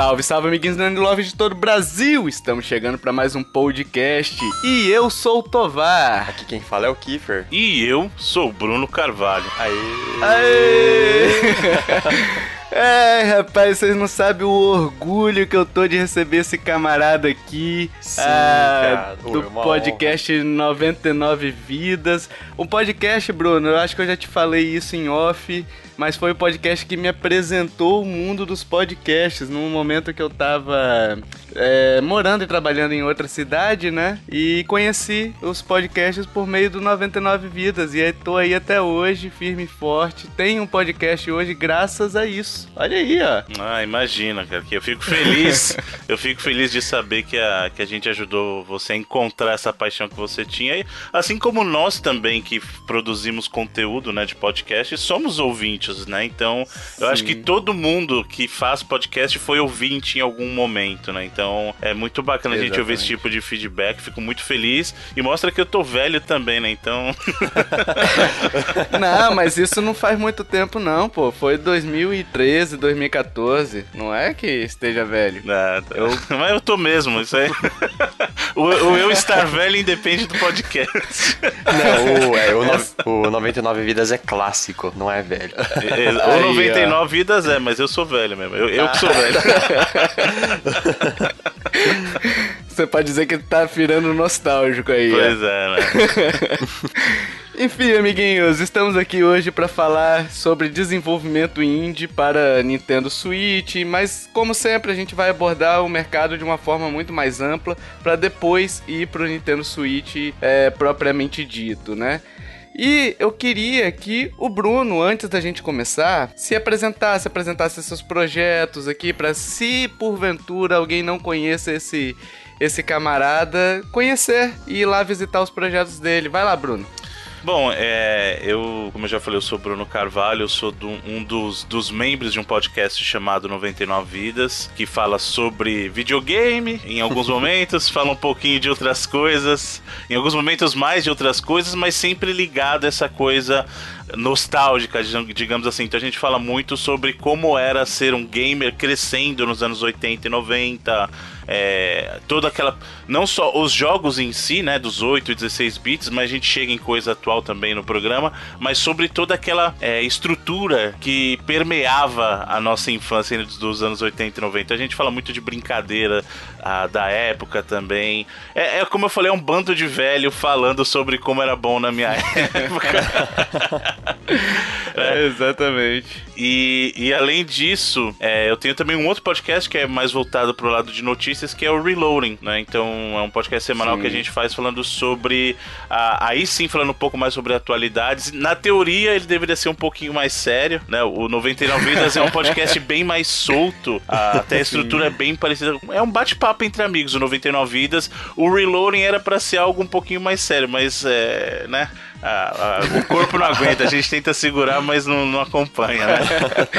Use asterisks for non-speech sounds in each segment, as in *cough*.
Salve, salve, amiguinhos do Love de todo o Brasil! Estamos chegando para mais um podcast e eu sou o Tovar. Aqui quem fala é o Kiefer. E eu sou o Bruno Carvalho. Aê! Aê! *laughs* É, rapaz, vocês não sabem o orgulho que eu tô de receber esse camarada aqui. Sim, ah, cara. Do uma podcast 99 Vidas. Um podcast, Bruno, eu acho que eu já te falei isso em off, mas foi o podcast que me apresentou o mundo dos podcasts num momento que eu tava é, morando e trabalhando em outra cidade, né? E conheci os podcasts por meio do 99 Vidas. E tô aí até hoje, firme e forte. Tenho um podcast hoje graças a isso. Olha aí, ó. Ah, imagina, cara, que eu fico feliz. eu fico feliz de saber que a, que a gente ajudou você a encontrar essa paixão que você tinha. E, assim como nós também que produzimos conteúdo, né, de podcast, somos ouvintes, né? Então, eu acho que todo mundo que faz podcast foi ouvinte em algum momento, né? Então, é muito bacana a gente ouvir esse Exatamente. tipo de feedback. Fico muito feliz e mostra que eu tô velho também, né? Então, *laughs* Não, mas isso não faz muito tempo, não, pô. Foi 2013, 2014. Não é que esteja velho. Ah, tá. Mas eu tô mesmo, isso aí. o, o eu estar velho independe do podcast. Não, o, é, o, no- o 99 Vidas é clássico, não é velho. É, O Aí, 99 vidas é, mas eu sou velho mesmo. Eu, eu que sou velho. *laughs* Você pode dizer que tá virando nostálgico aí. ó. pois é, né? *laughs* Enfim, amiguinhos, estamos aqui hoje para falar sobre desenvolvimento indie para Nintendo Switch, mas como sempre a gente vai abordar o mercado de uma forma muito mais ampla para depois ir pro Nintendo Switch é, propriamente dito, né? E eu queria que o Bruno, antes da gente começar, se apresentasse, apresentasse seus projetos aqui para se porventura alguém não conheça esse esse camarada, conhecer e ir lá visitar os projetos dele. Vai lá, Bruno. Bom, é, eu, como eu já falei, eu sou Bruno Carvalho, eu sou do- um dos, dos membros de um podcast chamado 99 Vidas, que fala sobre videogame em alguns *laughs* momentos, fala um pouquinho de outras coisas, em alguns momentos mais de outras coisas, mas sempre ligado a essa coisa nostálgica, digam- digamos assim. Então a gente fala muito sobre como era ser um gamer crescendo nos anos 80 e 90, é, toda aquela. Não só os jogos em si, né, dos 8 e 16 bits, mas a gente chega em coisa atual também no programa, mas sobre toda aquela é, estrutura que permeava a nossa infância dos- anos 80 e 90. A gente fala muito de brincadeira ah, da época também. É, é como eu falei, é um bando de velho falando sobre como era bom na minha *laughs* época. *laughs* É, exatamente. E, e além disso, é, eu tenho também um outro podcast que é mais voltado pro lado de notícias, que é o Reloading, né? Então é um podcast semanal Sim. que a gente faz falando sobre. ah, aí sim, falando um pouco mais sobre atualidades. Na teoria, ele deveria ser um pouquinho mais sério, né? O 99 Vidas é um podcast *laughs* bem mais solto, ah, até a estrutura é bem parecida. É um bate-papo entre amigos, o 99 Vidas. O Reloading era pra ser algo um pouquinho mais sério, mas é. né? Ah, ah, o corpo não aguenta, a gente tenta segurar, mas não, não acompanha, né?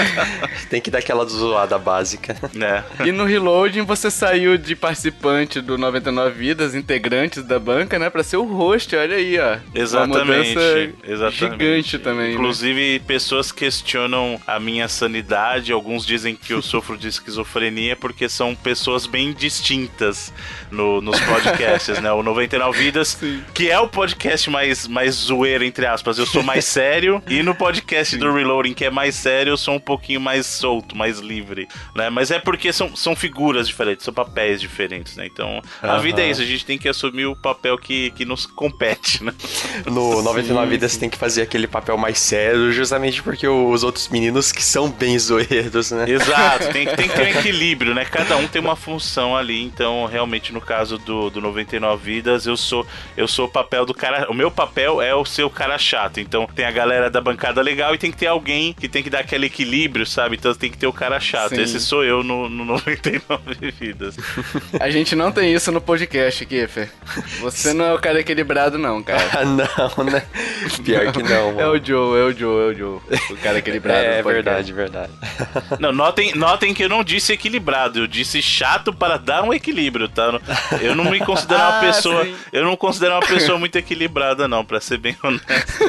*laughs* Tem que dar aquela zoada básica. né? E no Reloading você saiu de participante do 99 Vidas, integrantes da banca, né? Pra ser o host, olha aí, ó. Exatamente, exatamente. gigante também, né? Inclusive, pessoas questionam a minha sanidade. Alguns dizem que eu sofro de esquizofrenia porque são pessoas bem distintas no- nos podcasts, né? O 99 Vidas, que é o podcast mais, mais zoeiro, entre aspas, eu sou mais *laughs* sério. E no podcast do Reloading, que é mais sério, eu sou um pouquinho mais solto, mais livre, né? Mas é porque são, são figuras diferentes, são papéis diferentes, né? Então, a Aham. vida é isso, a gente tem que assumir o papel que, que nos compete, né? *laughs* No 99 Sim, Vidas tem que fazer aquele papel mais sério, justamente porque os outros meninos que são bem zoeiros, né? Exato, tem, tem que ter um *laughs* equilíbrio, né? Cada um tem uma função ali, então realmente no caso do, do 99 Vidas, eu sou eu sou o papel do cara. O meu papel é o seu cara chato. Então tem a galera da bancada legal e tem que ter alguém que tem que dar aquele equilíbrio, sabe? Então tem que ter o cara chato. Sim. Esse sou eu no, no *laughs* 99 Vidas. A gente não tem isso no podcast, Kiffer. Você não é o cara equilibrado, não, cara. Ah, *laughs* não, né? Pior que não, É mano. o Joe, é o Joe, é o Joe. O cara equilibrado. *laughs* É, podcast. verdade, verdade. Não, notem, notem que eu não disse equilibrado, eu disse chato para dar um equilíbrio, tá? Eu não me considero uma Ah, pessoa. sim. Eu não considero uma pessoa muito equilibrada, não, pra ser bem bem honesto.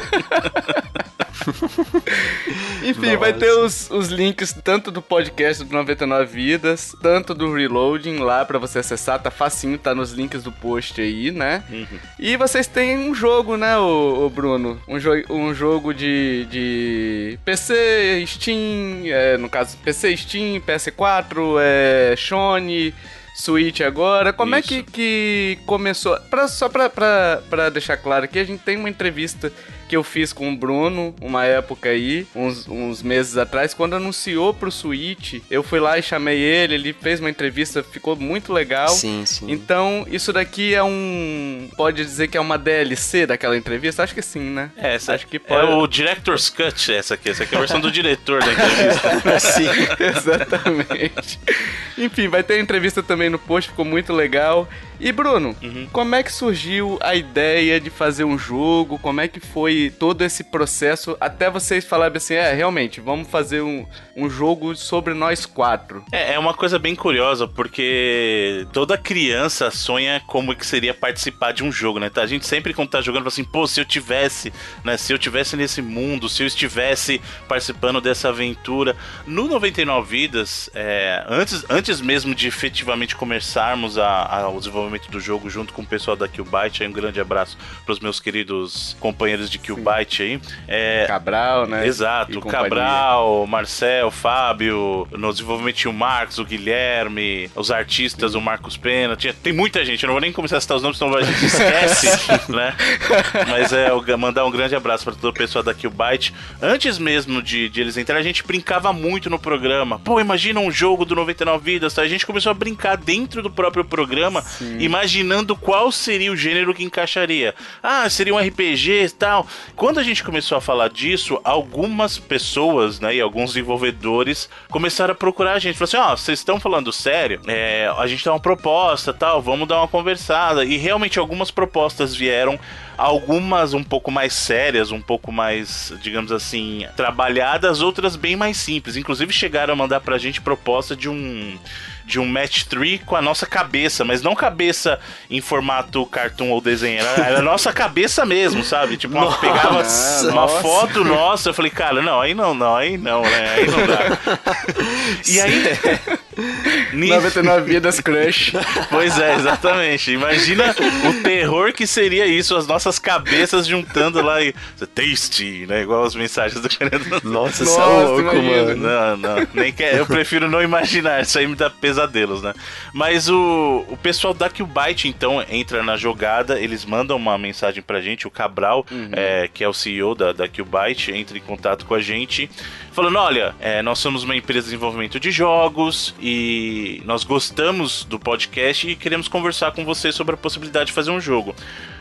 *laughs* Enfim, Nossa. vai ter os, os links tanto do podcast do 99 Vidas, tanto do Reloading lá para você acessar, tá facinho, tá nos links do post aí, né? Uhum. E vocês têm um jogo, né, o, Bruno? Um, jo um jogo de, de PC, Steam, é, no caso PC, Steam, PS4, é, Sony... Switch agora. Como Isso. é que, que começou? Pra, só pra, pra, pra deixar claro aqui, a gente tem uma entrevista que eu fiz com o Bruno uma época aí, uns, uns meses atrás, quando anunciou pro Switch, eu fui lá e chamei ele, ele fez uma entrevista, ficou muito legal. Sim, sim. Então, isso daqui é um. Pode dizer que é uma DLC daquela entrevista? Acho que sim, né? É, essa Acho que pode... é o Director's Cut, essa aqui. Essa aqui é a versão do diretor da entrevista. *laughs* sim, *laughs* exatamente. Enfim, vai ter entrevista também no post, ficou muito legal. E Bruno, uhum. como é que surgiu a ideia de fazer um jogo? Como é que foi todo esse processo até vocês falarem assim, é, realmente, vamos fazer um, um jogo sobre nós quatro? É, é uma coisa bem curiosa, porque toda criança sonha como que seria participar de um jogo, né? A gente sempre quando tá jogando, fala assim, pô, se eu tivesse, né? Se eu tivesse nesse mundo, se eu estivesse participando dessa aventura. No 99 Vidas, é, antes, antes mesmo de efetivamente começarmos a, a, o desenvolvimento do jogo junto com o pessoal da Killbyte. Aí um grande abraço para os meus queridos companheiros de Killbyte aí. É, Cabral, né? Exato, Cabral, Marcel, Fábio, no desenvolvimento tinha o Marcos, o Guilherme, os artistas, Sim. o Marcos Pena. Tinha, tem muita gente, eu não vou nem começar a citar os nomes, senão a gente esquece, *laughs* né? Mas é, mandar um grande abraço para todo o pessoal da Killbyte. Antes mesmo de, de eles entrarem, a gente brincava muito no programa. Pô, imagina um jogo do 99 Vidas, tá? A gente começou a brincar dentro do próprio programa. Sim imaginando qual seria o gênero que encaixaria. Ah, seria um RPG e tal. Quando a gente começou a falar disso, algumas pessoas, né, e alguns desenvolvedores começaram a procurar a gente. Falaram assim: ó, oh, vocês estão falando sério? É, a gente tem uma proposta tal, vamos dar uma conversada. E realmente algumas propostas vieram algumas um pouco mais sérias, um pouco mais, digamos assim, trabalhadas, outras bem mais simples. Inclusive chegaram a mandar pra gente proposta de um de um match 3 com a nossa cabeça, mas não cabeça em formato cartoon ou desenho, era, era a nossa cabeça mesmo, sabe? Tipo, uma, pegava uma nossa. foto nossa, eu falei, cara, não, aí não, não, aí não, né? Aí não dá. *laughs* e aí. 99 vidas crush. *laughs* Pois é, exatamente. Imagina o terror que seria isso, as nossas cabeças juntando lá e. Tasty, né? Igual as mensagens do querendo. Nossa, Nossa, é louco, mano. Não, não. Nem quer, eu prefiro não imaginar. Isso aí me dá pesadelos, né? Mas o, o pessoal da Qbyte, então, entra na jogada, eles mandam uma mensagem pra gente, o Cabral, uhum. é, que é o CEO da, da Qbyte, entra em contato com a gente, falando, olha, é, nós somos uma empresa de desenvolvimento de jogos e nós gostamos do podcast e queremos conversar com você sobre a possibilidade de fazer um jogo.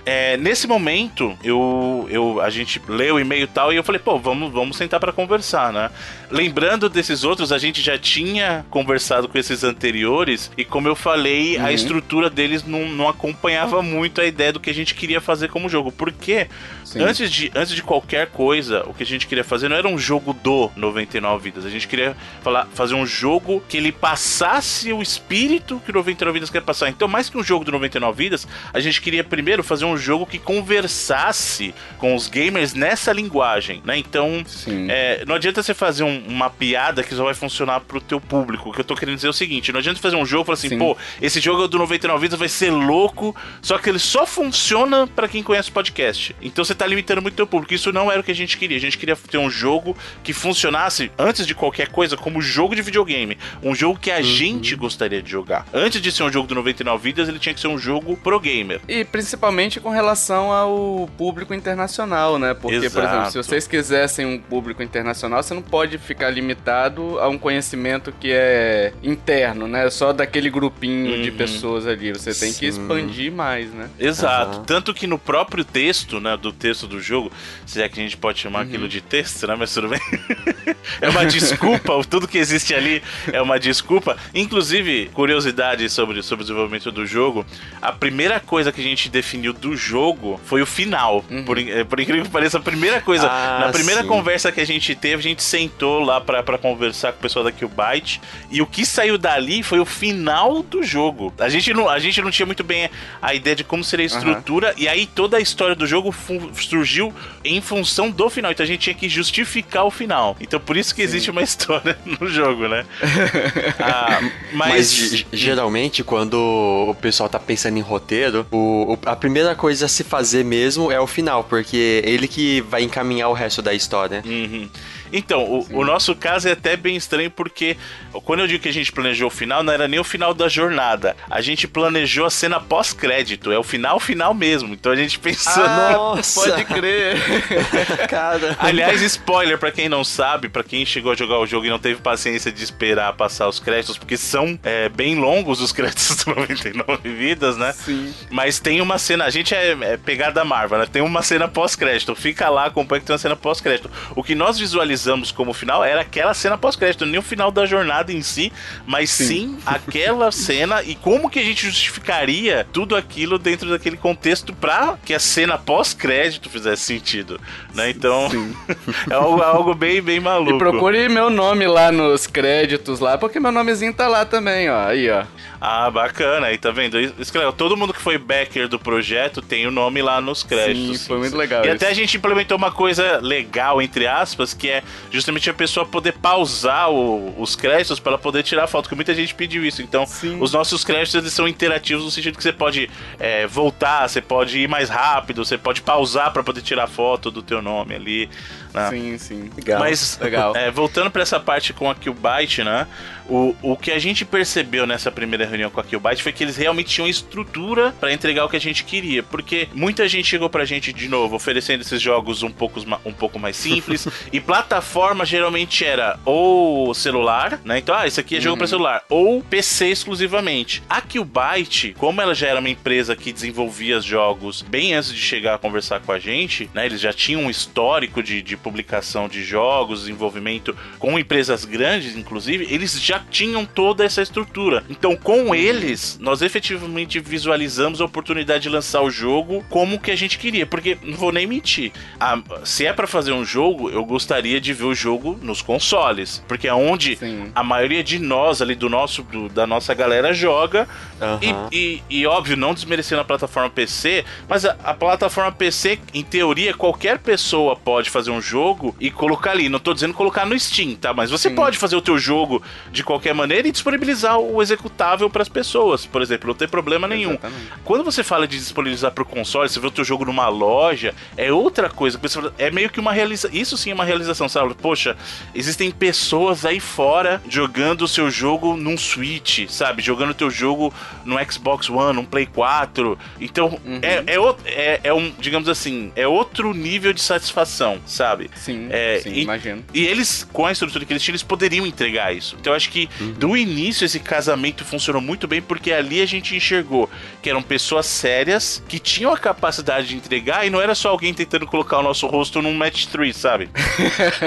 É, nesse momento, eu, eu, a gente leu o e-mail e tal, e eu falei, pô, vamos, vamos sentar para conversar, né? Lembrando desses outros, a gente já tinha conversado com esses anteriores, e como eu falei, uhum. a estrutura deles não, não acompanhava muito a ideia do que a gente queria fazer como jogo. Porque antes de, antes de qualquer coisa, o que a gente queria fazer não era um jogo do 99 Vidas. A gente queria falar, fazer um jogo que ele passasse o espírito que o 99 Vidas quer passar. Então, mais que um jogo do 99 Vidas, a gente queria primeiro fazer um um jogo que conversasse com os gamers nessa linguagem, né? Então, é, não adianta você fazer um, uma piada que só vai funcionar pro teu público. O que eu tô querendo dizer é o seguinte: não adianta fazer um jogo e falar assim, Sim. pô, esse jogo é do 99 vidas vai ser louco, só que ele só funciona para quem conhece o podcast. Então você tá limitando muito teu público. Isso não era o que a gente queria. A gente queria ter um jogo que funcionasse, antes de qualquer coisa, como jogo de videogame. Um jogo que a uhum. gente gostaria de jogar. Antes de ser um jogo do 99 vidas, ele tinha que ser um jogo pro gamer. E principalmente com relação ao público internacional, né? Porque, Exato. por exemplo, se vocês quisessem um público internacional, você não pode ficar limitado a um conhecimento que é interno, né? Só daquele grupinho uhum. de pessoas ali. Você tem Sim. que expandir mais, né? Exato. Uhum. Tanto que no próprio texto, né, do texto do jogo, se é que a gente pode chamar uhum. aquilo de texto, né? Mas tudo bem. *laughs* é uma desculpa, tudo que existe ali é uma desculpa. Inclusive, curiosidade sobre, sobre o desenvolvimento do jogo, a primeira coisa que a gente definiu do do jogo foi o final. Uhum. Por, eh, por, incrível que pareça, a primeira coisa, ah, na primeira sim. conversa que a gente teve, a gente sentou lá pra, pra conversar com o pessoal da Killbyte e o que saiu dali foi o final do jogo. A gente não, a gente não tinha muito bem a ideia de como seria a estrutura uhum. e aí toda a história do jogo surgiu em função do final. Então a gente tinha que justificar o final. Então por isso que sim. existe uma *laughs* história no jogo, né? *laughs* ah, mas... mas geralmente quando o pessoal tá pensando em roteiro, o, a primeira coisa a se fazer mesmo é o final, porque ele que vai encaminhar o resto da história. Uhum. Então, o, o, nosso caso é até bem estranho porque quando eu digo que a gente planejou o final, não era nem o final da jornada. A gente planejou a cena pós-crédito. É o final, final mesmo. Então a gente pensou. Ah, nossa! Pode crer! *laughs* Cara. Aliás, spoiler para quem não sabe, para quem chegou a jogar o jogo e não teve paciência de esperar passar os créditos, porque são é, bem longos os *laughs* créditos do 99 Vidas, né? Sim. Mas tem uma cena. A gente é, é pegada Marvel, né? Tem uma cena pós-crédito. Fica lá, acompanha que tem uma cena pós-crédito. O que nós visualizamos visualizamos como final era aquela cena pós-crédito, nem o final da jornada em si, mas sim. sim, aquela *laughs* cena e como que a gente justificaria tudo aquilo dentro daquele contexto pra que a cena pós-crédito fizesse sentido, né? Então, *laughs* é algo, algo, bem, bem maluco. E procure meu nome lá nos créditos lá, porque meu nomezinho tá lá também, ó, aí, ó. Ah, bacana, aí tá vendo? Isso que legal. Todo mundo que foi backer do projeto tem o nome lá nos créditos. Sim, foi muito legal. E isso. até a gente implementou uma coisa legal, entre aspas, que é justamente a pessoa poder pausar o, os créditos para poder tirar foto, que muita gente pediu isso. Então, Sim. os nossos créditos eles são interativos no sentido que você pode é, voltar, você pode ir mais rápido, você pode pausar para poder tirar foto do teu nome ali. Né? Sim, sim. Legal. Mas, legal. É, voltando para essa parte com a Killbyte, né? O, o que a gente percebeu nessa primeira reunião com a Killbyte foi que eles realmente tinham estrutura para entregar o que a gente queria. Porque muita gente chegou pra gente de novo oferecendo esses jogos um pouco, um pouco mais simples. *laughs* e plataforma geralmente era ou celular, né? Então, ah, isso aqui é jogo uhum. para celular. Ou PC exclusivamente. A Killbyte, como ela já era uma empresa que desenvolvia jogos bem antes de chegar a conversar com a gente, né? Eles já tinham um histórico de, de publicação de jogos, desenvolvimento com empresas grandes, inclusive, eles já tinham toda essa estrutura. Então, com eles, nós efetivamente visualizamos a oportunidade de lançar o jogo como que a gente queria. Porque, não vou nem mentir, a, se é para fazer um jogo, eu gostaria de ver o jogo nos consoles. Porque é onde Sim. a maioria de nós ali, do nosso, do, da nossa galera, joga. Uhum. E, e, e, óbvio, não desmerecendo a plataforma PC, mas a, a plataforma PC, em teoria, qualquer pessoa pode fazer um jogo e colocar ali. Não tô dizendo colocar no Steam, tá? Mas você Sim. pode fazer o teu jogo de qualquer maneira e disponibilizar o executável para as pessoas, por exemplo, não tem problema nenhum. Exatamente. Quando você fala de disponibilizar para o console, você vê o teu jogo numa loja, é outra coisa. É meio que uma realização. Isso sim é uma realização, sabe? Poxa, existem pessoas aí fora jogando o seu jogo num Switch, sabe? Jogando o teu jogo no Xbox One, num Play 4. Então, uhum. é, é, é, é um, digamos assim, é outro nível de satisfação, sabe? Sabe? Sim, é, sim e, imagino. E eles, com a estrutura que eles tinham, eles poderiam entregar isso. Então eu acho que uhum. do início esse casamento funcionou muito bem, porque ali a gente enxergou que eram pessoas sérias, que tinham a capacidade de entregar, e não era só alguém tentando colocar o nosso rosto num match 3, sabe?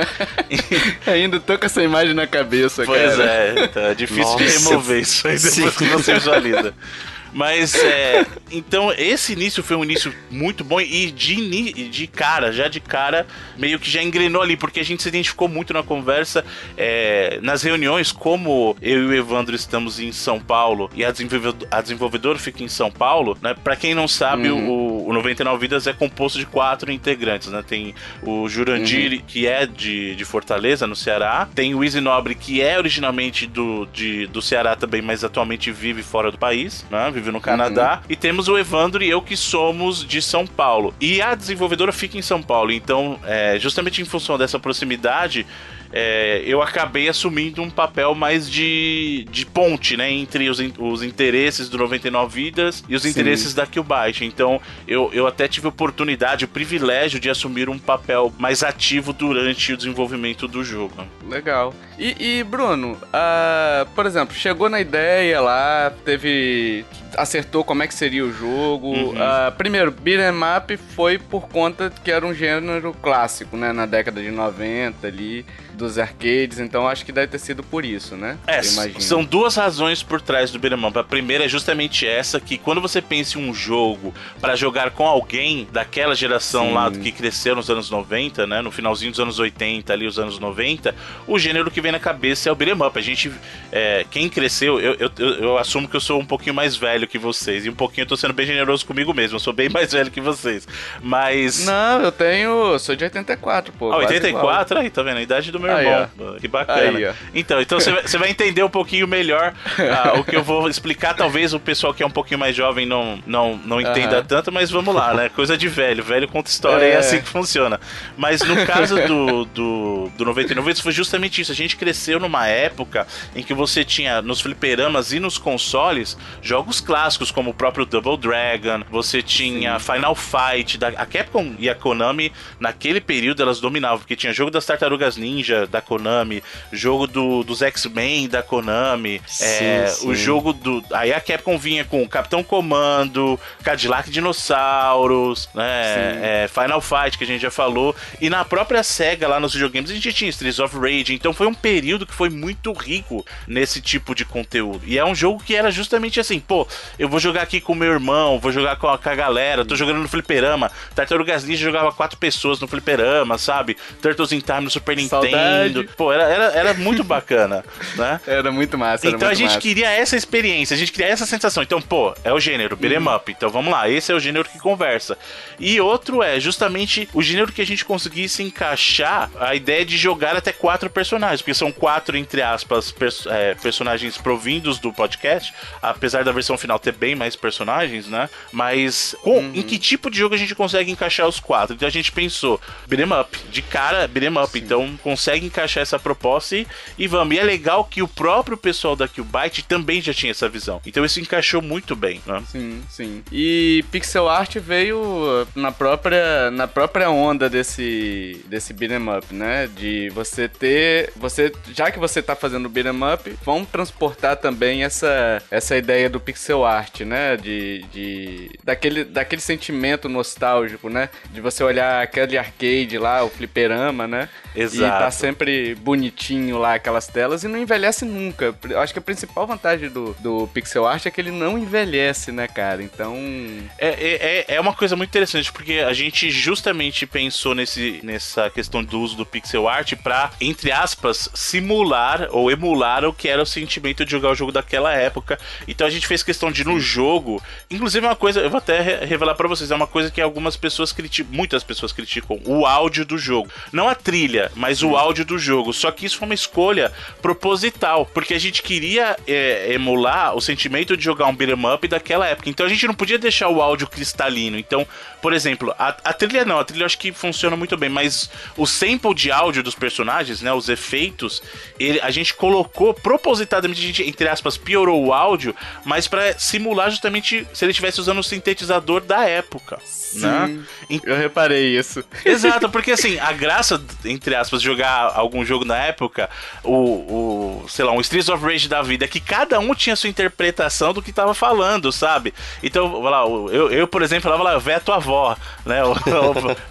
*laughs* Ainda tô com essa imagem na cabeça, pois cara. Pois é, tá difícil Nossa, de remover isso aí depois sim. que você visualiza. *laughs* Mas é. Então, esse início foi um início muito bom e de, de cara, já de cara, meio que já engrenou ali, porque a gente se identificou muito na conversa, é, nas reuniões, como eu e o Evandro estamos em São Paulo e a, desenvolvedora, a desenvolvedora fica em São Paulo, né? Pra quem não sabe, uhum. o, o 99 Vidas é composto de quatro integrantes, né? Tem o Jurandir, uhum. que é de, de Fortaleza, no Ceará, tem o Easy Nobre, que é originalmente do, de, do Ceará também, mas atualmente vive fora do país, né? Vive vive no Canadá. Uhum. E temos o Evandro e eu que somos de São Paulo. E a desenvolvedora fica em São Paulo. Então, é, justamente em função dessa proximidade, é, eu acabei assumindo um papel mais de, de ponte, né? Entre os, os interesses do 99 Vidas e os Sim. interesses da Killbyte. Então, eu, eu até tive a oportunidade, o privilégio de assumir um papel mais ativo durante o desenvolvimento do jogo. Legal. E, e Bruno, uh, por exemplo, chegou na ideia lá, teve acertou como é que seria o jogo. Uhum. Uh, primeiro, beat'em up foi por conta que era um gênero clássico, né? Na década de 90 ali dos arcades, então acho que deve ter sido por isso, né? É, são duas razões por trás do beat'em up. A primeira é justamente essa, que quando você pensa em um jogo para jogar com alguém daquela geração Sim. lá que cresceu nos anos 90, né? No finalzinho dos anos 80, ali os anos 90, o gênero que vem na cabeça é o beat'em up. A gente, é, quem cresceu, eu, eu, eu, eu, assumo que eu sou um pouquinho mais velho que vocês, e um pouquinho eu tô sendo bem generoso comigo mesmo, eu sou bem mais velho que vocês. Mas... Não, eu tenho, sou de 84, pô. Ah, 84? Aí, tá vendo? A idade do meu irmão. Aí, que bacana. Aí, então, então você vai entender um pouquinho melhor uh, o que eu vou explicar. Talvez o pessoal que é um pouquinho mais jovem não, não, não entenda tanto, mas vamos lá, né? Coisa de velho. Velho conta história, é, é assim que funciona. Mas no caso do, do, do 99, isso foi justamente isso. A gente cresceu numa época em que você tinha nos fliperamas e nos consoles jogos clássicos, como o próprio Double Dragon, você tinha Sim. Final Fight, da, a Capcom e a Konami, naquele período elas dominavam, porque tinha jogo das Tartarugas Ninja, da Konami, jogo do, dos X-Men da Konami, sim, é, sim. o jogo do. Aí a Capcom vinha com Capitão Comando, Cadillac Dinossauros, né? É, Final Fight, que a gente já falou. E na própria SEGA, lá nos videogames, a gente tinha Streets of Rage. Então foi um período que foi muito rico nesse tipo de conteúdo. E é um jogo que era justamente assim, pô, eu vou jogar aqui com meu irmão, vou jogar com a, com a galera, tô jogando no fliperama. Tartarugas Ninja jogava quatro pessoas no fliperama, sabe? Turtles in Time no Super Saudade. Nintendo. Pô, era, era, era muito bacana, *laughs* né? Era muito massa. Era então muito a gente massa. queria essa experiência, a gente queria essa sensação. Então, pô, é o gênero, beat'em uhum. up. Então vamos lá, esse é o gênero que conversa. E outro é justamente o gênero que a gente conseguisse encaixar a ideia de jogar até quatro personagens, porque são quatro, entre aspas, pers é, personagens provindos do podcast, apesar da versão final ter bem mais personagens, né? Mas com, uhum. em que tipo de jogo a gente consegue encaixar os quatro? Então a gente pensou, beat'em up, de cara, beat'em up. Sim. Então consegue encaixar essa proposta e, e vamos. E é legal que o próprio pessoal da Qbyte também já tinha essa visão. Então isso encaixou muito bem, né? Sim, sim. E pixel art veio na própria, na própria onda desse, desse beat'em up, né? De você ter. Você, já que você tá fazendo beat'em up, vamos transportar também essa, essa ideia do pixel art, né? De, de, daquele, daquele sentimento nostálgico, né? De você olhar aquele arcade lá, o fliperama, né? Exato. E tá sempre bonitinho lá aquelas telas e não envelhece nunca. Eu acho que a principal vantagem do, do pixel art é que ele não envelhece, né, cara? Então. É, é, é, é uma coisa muito interessante, porque a gente justamente pensou nesse, nessa questão do uso do pixel art pra, entre aspas, simular ou emular o que era o sentimento de jogar o jogo daquela época. Então a gente fez questão de, no jogo. Inclusive, uma coisa, eu vou até revelar para vocês, é uma coisa que algumas pessoas criticam, muitas pessoas criticam, o áudio do jogo. Não a trilha, mas o áudio do jogo. Só que isso foi uma escolha proposital, porque a gente queria é, emular o sentimento de jogar um beat'em up daquela época. Então a gente não podia deixar o áudio cristalino. Então, por exemplo, a, a trilha não, a trilha eu acho que funciona muito bem, mas o sample de áudio dos personagens, né, os efeitos, ele, a gente colocou propositadamente, a gente, entre aspas, piorou o áudio, mas para simular justamente se ele estivesse usando o sintetizador da época. Né? Sim, né? Eu reparei isso. Exato, porque *laughs* assim, a graça, entre aspas, de jogar algum jogo na época, o, o sei lá, um Streets of Rage da vida, é que cada um tinha sua interpretação do que tava falando, sabe? Então, lá, eu, eu por exemplo, falava lá, vé tua avó, né?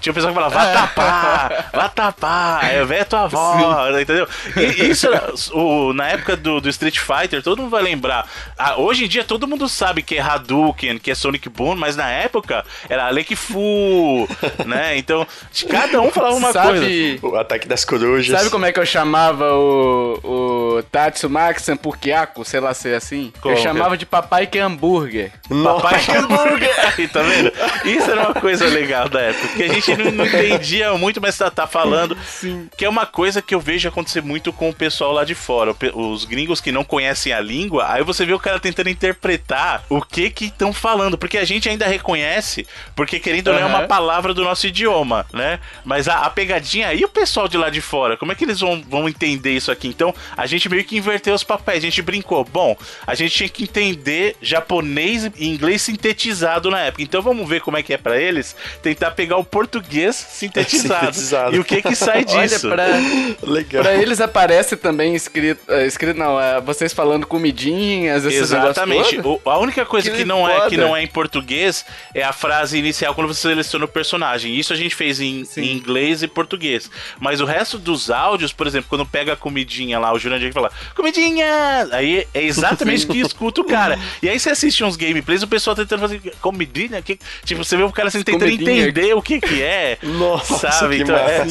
tinha pessoa que falava, vá tapar, vá tapar, é vé tua avó, Sim. entendeu? E isso, o, na época do, do Street Fighter, todo mundo vai lembrar. Ah, hoje em dia, todo mundo sabe que é Hadouken, que é Sonic Boom, mas na época era Alec Fu, *laughs* né? Então, cada um falava uma Sabe, coisa. O ataque das corujas. Sabe como é que eu chamava o, o Tatsumaki Sanpukiako, sei lá se é assim? Como? Eu chamava de Papai que hambúrguer. Papai que hambúrguer! *laughs* Aí, tá vendo? Isso era uma coisa legal da época, porque a gente não, não entendia muito, mas tá, tá falando Sim. que é uma coisa que eu vejo acontecer muito com o pessoal lá de fora. Os gringos que não conhecem a língua, aí você vê o cara tentando interpretar o que que estão falando, porque a gente ainda reconhece, porque querendo não é uma palavra do nosso idioma, né? Mas a, a pegadinha aí o pessoal de lá de fora? Como é que eles vão, vão entender isso aqui? Então, a gente meio que inverteu os papéis. A gente brincou. Bom, a gente tinha que entender japonês e inglês sintetizado na época. Então, vamos ver como é que é para eles tentar pegar o português sintetizado. *laughs* sintetizado. E o que que sai disso? Olha, pra, Legal. pra eles aparece também escrito, uh, escrito não, uh, vocês falando comidinhas, esses Exatamente. O, a única coisa que, que não é que não é em português é a frase inicial quando você seleciona o personagem. Isso a gente fez em, em inglês e português. Mas o resto dos áudios, por exemplo, quando pega a comidinha lá, o Jurandir fala, comidinha! Aí é exatamente o que *laughs* escuta o cara. E aí você assiste uns gameplays, o pessoal tentando fazer comidinha, que, tipo, você vê o cara assim, tentando entender o que que é. *laughs* Nossa, sabe? então, é,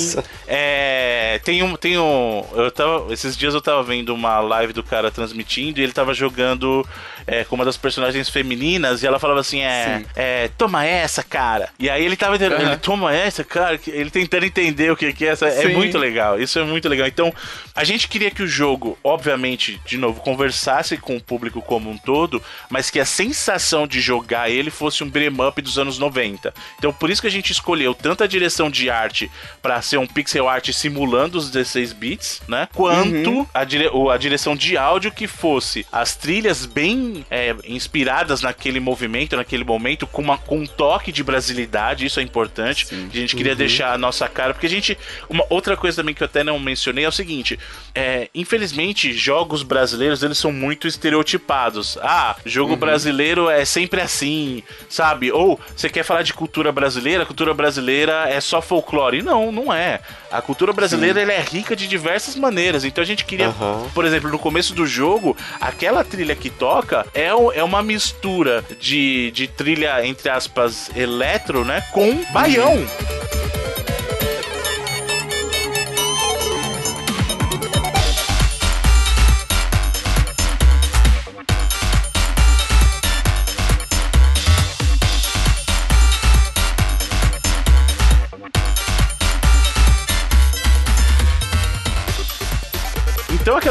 é, tem um, tem um, eu tava, esses dias eu tava vendo uma live do cara transmitindo e ele tava jogando é, com uma das personagens femininas e ela falava assim, é, é toma essa, cara. E aí ele tava entendendo, uhum. ele toma essa, cara, ele tentando entender o que que é essa, é muito legal. Isso é muito legal. Então, a gente queria que o jogo, obviamente, de novo, conversasse com o público como um todo, mas que a sensação de jogar ele fosse um beat'em up dos anos 90. Então, por isso que a gente escolheu tanto a direção de arte para ser um pixel art simulando os 16 bits, né? Quanto uhum. a, dire a direção de áudio que fosse as trilhas bem é, inspiradas naquele movimento, naquele momento, com, uma, com um toque de brasilidade, isso é importante. Sim. A gente queria uhum. deixar a nossa cara, porque a gente. Uma outra coisa também que eu até não mencionei é o seguinte: é, infelizmente, jogos brasileiros eles são muito estereotipados. Ah, jogo uhum. brasileiro é sempre assim, sabe? Ou você quer falar de cultura brasileira, cultura brasileira é só folclore. Não, não é. A cultura brasileira é rica de diversas maneiras. Então a gente queria, uhum. por exemplo, no começo do jogo, aquela trilha que toca é, é uma mistura de, de trilha, entre aspas, eletro, né? Com baião. Uhum.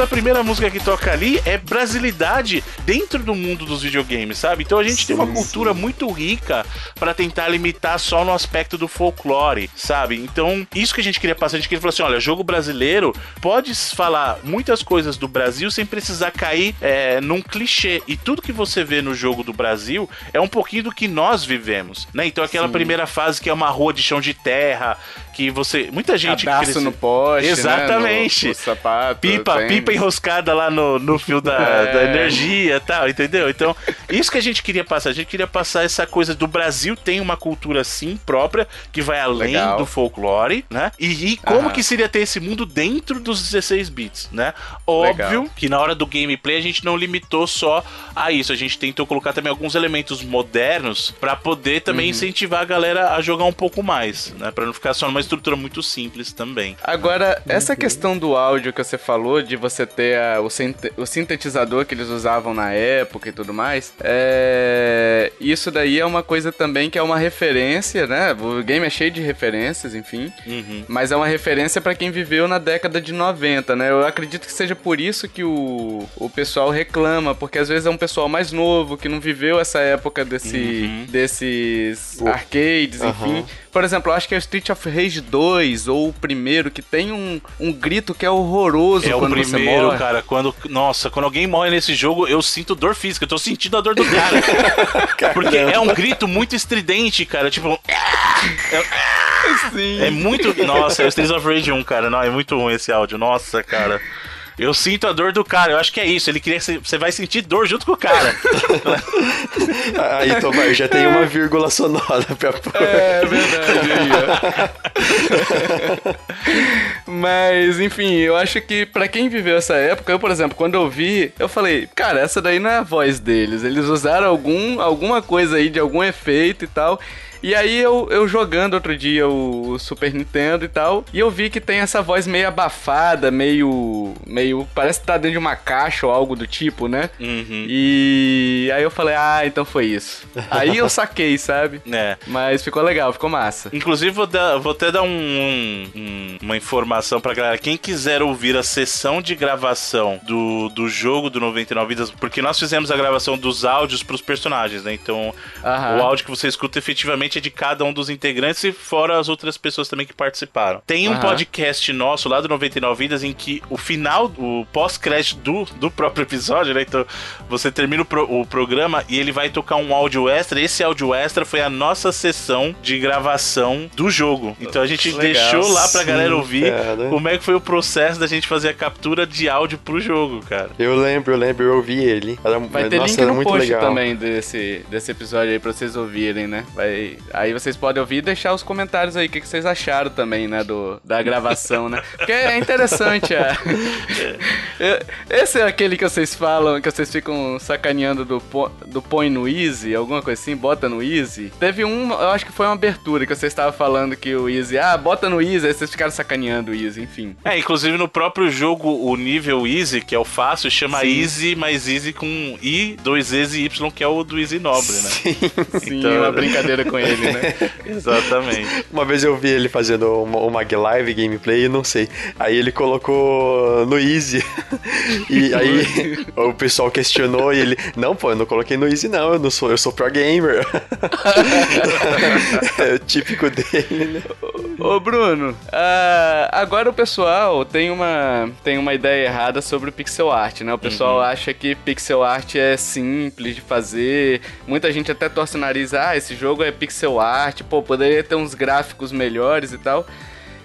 Aquela primeira música que toca ali é brasilidade dentro do mundo dos videogames, sabe? Então a gente sim, tem uma cultura sim. muito rica para tentar limitar só no aspecto do folclore, sabe? Então, isso que a gente queria passar, a gente queria falar assim: olha, jogo brasileiro pode falar muitas coisas do Brasil sem precisar cair é, num clichê. E tudo que você vê no jogo do Brasil é um pouquinho do que nós vivemos, né? Então aquela sim. primeira fase que é uma rua de chão de terra, que você. Muita gente. Abraço no poste. Exatamente. Né? No, no sapato, pipa, pipa enroscada lá no, no fio da, *laughs* é. da energia e tal, entendeu? Então, isso que a gente queria passar. A gente queria passar essa coisa do Brasil tem uma cultura sim própria, que vai além Legal. do folclore, né? E, e como que seria ter esse mundo dentro dos 16 bits, né? Óbvio Legal. que na hora do gameplay a gente não limitou só a isso. A gente tentou colocar também alguns elementos modernos para poder também uhum. incentivar a galera a jogar um pouco mais, né? Para não ficar só numa estrutura muito simples também. Agora, essa questão do áudio que você falou, de você ter a, o, o, sintetizador que eles usavam na época e tudo mais, é... isso daí é uma coisa também que é uma referência, né? O game é cheio de referências, enfim, uhum. mas é uma referência para quem viveu na década de 90, né? Eu acredito que seja por isso que o, o pessoal reclama, porque às vezes é um pessoal mais novo que não viveu essa época desse, uhum. desses arcades, uhum. enfim. Por exemplo, eu acho que é Street of Rage 2 ou o primeiro que tem um, um grito que é horroroso é quando o primeiro, cara. Quando, nossa, quando alguém morre nesse jogo, eu sinto dor física. Eu tô sentindo a dor do cara. *laughs* porque é um grito muito estridente, cara. Tipo. É, Sim. é muito. Nossa, é o Street of Rage 1, cara. Não, é muito ruim esse áudio. Nossa, cara. Eu sinto a dor do cara. Eu acho que é isso. Ele queria que você vai sentir dor junto com o cara. *laughs* Aí, Tomar, já tem uma vírgula sonora pra pôr. É verdade. *laughs* Mas, enfim, eu acho que para quem viveu essa época, eu, por exemplo, quando eu vi, eu falei, cara, essa daí não é a voz deles. Eles usaram algum, alguma coisa aí de algum efeito e tal. E aí eu, eu jogando outro dia o Super Nintendo e tal, e eu vi que tem essa voz meio abafada, meio. meio. parece que tá dentro de uma caixa ou algo do tipo, né? Uhum. E aí eu falei, ah, então foi isso. Aí eu saquei, sabe? *laughs* É. Mas ficou legal, ficou massa. Inclusive, vou, dar, vou até dar um, um, uma informação pra galera. Quem quiser ouvir a sessão de gravação do, do jogo do 99 Vidas, porque nós fizemos a gravação dos áudios pros personagens, né? Então, Aham. o áudio que você escuta efetivamente é de cada um dos integrantes e fora as outras pessoas também que participaram. Tem um uhum. podcast nosso lá do 99 Vidas em que o final, o pós-crédito do, do próprio episódio, né? Então você termina o, pro, o programa e ele vai tocar um áudio extra. Esse áudio extra foi a nossa sessão de gravação do jogo. Então a gente Legal, deixou lá pra sim, galera ouvir cara. como é que foi o processo da gente fazer a captura de áudio pro jogo, cara. Eu lembro, eu lembro, eu ouvi ele. Era, vai ter nossa, link no post legal. também desse, desse episódio aí pra vocês ouvirem, né? Vai, aí vocês podem ouvir e deixar os comentários aí, o que, que vocês acharam também, né? Do, da gravação, né? Porque é interessante, é. *laughs* Esse é aquele que vocês falam, que vocês ficam sacaneando do, do põe no easy, alguma coisa assim, bota no easy. Teve um, eu acho que foi uma abertura que vocês estavam falando que o easy, ah, bota no easy, aí vocês ficaram sacaneando o easy, enfim. É, inclusive no próprio jogo, o nível easy, que é o fácil, chama Sim. easy, mas easy com I, dois E's e Y, que é o do easy nobre, né? Sim, Sim então... uma brincadeira com ele, *laughs* né? *laughs* Exatamente. Uma vez eu vi ele fazendo uma, uma live gameplay, não sei. Aí ele colocou no easy. *laughs* e aí o pessoal questionou e ele, não, pô, eu não coloquei no easy não, eu não sou, eu sou pro gamer. é *laughs* o típico dele, né? Ô, Bruno, uh, agora o pessoal tem uma, tem uma ideia errada sobre o pixel art, né? O pessoal uhum. acha que pixel art é simples de fazer. Muita gente até torce o nariz, ah, esse jogo é pixel art, pô, poderia ter uns gráficos melhores e tal.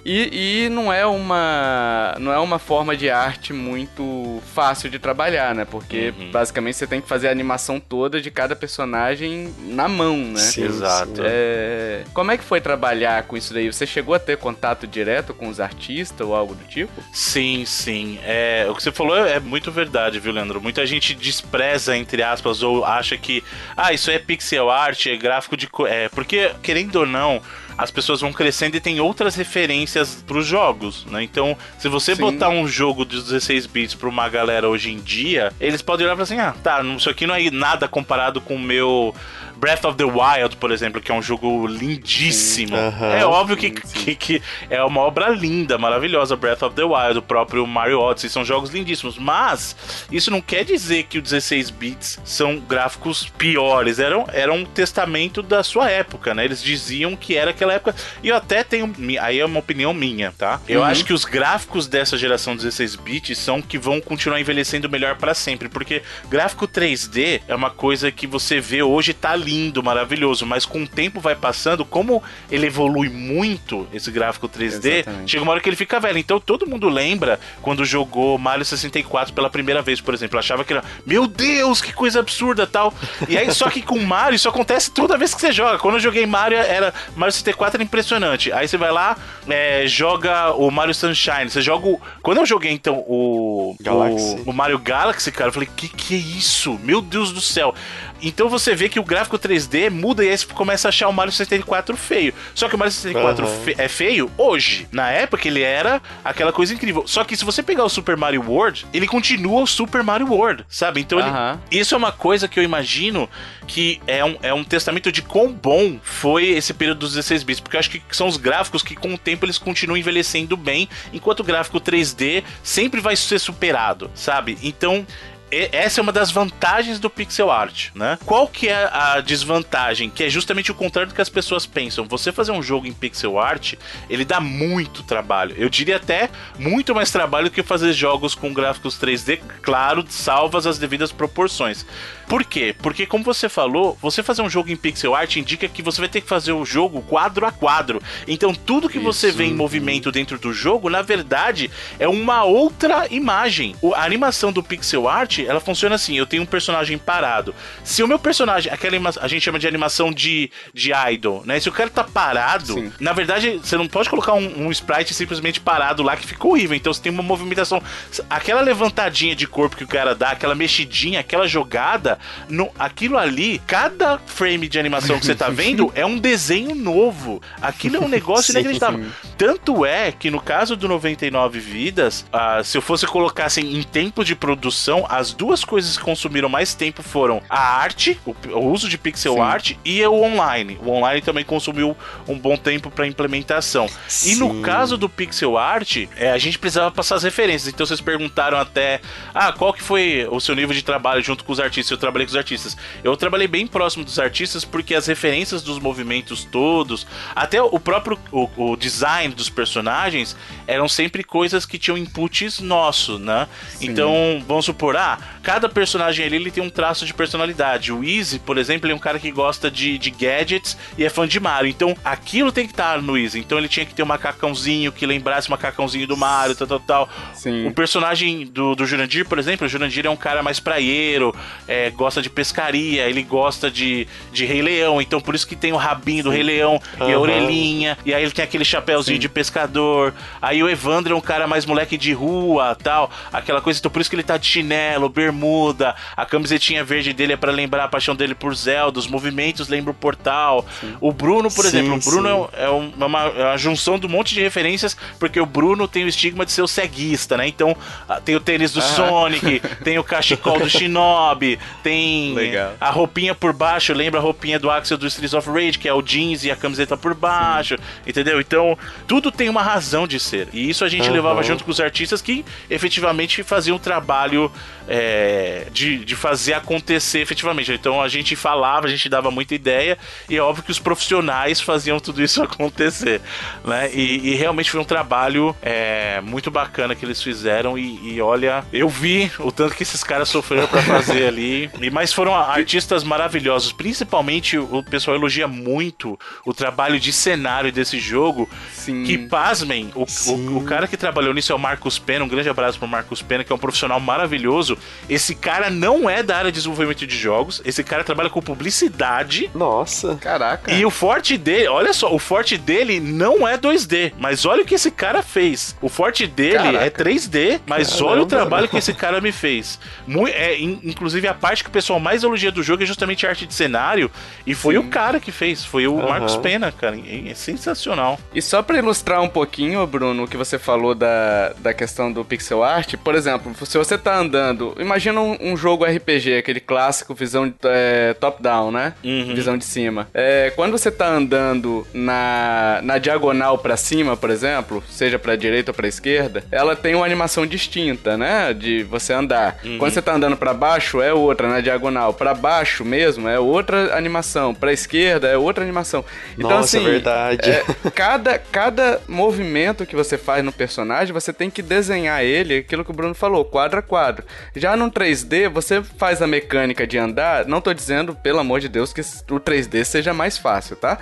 E, e, não é uma não é uma forma de arte muito fácil de trabalhar, né? Porque uhum. basicamente você tem que fazer a animação toda de cada personagem na mão, né? Sim, Exato. É... Como é que foi trabalhar com isso daí? Você chegou a ter contato direto com os artistas ou algo do tipo? Sim, sim. É, o que você falou é muito verdade, viu, Leandro? Muita gente despreza, entre aspas, ou acha que ah, isso é pixel art, é gráfico de. É, porque, querendo ou não as pessoas vão crescendo e tem outras referências para os jogos, né? Então, se você Sim. botar um jogo de 16 bits para uma galera hoje em dia, eles podem olhar para assim, ah, tá, isso aqui não é nada comparado com o meu Breath of the Wild, por exemplo, que é um jogo lindíssimo. Uhum, é óbvio que, que, que, é uma obra linda, maravilhosa, Breath of the Wild, o próprio Mario Odyssey, são jogos lindíssimos. Mas isso não quer dizer que os 16 bits são gráficos piores. Eram, eram um testamento da sua época, né? Eles diziam que era aquela época. E eu até tenho. Aí é uma opinião minha, tá? Eu uhum. acho que os gráficos dessa geração 16 bits são que vão continuar envelhecendo melhor para sempre. Porque gráfico 3D é uma coisa que você vê hoje tá lindo, maravilhoso, mas com o tempo vai passando, como ele evolui muito, esse gráfico 3D, Exatamente. chega uma hora que ele fica velho. Então todo mundo lembra quando jogou Mario 64 pela primeira vez, por exemplo. Achava que era, meu Deus, que coisa absurda tal. E aí, só que com Mario, isso acontece toda vez que você joga. Quando eu joguei Mario, era Mario 64 era impressionante. Aí você vai lá, é, joga o Mario Sunshine. Você joga o. Quando eu joguei, então, o. Galaxy. O, o Mario Galaxy, cara, eu falei, que que é isso? Meu Deus do céu. Então você vê que o gráfico 3D muda e aí você começa a achar o Mario 64 feio. Só que o Mario 64 uhum. fe é feio hoje. Na época ele era aquela coisa incrível. Só que se você pegar o Super Mario World, ele continua o Super Mario World, sabe? Então ele, isso é uma coisa que eu imagino que é um, é um testamento de quão bom foi esse período dos 16 bits, porque eu acho que são os gráficos que com o tempo eles continuam envelhecendo bem, enquanto o gráfico 3D sempre vai ser superado, sabe? Então essa é uma das vantagens do pixel art, né? Qual que é a desvantagem? Que é justamente o contrário do que as pessoas pensam. Você fazer um jogo em pixel art, ele dá muito trabalho. Eu diria até muito mais trabalho que fazer jogos com gráficos 3D, claro, salvas as devidas proporções. Por quê? Porque, como você falou, você fazer um jogo em pixel art indica que você vai ter que fazer o jogo quadro a quadro. Então, tudo que Isso. você vê em movimento dentro do jogo, na verdade, é uma outra imagem. A animação do pixel art, ela funciona assim: eu tenho um personagem parado. Se o meu personagem, aquela a gente chama de animação de, de idol, né? Se o cara tá parado, Sim. na verdade, você não pode colocar um, um sprite simplesmente parado lá que fica horrível. Então, você tem uma movimentação. Aquela levantadinha de corpo que o cara dá, aquela mexidinha, aquela jogada no, aquilo ali, cada frame de animação que você tá vendo *laughs* é um desenho novo. Aquilo é um negócio *laughs* inacreditável. Tanto é que no caso do 99 Vidas, uh, se eu fosse colocar assim, em tempo de produção, as duas coisas que consumiram mais tempo foram a arte, o, o uso de pixel Sim. art e o online. O online também consumiu um bom tempo para implementação. Sim. E no caso do pixel art, é, a gente precisava passar as referências. Então vocês perguntaram até, ah, qual que foi o seu nível de trabalho junto com os artistas? Trabalhei com os artistas. Eu trabalhei bem próximo dos artistas porque as referências dos movimentos todos, até o próprio o, o design dos personagens, eram sempre coisas que tinham inputs nosso, né? Sim. Então, vamos supor, ah, cada personagem ali ele tem um traço de personalidade. O Easy, por exemplo, ele é um cara que gosta de, de gadgets e é fã de Mario. Então, aquilo tem que estar no Easy. Então, ele tinha que ter um macacãozinho que lembrasse o macacãozinho do Mario, tal, tal, tal. Sim. O personagem do, do Jurandir, por exemplo, o Jurandir é um cara mais praieiro, é, gosta de pescaria, ele gosta de, de Rei Leão. Então, por isso que tem o rabinho do Sim. Rei Leão uhum. e a orelhinha. E aí ele tem aquele chapéuzinho Sim. de pescador. Aí o Evandro é um cara mais moleque de rua, tal. Aquela coisa. Então, por isso que ele tá de chinelo, bermuda. A camisetinha verde dele é para lembrar a paixão dele por Zelda. Os movimentos lembram o Portal. Sim. O Bruno, por exemplo, o Bruno é, é, uma, é uma junção de um monte de referências, porque o Bruno tem o estigma de ser o ceguista, né? Então, tem o tênis do ah. Sonic, *laughs* tem o cachecol do Shinobi, tem Legal. a roupinha por baixo, lembra a roupinha do Axel do Streets of Rage, que é o jeans e a camiseta por baixo, Sim. entendeu? Então, tudo tem uma razão de ser. E isso a gente uhum. levava junto com os artistas que efetivamente faziam um trabalho é, de, de fazer acontecer efetivamente. Então a gente falava, a gente dava muita ideia, e é óbvio que os profissionais faziam tudo isso *laughs* acontecer. Né? E, e realmente foi um trabalho é, muito bacana que eles fizeram. E, e, olha, eu vi o tanto que esses caras sofreram para fazer ali. *laughs* E, mas foram artistas maravilhosos. Principalmente o pessoal elogia muito o trabalho de cenário desse jogo. Sim. Que, pasmem, o, o, o, cara que trabalhou nisso é o Marcos Pena. Um grande abraço pro Marcos Pena, que é um profissional maravilhoso. Esse cara não é da área de desenvolvimento de jogos. Esse cara trabalha com publicidade. Nossa. Caraca. E o forte dele, olha só, o forte dele não é 2D. Mas olha o que esse cara fez. O forte dele é Caraca. é 3D, mas Caramba. olha o trabalho que esse cara me fez. Muito, é, inclusive, a parte que o pessoal mais elogia do jogo é justamente a arte de cenário. E foi Sim. o cara que fez. Foi o uhum. Marcos Pena, cara. É, sensacional. E só pra ilustrar um pouquinho, Bruno, o que você falou da, da questão do pixel art, por exemplo, se você tá andando, imagina um, um jogo RPG, aquele clássico visão é, top-down, né? Uhum. Visão de cima. É, quando você tá andando na, na diagonal para cima, por exemplo, seja pra direita ou pra esquerda, ela tem uma animação distinta, né? De você andar. Uhum. Quando você tá andando para baixo, é outra, na diagonal. para baixo mesmo, é outra animação. Pra esquerda, é outra animação. Então, Nossa, assim, verdade. É, cada, cada movimento que você faz no personagem, você tem que desenhar ele, aquilo que o Bruno falou, quadro a quadro. Já no 3D, você faz a mecânica de andar, não tô dizendo, pelo amor de Deus, que o 3D seja mais fácil, tá?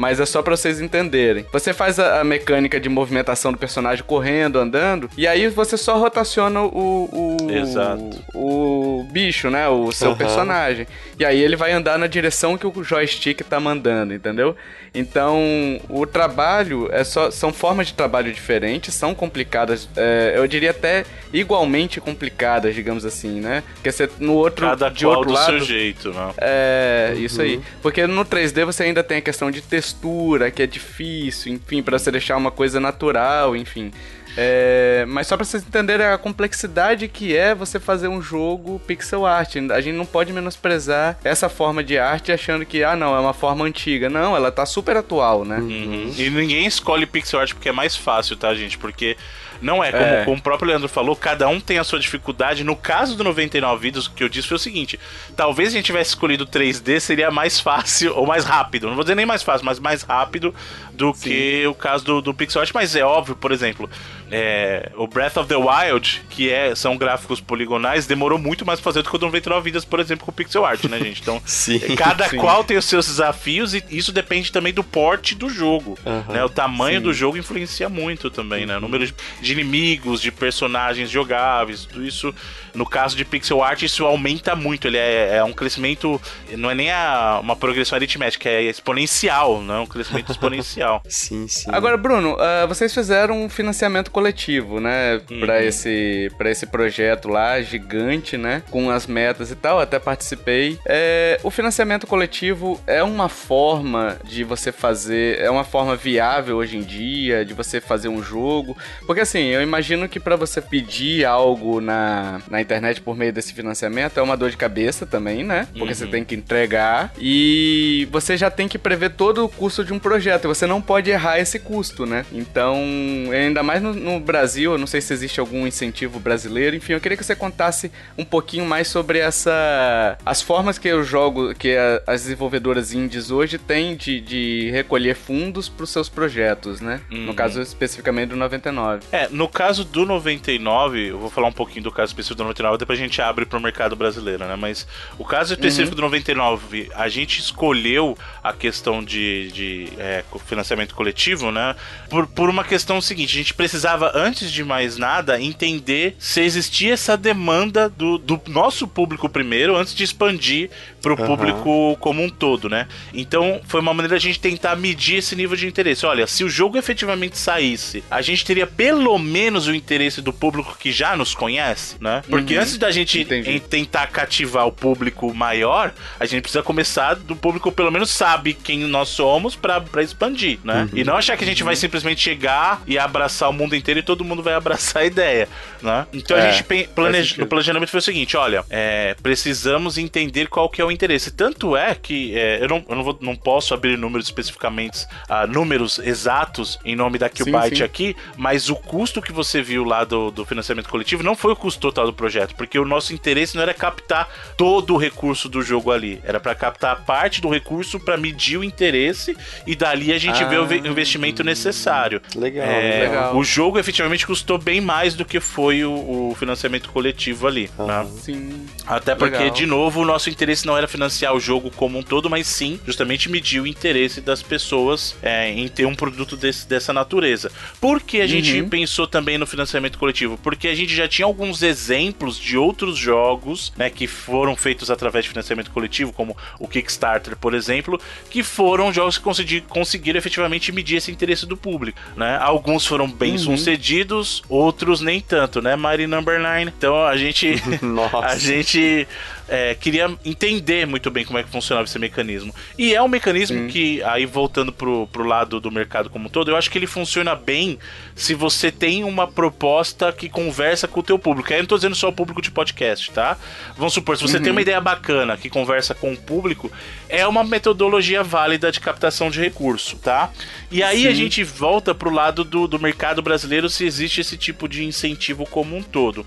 Mas é só para vocês entenderem. Você faz a, a, mecânica de movimentação do personagem correndo, andando, e aí você só rotaciona o. o Exato. O, o bicho, né? O seu uhum. personagem. E aí ele vai andar na direção que o joystick tá mandando, entendeu? Então, o trabalho é só, são formas de trabalho diferentes, são complicadas, é, eu diria até igualmente complicadas, digamos assim, né? Porque você no outro Cada de outro do lado, seu jeito, né? É, uhum. isso aí. Porque no 3D você ainda tem a questão de textura, que é difícil, enfim, para você deixar uma coisa natural, enfim. É, mas só para vocês entenderem a complexidade que é você fazer um jogo pixel art. A gente não pode menosprezar essa forma de arte achando que, ah, não, é uma forma antiga. Não, ela tá super atual, né? Uhum. E ninguém escolhe pixel art porque é mais fácil, tá, gente? Porque não é, como, é. como, o próprio Leandro falou, cada um tem a sua dificuldade. No caso do 99 Vidas, o que eu disse foi o seguinte: talvez a gente tivesse escolhido 3D, seria mais fácil, ou mais rápido. Não vou dizer nem mais fácil, mas mais rápido do Sim. que o caso do, do pixel art. Mas é óbvio, por exemplo, é, o Breath of the Wild, que é, são gráficos poligonais, demorou muito mais pra fazer do que o 99 Vidas, por exemplo, com o pixel art, né, gente? Então, *laughs* sim, cada sim. qual tem os seus desafios e isso depende também do porte do jogo. Uhum, né? O tamanho sim. do jogo influencia muito também, né? O número de inimigos, de personagens jogáveis, tudo isso no caso de pixel art, isso aumenta muito. Ele é, é um crescimento, não é nem a, uma progressão aritmética, é exponencial, não é um crescimento *laughs* exponencial. sim, sim. Agora, Bruno, uh, vocês fizeram um financiamento coletivo, né, uhum. para esse para esse projeto lá gigante, né, com as metas e tal. Até participei. É, o financiamento coletivo é uma forma de você fazer, é uma forma viável hoje em dia de você fazer um jogo, porque assim eu imagino que para você pedir algo na, na internet por meio desse financiamento é uma dor de cabeça também, né? Porque uhum. você tem que entregar e você já tem que prever todo o custo de um projeto. Você não pode errar esse custo, né? Então, ainda mais no, no Brasil, eu não sei se existe algum incentivo brasileiro. Enfim, eu queria que você contasse um pouquinho mais sobre essa as formas que eu jogo, que a, as desenvolvedoras indies hoje têm de, de recolher fundos para os seus projetos, né? Uhum. No caso especificamente do 99. É, no caso do 99, eu vou falar um pouquinho do caso específico do 99, depois a gente abre para o mercado brasileiro, né? Mas o caso específico uhum. do 99, a gente escolheu a questão de, de é, financiamento coletivo, né? Por, por uma questão seguinte, a gente precisava, antes de mais nada, entender se existia essa demanda do, do nosso público primeiro, antes de expandir para o uhum. público como um todo, né? Então foi uma maneira de a gente tentar medir esse nível de interesse. Olha, se o jogo efetivamente saísse, a gente teria pelo menos o interesse do público que já nos conhece, né? Porque uhum. antes da gente tentar cativar o público maior, a gente precisa começar do público pelo menos sabe quem nós somos para expandir, né? Uhum. E não achar que a gente vai simplesmente chegar e abraçar o mundo inteiro e todo mundo vai abraçar a ideia, né? Então é, a gente planeja, o planejamento foi o seguinte, olha, é, precisamos entender qual que é o interesse. Tanto é que é, eu, não, eu não, vou, não posso abrir números especificamente, uh, números exatos em nome da Qbyte aqui, mas o custo que você viu lá do, do financiamento coletivo não foi o custo total do projeto, porque o nosso interesse não era captar todo o recurso do jogo ali, era para captar parte do recurso para medir o interesse e dali a gente ah, vê o ah. investimento necessário. Legal, é, legal. O jogo efetivamente custou bem mais do que foi o, o financiamento coletivo ali. Né? Sim. Até porque, legal. de novo, o nosso interesse não era financiar o jogo como um todo, mas sim justamente medir o interesse das pessoas é, em ter um produto desse, dessa natureza. Por que a uhum. gente pensou também no financiamento coletivo? Porque a gente já tinha alguns exemplos de outros jogos né, que foram feitos através de financiamento coletivo, como o Kickstarter, por exemplo, que foram jogos que consegui, conseguiram efetivamente medir esse interesse do público. Né? Alguns foram bem uhum. Sucedidos, outros nem tanto, né? Mighty Number 9. Então a gente. *laughs* a gente é, queria entender muito bem como é que funcionava esse mecanismo. E é um mecanismo que, aí voltando pro, pro lado do mercado como um todo, eu acho que ele funciona bem se você tem uma proposta que conversa com o teu público. Aí eu não tô dizendo só o público de podcast, tá? Vamos supor, se você uhum. tem uma ideia bacana que conversa com o público, é uma metodologia válida de captação de recurso, tá? E aí Sim. a gente volta pro lado do, do mercado brasileiro se existe esse tipo de incentivo como um todo.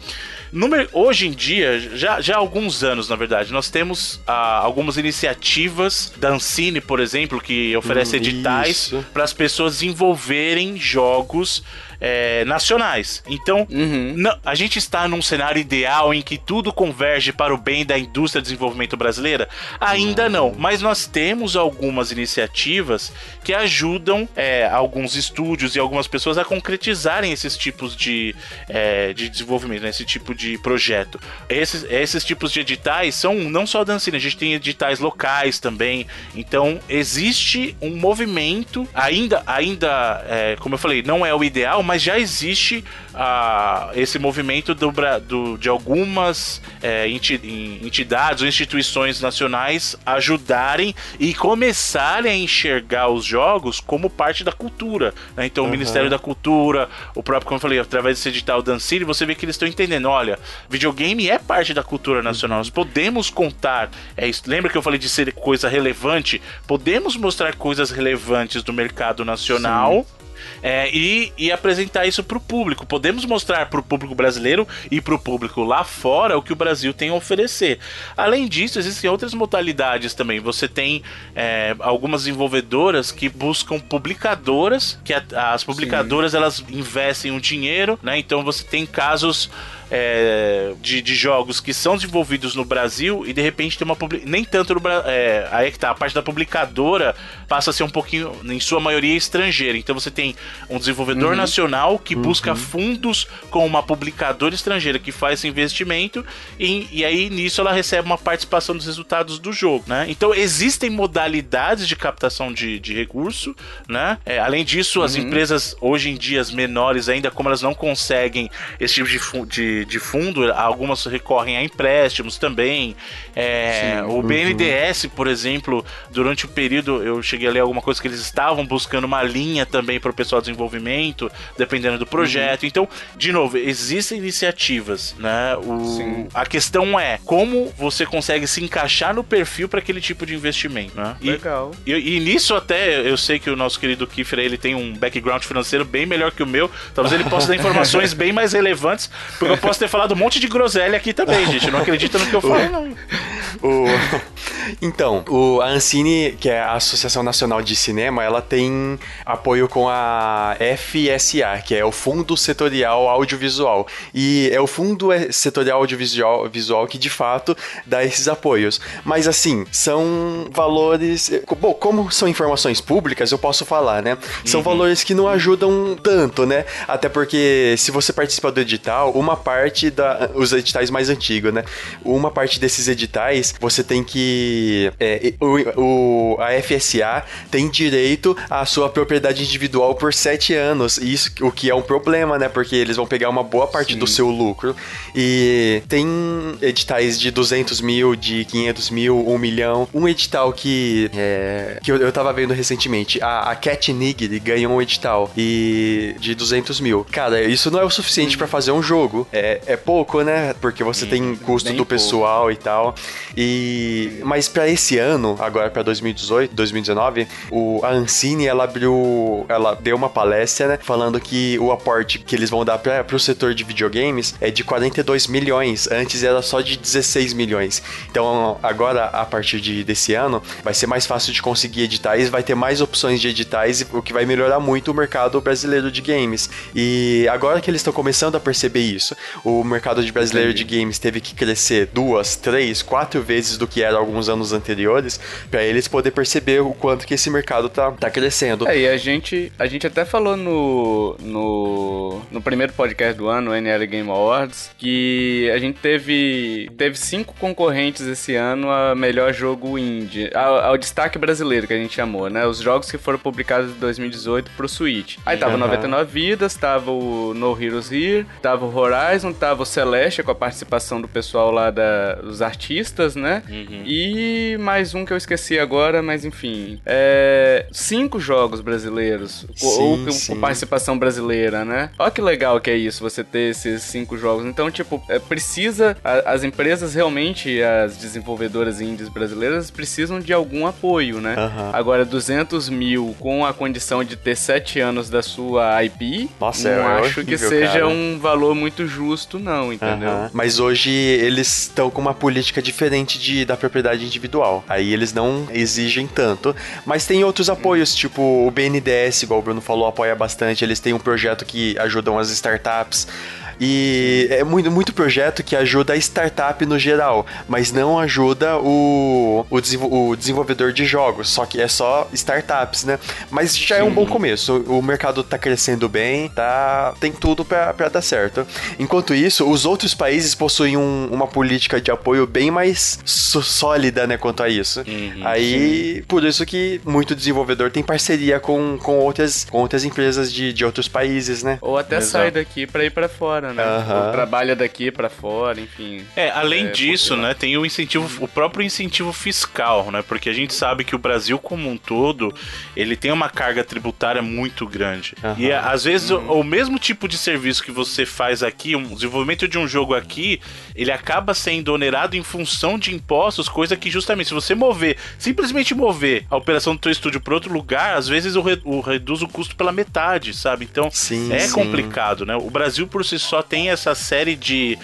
No, hoje em dia, já, já há alguns anos, na verdade, nós temos ah, algumas iniciativas da Ancine, por exemplo, que oferece hum, editais para as pessoas desenvolverem jogos é, nacionais. Então, uhum. não, a gente está num cenário ideal em que tudo converge para o bem da indústria de desenvolvimento brasileira? Ainda não, mas nós temos algumas iniciativas que ajudam é, alguns estúdios e algumas pessoas a concretizarem esses tipos de, é, de desenvolvimento, né, esse tipo de projeto. Esses, esses tipos de editais são não só dançina, a gente tem editais locais também. Então, existe um movimento, ainda, ainda é, como eu falei, não é o ideal, mas mas já existe uh, esse movimento do, do, de algumas é, entidades ou instituições nacionais ajudarem e começarem a enxergar os jogos como parte da cultura. Né? Então, uhum. o Ministério da Cultura, o próprio, como eu falei, através desse edital Dancine, você vê que eles estão entendendo: olha, videogame é parte da cultura nacional, nós podemos contar. É, lembra que eu falei de ser coisa relevante? Podemos mostrar coisas relevantes do mercado nacional. Sim é, e, e apresentar isso para o público. Podemos mostrar para o público brasileiro e para o público lá fora o que o Brasil tem a oferecer. Além disso, existem outras modalidades também. Você tem é, algumas desenvolvedoras que buscam publicadoras, que a, as publicadoras Sim. elas investem o um dinheiro, né? Então você tem casos é, de, de, jogos que são desenvolvidos no Brasil e de repente tem uma nem tanto no é, aí é que tá a parte da publicadora passa a ser um pouquinho em sua maioria estrangeira então você tem um desenvolvedor uhum. nacional que uhum. busca fundos com uma publicadora estrangeira que faz esse investimento e, e aí nisso ela recebe uma participação dos resultados do jogo né então existem modalidades de captação de, de recurso né é, além disso as uhum. empresas hoje em dia as menores ainda como elas não conseguem esse tipo de, de de, de fundo, algumas recorrem a empréstimos também. É, o BNDES, por exemplo, durante o período, eu cheguei a ler alguma coisa que eles estavam buscando uma linha também para o pessoal de desenvolvimento, dependendo do projeto. Uhum. Então, de novo, existem iniciativas, né? O, a questão é como você consegue se encaixar no perfil para aquele tipo de investimento, né? Legal. E, e, e, nisso até eu sei que o nosso querido Kiefer ele tem um background financeiro bem melhor que o meu. Talvez ele possa dar *laughs* informações bem mais relevantes, porque eu posso ter falado um monte de groselha aqui também, *laughs* gente. Não acredita no que eu falo, não. O... *laughs* Então, o, a Ancine, que é a Associação Nacional de Cinema, ela tem apoio com a FSA, que é o Fundo Setorial Audiovisual. E é o Fundo Setorial Audiovisual visual que de fato dá esses apoios. Mas assim, são valores. Bom, como são informações públicas, eu posso falar, né? São uhum. valores que não ajudam tanto, né? Até porque se você participa do edital, uma parte da. Os editais mais antigos, né? Uma parte desses editais você tem que. É, o, o, a FSA tem direito à sua propriedade individual por sete anos. Isso, o que é um problema, né? Porque eles vão pegar uma boa parte Sim. do seu lucro. E tem editais de 200 mil, de 500 mil, 1 milhão. Um edital que, é, que eu, eu tava vendo recentemente, a, a Cat Nigri ganhou um edital e de 200 mil. Cara, isso não é o suficiente para fazer um jogo. É, é pouco, né? Porque você tem custo do pessoal e tal. E mas para esse ano, agora para 2018, 2019, o a Ancine ela abriu, ela deu uma palestra, né, falando que o aporte que eles vão dar para o setor de videogames é de 42 milhões. Antes era só de 16 milhões. Então, agora a partir de, desse ano, vai ser mais fácil de conseguir editais, vai ter mais opções de editais, o que vai melhorar muito o mercado brasileiro de games. E agora que eles estão começando a perceber isso, o mercado de brasileiro Entendi. de games teve que crescer duas, três, quatro vezes do que era alguns anos anteriores, para eles poder perceber o quanto que esse mercado tá, tá crescendo. É, e a gente, a gente até falou no, no, no primeiro podcast do ano, o NL Game Awards, que a gente teve, teve cinco concorrentes esse ano a melhor jogo indie, ao, ao destaque brasileiro que a gente chamou, né? Os jogos que foram publicados em 2018 pro Switch. Aí tava uhum. 99 Vidas, tava o No Heroes Here, tava o Horizon, tava o Celeste com a participação do pessoal lá da, dos artistas, né? Uhum. E mais um que eu esqueci agora, mas enfim. É, cinco jogos brasileiros, sim, ou com participação brasileira, né? Olha que legal que é isso, você ter esses cinco jogos. Então, tipo, é, precisa. A, as empresas realmente, as desenvolvedoras indies brasileiras, precisam de algum apoio, né? Uhum. Agora, 200 mil com a condição de ter sete anos da sua IP, Nossa, não é acho horrível, que seja cara. um valor muito justo, não, entendeu? Uhum. Mas hoje eles estão com uma política diferente de, da propriedade individual. Aí eles não exigem tanto. Mas tem outros apoios, tipo o BNDES, igual o Bruno falou, apoia bastante. Eles têm um projeto que ajudam as startups e é muito, muito projeto que ajuda a startup no geral, mas não ajuda o, o, o desenvolvedor de jogos, só que é só startups, né? Mas já Sim. é um bom começo. O mercado tá crescendo bem, tá, tem tudo para dar certo. Enquanto isso, os outros países possuem um, uma política de apoio bem mais sólida, né, quanto a isso. Uhum, Aí, sim. por isso que muito desenvolvedor tem parceria com, com, outras, com outras empresas de, de outros países, né? Ou até Exato. sai daqui para ir para fora né? Uhum. trabalha daqui para fora, enfim. É, além é, disso, né, tem o incentivo, o próprio incentivo fiscal, né? Porque a gente sabe que o Brasil como um todo, ele tem uma carga tributária muito grande. Uhum. E às vezes uhum. o, o, mesmo tipo de serviço que você faz aqui, um desenvolvimento de um jogo aqui, ele acaba sendo onerado em função de impostos, coisa que justamente se você mover, simplesmente mover a operação do teu estúdio para outro lugar, às vezes o, re, o, reduz o custo pela metade, sabe? Então sim, é sim. complicado, né? O Brasil por si só tem essa série de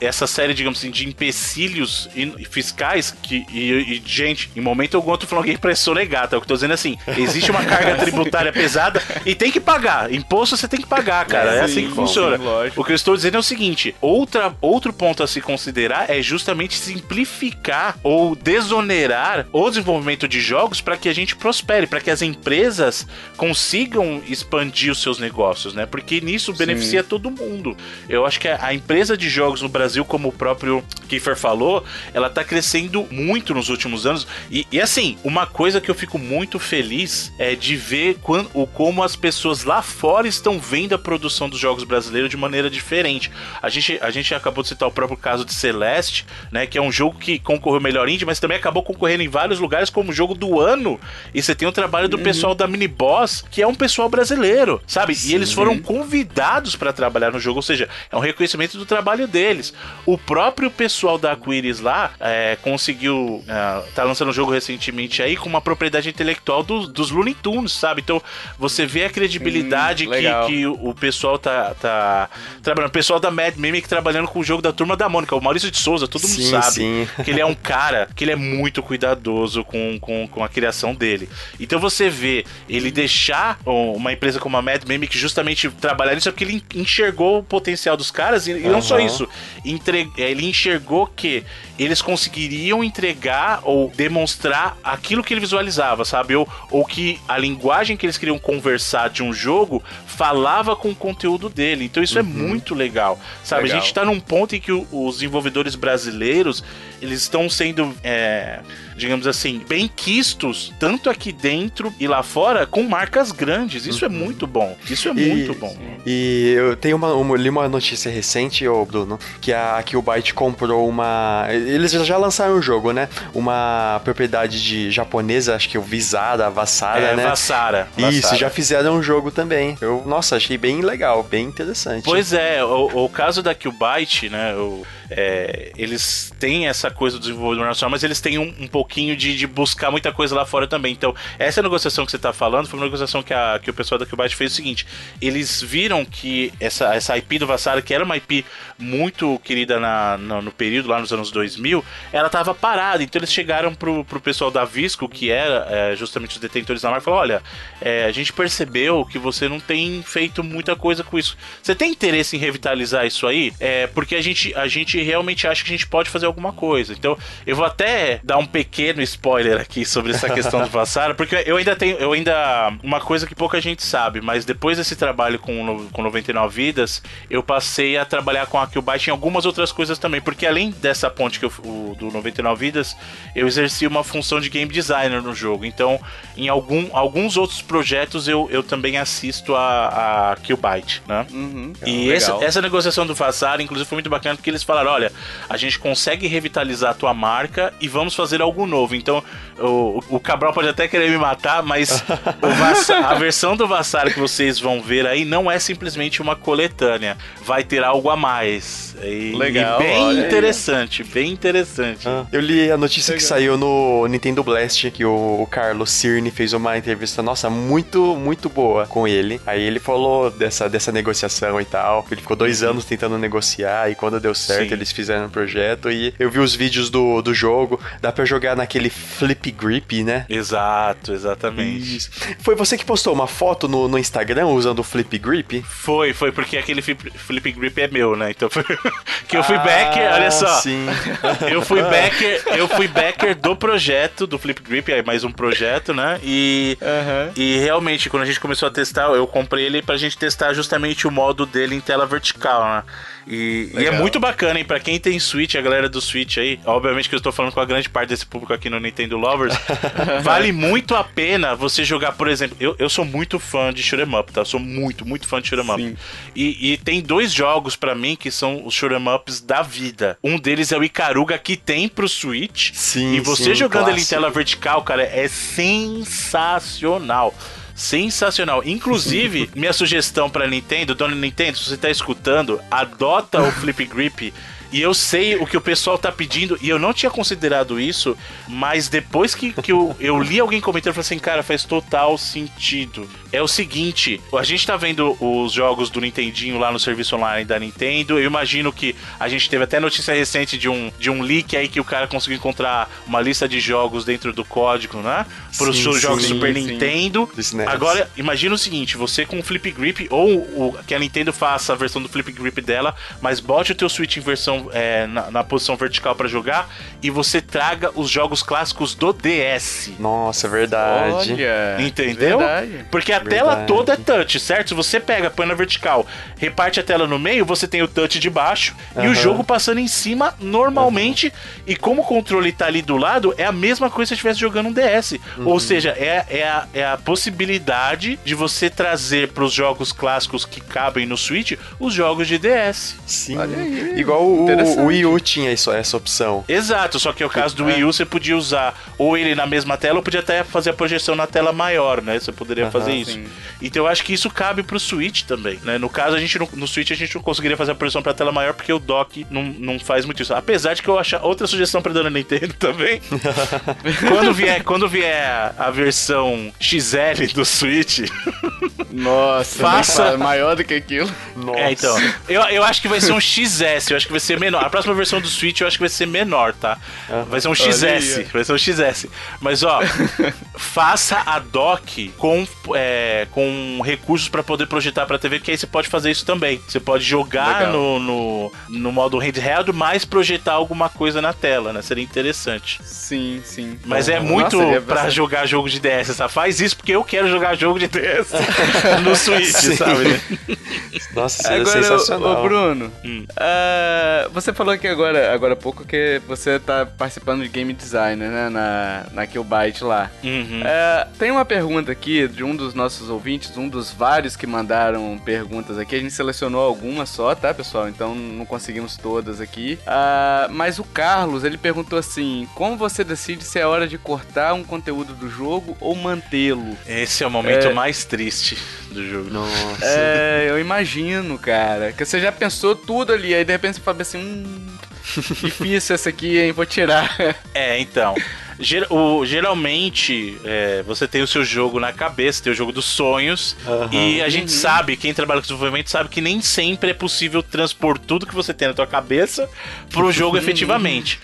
essa série, digamos assim, de empecilhos fiscais que, e, e gente, em momento algum eu tô falando alguém pra sonegar, tá? O que eu tô dizendo é assim, existe uma carga *laughs* tributária pesada e tem que pagar. Imposto você tem que pagar, cara. É, é assim que funciona. Sim, o que eu estou dizendo é o seguinte, outra, outro ponto a se considerar é justamente simplificar ou desonerar o desenvolvimento de jogos para que a gente prospere, para que as empresas consigam expandir os seus negócios, né? Porque nisso beneficia Sim. todo mundo. Eu acho que a empresa de jogos no Brasil, como o próprio Kiefer falou, ela tá crescendo muito nos últimos anos. E, e assim, uma coisa que eu fico muito feliz é de ver quando, o, como as pessoas lá fora estão vendo a produção dos jogos brasileiros de maneira diferente. A gente, a gente acabou de citar o próprio caso de Celeste, né? Que é um jogo que concorreu melhor indie, mas também acabou concorrendo em vários lugares como jogo do ano. E você tem o trabalho do uhum. pessoal da Mini Boss, que é um pessoal brasileiro, sabe? Sim. E eles foram convidados para trabalhar no jogo, ou seja, é um reconhecimento do trabalho deles. O próprio pessoal da Aquiris lá é, conseguiu. É, tá lançando um jogo recentemente aí com uma propriedade intelectual do, dos Looney Tunes, sabe? Então você vê a credibilidade hum, que, que o pessoal tá, tá trabalhando. O pessoal da Mad Mimic trabalhando com o jogo da turma da Mônica, o Maurício de Souza, todo mundo sim, sabe sim. *laughs* que ele é um cara que ele é muito cuidadoso com, com, com a criação dele. Então você vê ele deixar uma empresa como a Mad Mimic justamente trabalhar nisso é porque ele enxergou o potencial dos caras e, uhum. não só isso, entre, ele enxergou que eles conseguiriam entregar ou demonstrar aquilo que ele visualizava, sabe? Ou, ou que a linguagem que eles queriam conversar de um jogo falava com o conteúdo dele. Então isso é uhum. é muito legal, sabe? Legal. A gente tá num ponto em que os desenvolvedores brasileiros eles estão sendo, é, digamos assim, bem quistos, tanto aqui dentro e lá fora, com marcas grandes. Isso é uhum. é muito bom. Isso é e, muito bom. E eu tenho uma, uma, li uma notícia recente, ô Bruno, que a o Byte comprou uma. Eles já lançaram o jogo, né? Uma propriedade de japonesa, acho que o Visada, Vassara, é, né? Vassara. Isso, já fizeram um jogo também. Eu, nossa, achei bem legal, bem interessante. Pois é, o, o caso da Byte, né? O é, eles têm essa coisa do desenvolvedor nacional, mas eles têm um, um pouquinho de, de, buscar muita coisa lá fora também. Então, essa negociação que você está falando foi uma negociação que, a, que o pessoal da Qbyte fez o seguinte: eles viram que essa, essa IP do Vassara, que era uma IP muito querida na, no, no, período lá nos anos 2000, ela estava parada. Então, eles chegaram pro, pro pessoal da Visco, que era é, justamente os detentores da marca, e falaram: olha, é, a gente percebeu que você não tem feito muita coisa com isso. Você tem interesse em revitalizar isso aí? É, porque a gente, a gente realmente acha que a gente pode fazer alguma coisa. Então, eu vou até dar um pequeno spoiler aqui sobre essa questão do *laughs* Vassara, porque eu ainda tenho, eu ainda uma coisa que pouca gente sabe, mas depois desse trabalho com, com 99 vidas, eu passei a trabalhar com a Killbyte em algumas outras coisas também, porque além dessa ponte que eu, o, do 99 vidas, eu exerci uma função de game designer no jogo. Então, em algum, alguns outros projetos eu, eu também assisto a, a Killbyte, né? Uhum, e essa, essa negociação do Vassara, inclusive, foi muito bacana porque eles falaram: olha, a gente consegue revitalizar a tua marca e vamos fazer algo novo. Então, o, o Cabral pode até querer me matar, mas *laughs* a versão do Vassar que vocês vão ver aí não é simplesmente uma coletânea. Vai ter algo a mais. E, Legal. E bem interessante, aí. bem interessante. Ah, eu li a notícia Legal. que saiu no Nintendo Blast, que o, o Carlos Cirne fez uma entrevista, nossa, muito, muito boa com ele. Aí ele falou dessa, dessa negociação e tal. Ele ficou dois uhum. anos tentando negociar e quando deu certo, Sim. eles fizeram o um projeto. E eu vi os vídeos do, do jogo. Dá pra jogar naquele flip grip, né? Exato, exatamente. Isso. Foi você que postou uma foto no, no Instagram usando o flip grip? Foi, foi, porque aquele flip, flip grip é meu, né? Então foi *laughs* que eu fui ah, backer, olha só. Sim. *laughs* eu fui backer, *laughs* eu fui backer do projeto do flip grip, aí mais um projeto, né? E, uhum. e realmente, quando a gente começou a testar, eu comprei ele pra gente testar justamente o modo dele em tela vertical, né? E, e, é muito bacana, hein? Pra quem tem Switch, a galera do Switch aí, obviamente que eu estou falando com a grande parte desse público aqui no Nintendo Lovers, *laughs* vale muito a pena você jogar, por exemplo, eu, eu sou muito fã de shoot'em up, tá? Eu sou muito, muito fã de shoot'em up. E, e, tem dois jogos para mim que são os shoot'em ups da vida. Um deles é o Ikaruga, que tem pro Switch. Sim, E você sim, jogando clássico. ele em tela vertical, cara, é sensacional sensacional. Inclusive, *laughs* minha sugestão para Nintendo, dona Nintendo, se você tá escutando, adota o Flip Grip e eu sei o que o pessoal tá pedindo, e eu não tinha considerado isso, mas depois que, que eu, eu li alguém comentando, eu falei assim, cara, faz total sentido. É o seguinte, a gente tá vendo os jogos do Nintendinho lá no serviço online da Nintendo, eu imagino que a gente teve até notícia recente de um, de um leak aí que o cara conseguiu encontrar uma lista de jogos dentro do código, né? Para os jogos sim, Super sim. Nintendo. Agora, imagina o seguinte, você com o Flip Grip, ou o, que a Nintendo faça a versão do Flip Grip dela, mas bote o teu Switch em versão posição é, na, na, posição vertical para jogar e você traga os jogos clássicos do DS. Nossa, é verdade. Olha, Entendeu? Verdade. Porque a verdade. tela toda é touch, certo? Se você pega, põe na vertical, reparte a tela no meio, você tem o touch de baixo uhum. e o jogo passando em cima normalmente. Uhum. E como o controle tá ali do lado, é a mesma coisa se você estivesse jogando um DS. Uhum. Ou seja, é, é, a, é a possibilidade de você trazer para os jogos clássicos que cabem no Switch os jogos de DS. Sim. Igual o, o, Wii U tinha isso, essa opção. Exato, só que no caso do Wii U você podia usar ou ele na mesma tela ou podia até fazer a projeção na tela maior, né? Você poderia uhum, fazer isso. Sim. Então eu acho que isso cabe pro Switch também, né? No caso, a gente no, no Switch a gente não conseguiria fazer a projeção pra tela maior porque o dock não, não faz muito isso. Apesar de que eu achar outra sugestão pra dona Nintendo *laughs* também. *laughs* quando vier, quando vier a versão XL do Switch, *laughs* nossa, faça maior do que aquilo. Nossa. É, então. Eu, eu acho que vai ser um XS, eu acho que vai ser menor. A próxima versão do Switch eu acho que vai ser menor, tá? Vai ser um XS, vai ser um XS. Mas ó, *laughs* faça a dock com, é, com recursos para poder projetar para TV, que aí você pode fazer isso também. Você pode jogar no, no, no modo handheld, mas projetar alguma coisa na tela, né? Seria interessante. Sim, sim. Mas é muito Nossa, pra jogar jogo de DS, sabe? Faz isso porque eu quero jogar jogo de DS *laughs* no Switch, sim. sabe? Nossa, seria agora, sensacional. Ô, Bruno, hum. uh, você falou aqui agora, agora há pouco que você tá participando de game designer, né? Na, na Killbyte lá. Uhum. Uh, tem uma pergunta aqui de um dos nossos ouvintes, um dos vários que mandaram perguntas aqui. A gente selecionou algumas só, tá, pessoal? Então não conseguimos todas aqui. Uh, mas o Carlos, ele perguntou assim: como você decide se é hora de cortar um conteúdo do jogo ou mantê-lo? Esse é o momento é... mais triste do jogo. Nossa. É, eu imagino, cara. Que você já pensou tudo ali, aí de repente você fala assim, hum, difícil essa aqui, hein? Vou tirar. É, então. Ger o, geralmente, é, você tem o seu jogo na cabeça, tem o jogo dos sonhos, uhum. e a gente uhum. sabe, quem trabalha com desenvolvimento sabe que nem sempre é possível transpor tudo que você tem na tua cabeça pro jogo efetivamente.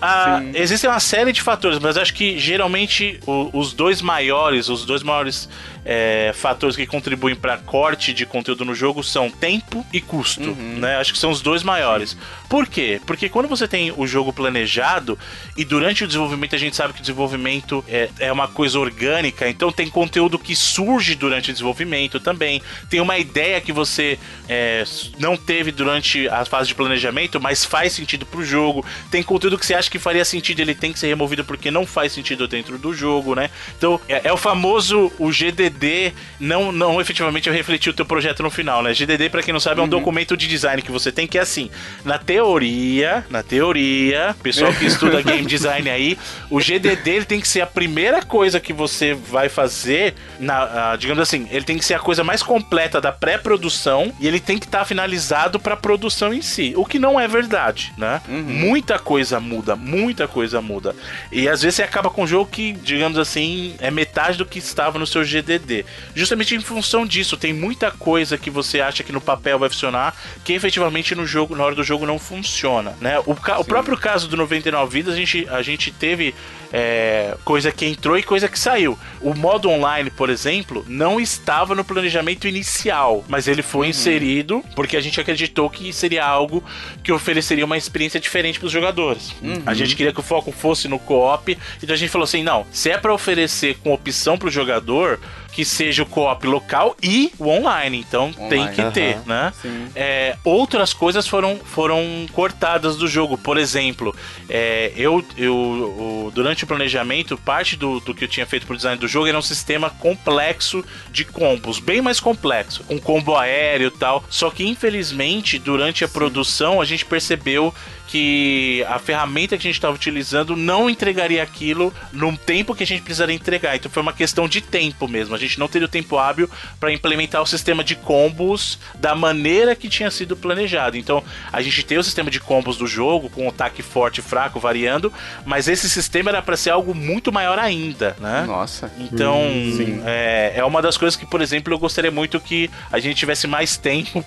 Ah, existem uma série de fatores, mas acho que geralmente o, os dois maiores, os dois maiores é, fatores que contribuem para corte de conteúdo no jogo são tempo e custo, uhum. né? Acho que são os dois maiores. Sim. Por quê? Porque quando você tem o jogo planejado e durante o desenvolvimento a gente sabe que o desenvolvimento é, é uma coisa orgânica, então tem conteúdo que surge durante o desenvolvimento também. Tem uma ideia que você é, não teve durante a fase de planejamento, mas faz sentido pro jogo. Tem conteúdo que você acha que faria sentido, ele tem que ser removido porque não faz sentido dentro do jogo, né? Então é, é o famoso o GDD não, não efetivamente refletir o teu projeto no final, né? GDD, para quem não sabe, é um uhum. documento de design que você tem que é assim, na teoria, na teoria, pessoal que *laughs* estuda game design aí, o GDD ele tem que ser a primeira coisa que você vai fazer, na, digamos assim, ele tem que ser a coisa mais completa da pré-produção e ele tem que estar tá finalizado para produção em si, o que não é verdade, né? Uhum. Muita coisa muda, muita coisa muda. E às vezes você acaba com um jogo que, digamos assim, é metade do que estava no seu GDD Justamente em função disso, tem muita coisa que você acha que no papel vai funcionar, que efetivamente no jogo, na hora do jogo não funciona, né? O, o próprio caso do 99 Vidas, a gente, a gente teve é, coisa que entrou e coisa que saiu. O modo online, por exemplo, não estava no planejamento inicial, mas ele foi uhum. inserido porque a gente acreditou que seria algo que ofereceria uma experiência diferente para os jogadores. Uhum. A gente queria que o foco fosse no co-op, então a gente falou assim: não, se é para oferecer com opção para o jogador, que seja o co-op local e o online. Então online. tem que uhum. ter, né? É, outras coisas foram, foram cortadas do jogo. Por exemplo, é, eu, eu, durante o planejamento, parte do, do que eu tinha feito pro design do jogo era um sistema complexo de combos, bem mais complexo, com combo aéreo e tal. Só que infelizmente, durante a Sim. produção, a gente percebeu que a ferramenta que a gente estava utilizando não entregaria aquilo no tempo que a gente precisaria entregar. Então foi uma questão de tempo mesmo. A gente não teria o tempo hábil para implementar o sistema de combos da maneira que tinha sido planejado. Então a gente tem o sistema de combos do jogo com ataque forte e fraco variando, mas esse sistema era para ser algo muito maior ainda, né? Nossa. Então hum, é, é uma das coisas que, por exemplo, eu gostaria muito que a gente tivesse mais *laughs* tempo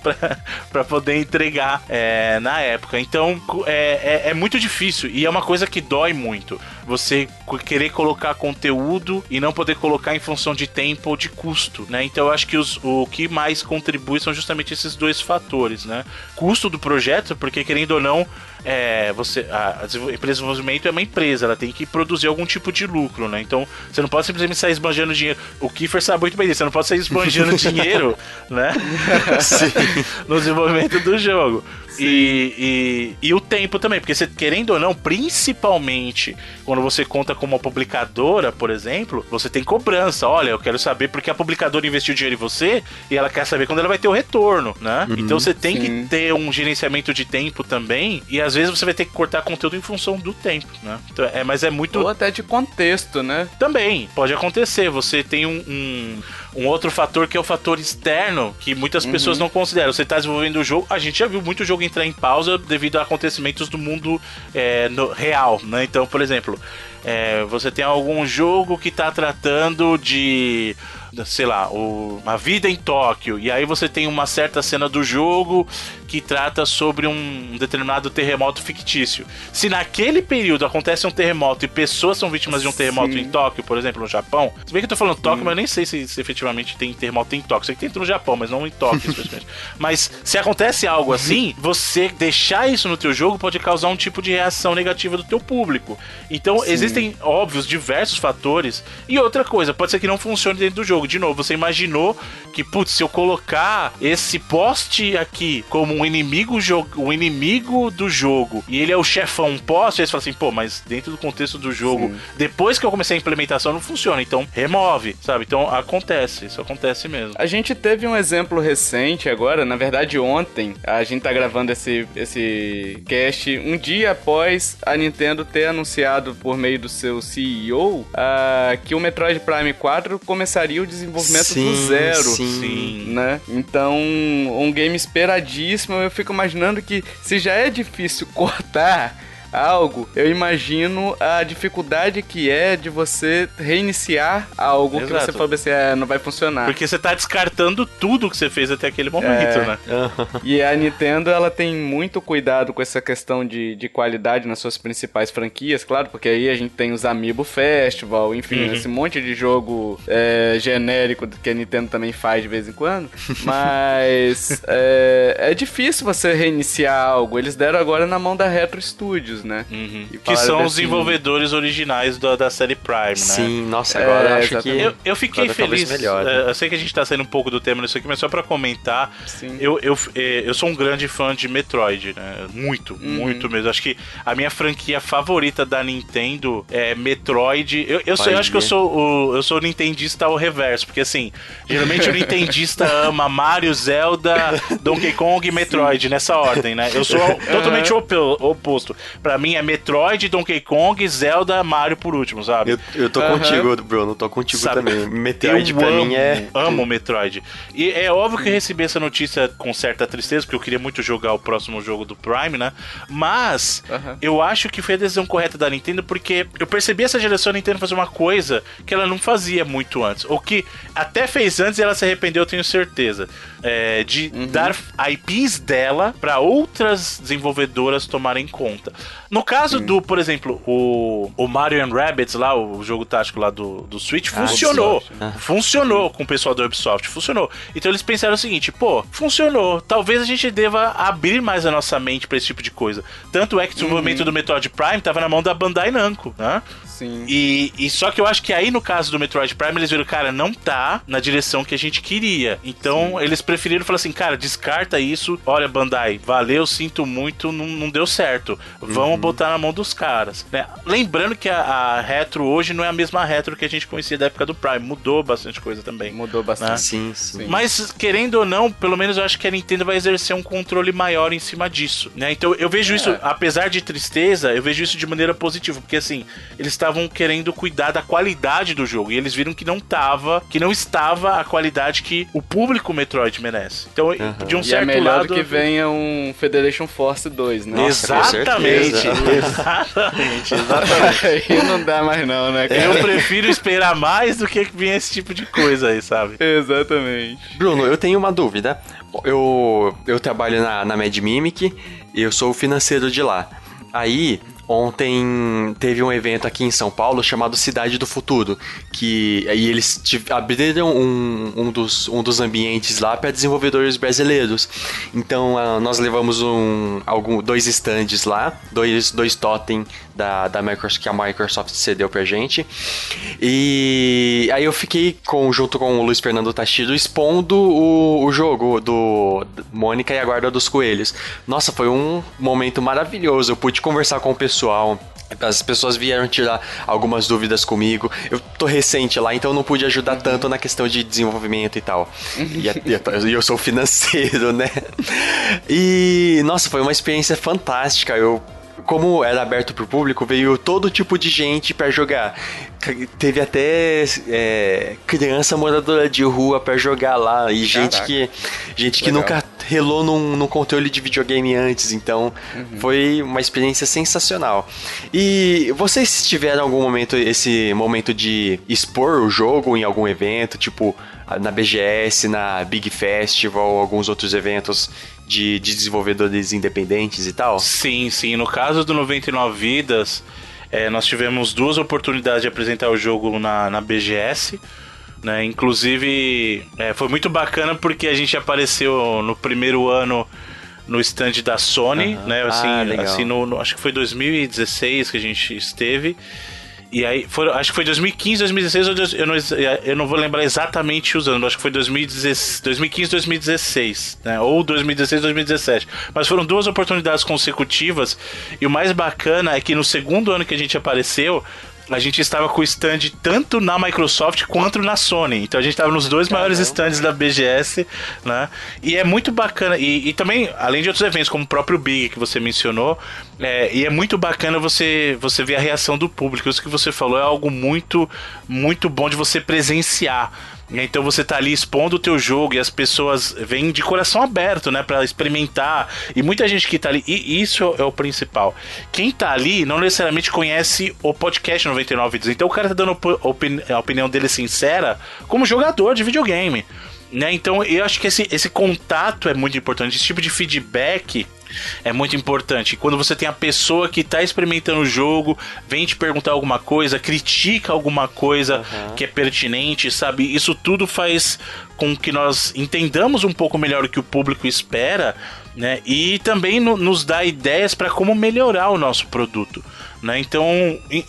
para poder entregar é, na época. Então é, é, é, muito difícil e é uma coisa que dói muito. Você querer colocar conteúdo e não poder colocar em função de tempo ou de custo, né? Então eu acho que os, o que mais contribui são justamente esses dois fatores, né? Custo do projeto, porque querendo ou não, é, você, a, a empresa de desenvolvimento é uma empresa, ela tem que produzir algum tipo de lucro, né? Então você não pode simplesmente sair esbanjando dinheiro. O Kiefer sabe muito bem disso, você não pode sair esbanjando *laughs* dinheiro, né? *laughs* no desenvolvimento do jogo. E, e, e, o tempo também, porque você, querendo ou não, principalmente quando você conta com uma publicadora, por exemplo, você tem cobrança. Olha, eu quero saber porque a publicadora investiu dinheiro em você e ela quer saber quando ela vai ter o retorno, né? Uhum, então você tem sim. que ter um gerenciamento de tempo também, e às vezes você vai ter que cortar conteúdo em função do tempo, né? Então, é, mas é muito. Ou até de contexto, né? Também, pode acontecer. Você tem um, um um outro fator que é o fator externo, que muitas uhum. pessoas não consideram. Você está desenvolvendo o jogo, a gente já viu muito jogo entrar em pausa devido a acontecimentos do mundo é, no, real, né? Então, por exemplo, é, você tem algum jogo que está tratando de sei lá, o, a vida em Tóquio, e aí você tem uma certa cena do jogo que trata sobre um determinado terremoto fictício. Se naquele período acontece um terremoto e pessoas são vítimas de um terremoto Sim. em Tóquio, por exemplo, no Japão, se bem que eu tô falando Tóquio, mas eu nem sei se, se, efetivamente tem terremoto em Tóquio. Sei que tem no Japão, mas não em Tóquio, *laughs* especificamente. mas se acontece algo assim, você deixar isso no teu jogo pode causar um tipo de reação negativa do teu público. Então, Sim. existem, óbvios, diversos fatores. E outra coisa, pode ser que não funcione dentro do jogo de novo, você imaginou que, putz, se eu colocar esse poste aqui como um inimigo, um inimigo do jogo e ele é o chefão poste, aí você fala assim, pô, mas dentro do contexto do jogo, Sim. depois que eu comecei a implementação, não funciona. Então, remove, sabe? Então, acontece, isso acontece mesmo. A gente teve um exemplo recente agora, na verdade, ontem, a gente tá gravando esse, esse cast um dia após a Nintendo ter anunciado por meio do seu CEO uh, ah, que o Metroid Prime 4 começaria o desenvolvimento sim, do zero. Sim. Né? Então, um game esperadíssimo. Eu fico imaginando que se já é difícil *laughs* cortar algo, eu imagino a dificuldade que é de você reiniciar algo Exato. que você falou assim, é, não vai funcionar. Porque você tá descartando tudo que você fez até aquele momento, é... né? e a Nintendo, ela tem muito cuidado com essa questão de, de qualidade nas suas principais franquias, claro, porque aí a gente tem os Amiibo Festival, enfim, uhum. esse monte de jogo é, genérico que a Nintendo também faz de vez em quando, *laughs* mas é, é difícil você reiniciar algo. Eles deram agora na mão da Retro Studios, né? Uhum. Que são os desenvolvedores originais da, da série Prime, né? Sim, nossa, agora é, acho que. Eu, eu fiquei feliz. Melhor, né? É, eu sei que a gente tá saindo um pouco do tema nisso aqui, mas só pra comentar. Sim. Eu, eu, é, eu sou um grande fã de Metroid, né? Muito, uhum. muito mesmo. Acho que a minha franquia favorita da Nintendo é Metroid. Eu, eu, sou, eu acho que eu sou o, eu sou o Nintendista ao reverso, porque assim, geralmente o Nintendista *laughs* ama Mario, Zelda, Donkey Kong e Metroid, nessa ordem, né? Eu sou *laughs* totalmente uhum. oposto. Pra mim é Metroid, Donkey Kong, Zelda, Mario por último, sabe? Eu, eu tô uhum. contigo, Bruno, tô contigo sabe? também. Metroid eu pra amo, mim é. Amo Metroid. E é óbvio que eu recebi essa notícia com certa tristeza, porque eu queria muito jogar o próximo jogo do Prime, né? Mas uhum. eu acho que foi a decisão correta da Nintendo, porque eu percebi essa geração da Nintendo fazer uma coisa que ela não fazia muito antes. Ou que até fez antes e ela se arrependeu, eu tenho certeza. É, de uhum. dar IPs dela para outras desenvolvedoras tomarem conta. No caso Sim. do, por exemplo, o, o Mario and Rabbids lá, o jogo tático lá do, do Switch, ah, funcionou. Ah. Funcionou com o pessoal da Ubisoft, funcionou. Então eles pensaram o seguinte, pô, funcionou. Talvez a gente deva abrir mais a nossa mente para esse tipo de coisa. Tanto é que o desenvolvimento uhum. do Metroid Prime tava na mão da Bandai Namco, né? Sim. E, e só que eu acho que aí no caso do Metroid Prime eles viram, cara, não tá na direção que a gente queria. Então Sim. eles preferiram falar assim, cara, descarta isso. Olha, Bandai, valeu, sinto muito, não, não deu certo. Vamos uhum. Botar na mão dos caras. Né? Lembrando que a, a, Retro hoje não é a mesma Retro que a gente conhecia da época do Prime. Mudou bastante coisa também. Mudou bastante. Né? Sim, sim. Mas, querendo ou não, pelo menos eu acho que a Nintendo vai exercer um controle maior em cima disso. Né? Então eu vejo é. isso, apesar de tristeza, eu vejo isso de maneira positiva. Porque assim, eles estavam querendo cuidar da qualidade do jogo. E eles viram que não tava, que não estava a qualidade que o público Metroid merece. Então, uhum. de um e é certo é melhor lado. que venha um Federation Force 2, né? Nossa, exatamente. Exatamente, exatamente. aí não dá mais, não, né? Cara? Eu prefiro esperar mais do que vir esse tipo de coisa aí, sabe? Exatamente. Bruno, eu tenho uma dúvida. Eu, eu trabalho na, na Mad Mimic e eu sou o financeiro de lá. Aí, Ontem teve um evento aqui em São Paulo chamado Cidade do Futuro, que aí eles abriram um, um, dos, um dos ambientes lá para desenvolvedores brasileiros. Então uh, nós levamos um, algum, dois stands lá, dois, dois totem da, da Microsoft, que a Microsoft cedeu pra gente. E aí eu fiquei com, junto com o Luiz Fernando Tachiro expondo o, o jogo do Mônica e a Guarda dos Coelhos. Nossa, foi um momento maravilhoso. Eu pude conversar com o pessoal, as pessoas vieram tirar algumas dúvidas comigo. Eu tô recente lá, então não pude ajudar uhum. tanto na questão de desenvolvimento e tal. e, e, eu sou financeiro, *laughs* né? E, nossa, foi uma experiência fantástica. Eu como era aberto pro público, veio todo tipo de gente para jogar. Teve até é, criança moradora de rua para jogar lá e gente que gente que nunca relou num, num controle de videogame antes, então uhum. foi uma experiência sensacional. E vocês tiveram algum momento esse momento de expor o jogo em algum evento, tipo na BGS, na Big Festival, alguns outros eventos de, de desenvolvedores independentes e tal? Sim, sim. No caso do 99 Vidas, é, nós tivemos duas oportunidades de apresentar o jogo na, na BGS. Né? Inclusive, é, foi muito bacana porque a gente apareceu no primeiro ano no stand da Sony, uhum. né? Assim, ah, assim no, no, acho que foi 2016 que a gente esteve. E aí, foi, acho que foi 2015, 2016, eu não, eu não vou lembrar exatamente os anos, acho que foi 2015, 2016, né? Ou 2016, 2017. Mas foram duas oportunidades consecutivas. E o mais bacana é que no segundo ano que a gente apareceu, a gente estava com o stand tanto na Microsoft quanto na Sony. Então a gente estava nos dois Caramba. maiores stands da BGS, né? E é muito bacana. E, e, também, além de outros eventos, como o próprio Big que você mencionou, é, e é muito bacana você, você ver a reação do público. Isso que você falou é algo muito, muito bom de você presenciar. Então você tá ali expondo o teu jogo e as pessoas vêm de coração aberto, né, para experimentar. E muita gente que tá ali, e isso é o principal. Quem tá ali não necessariamente conhece o podcast 99 vídeos. Então o cara tá dando a opinião dele sincera como jogador de videogame. Né? Então eu acho que esse, esse contato é muito importante, esse tipo de feedback é muito importante. Quando você tem a pessoa que está experimentando o jogo, vem te perguntar alguma coisa, critica alguma coisa uhum. que é pertinente, sabe? Isso tudo faz com que nós entendamos um pouco melhor o que o público espera, né? E também no, nos dá ideias para como melhorar o nosso produto. Né? Então,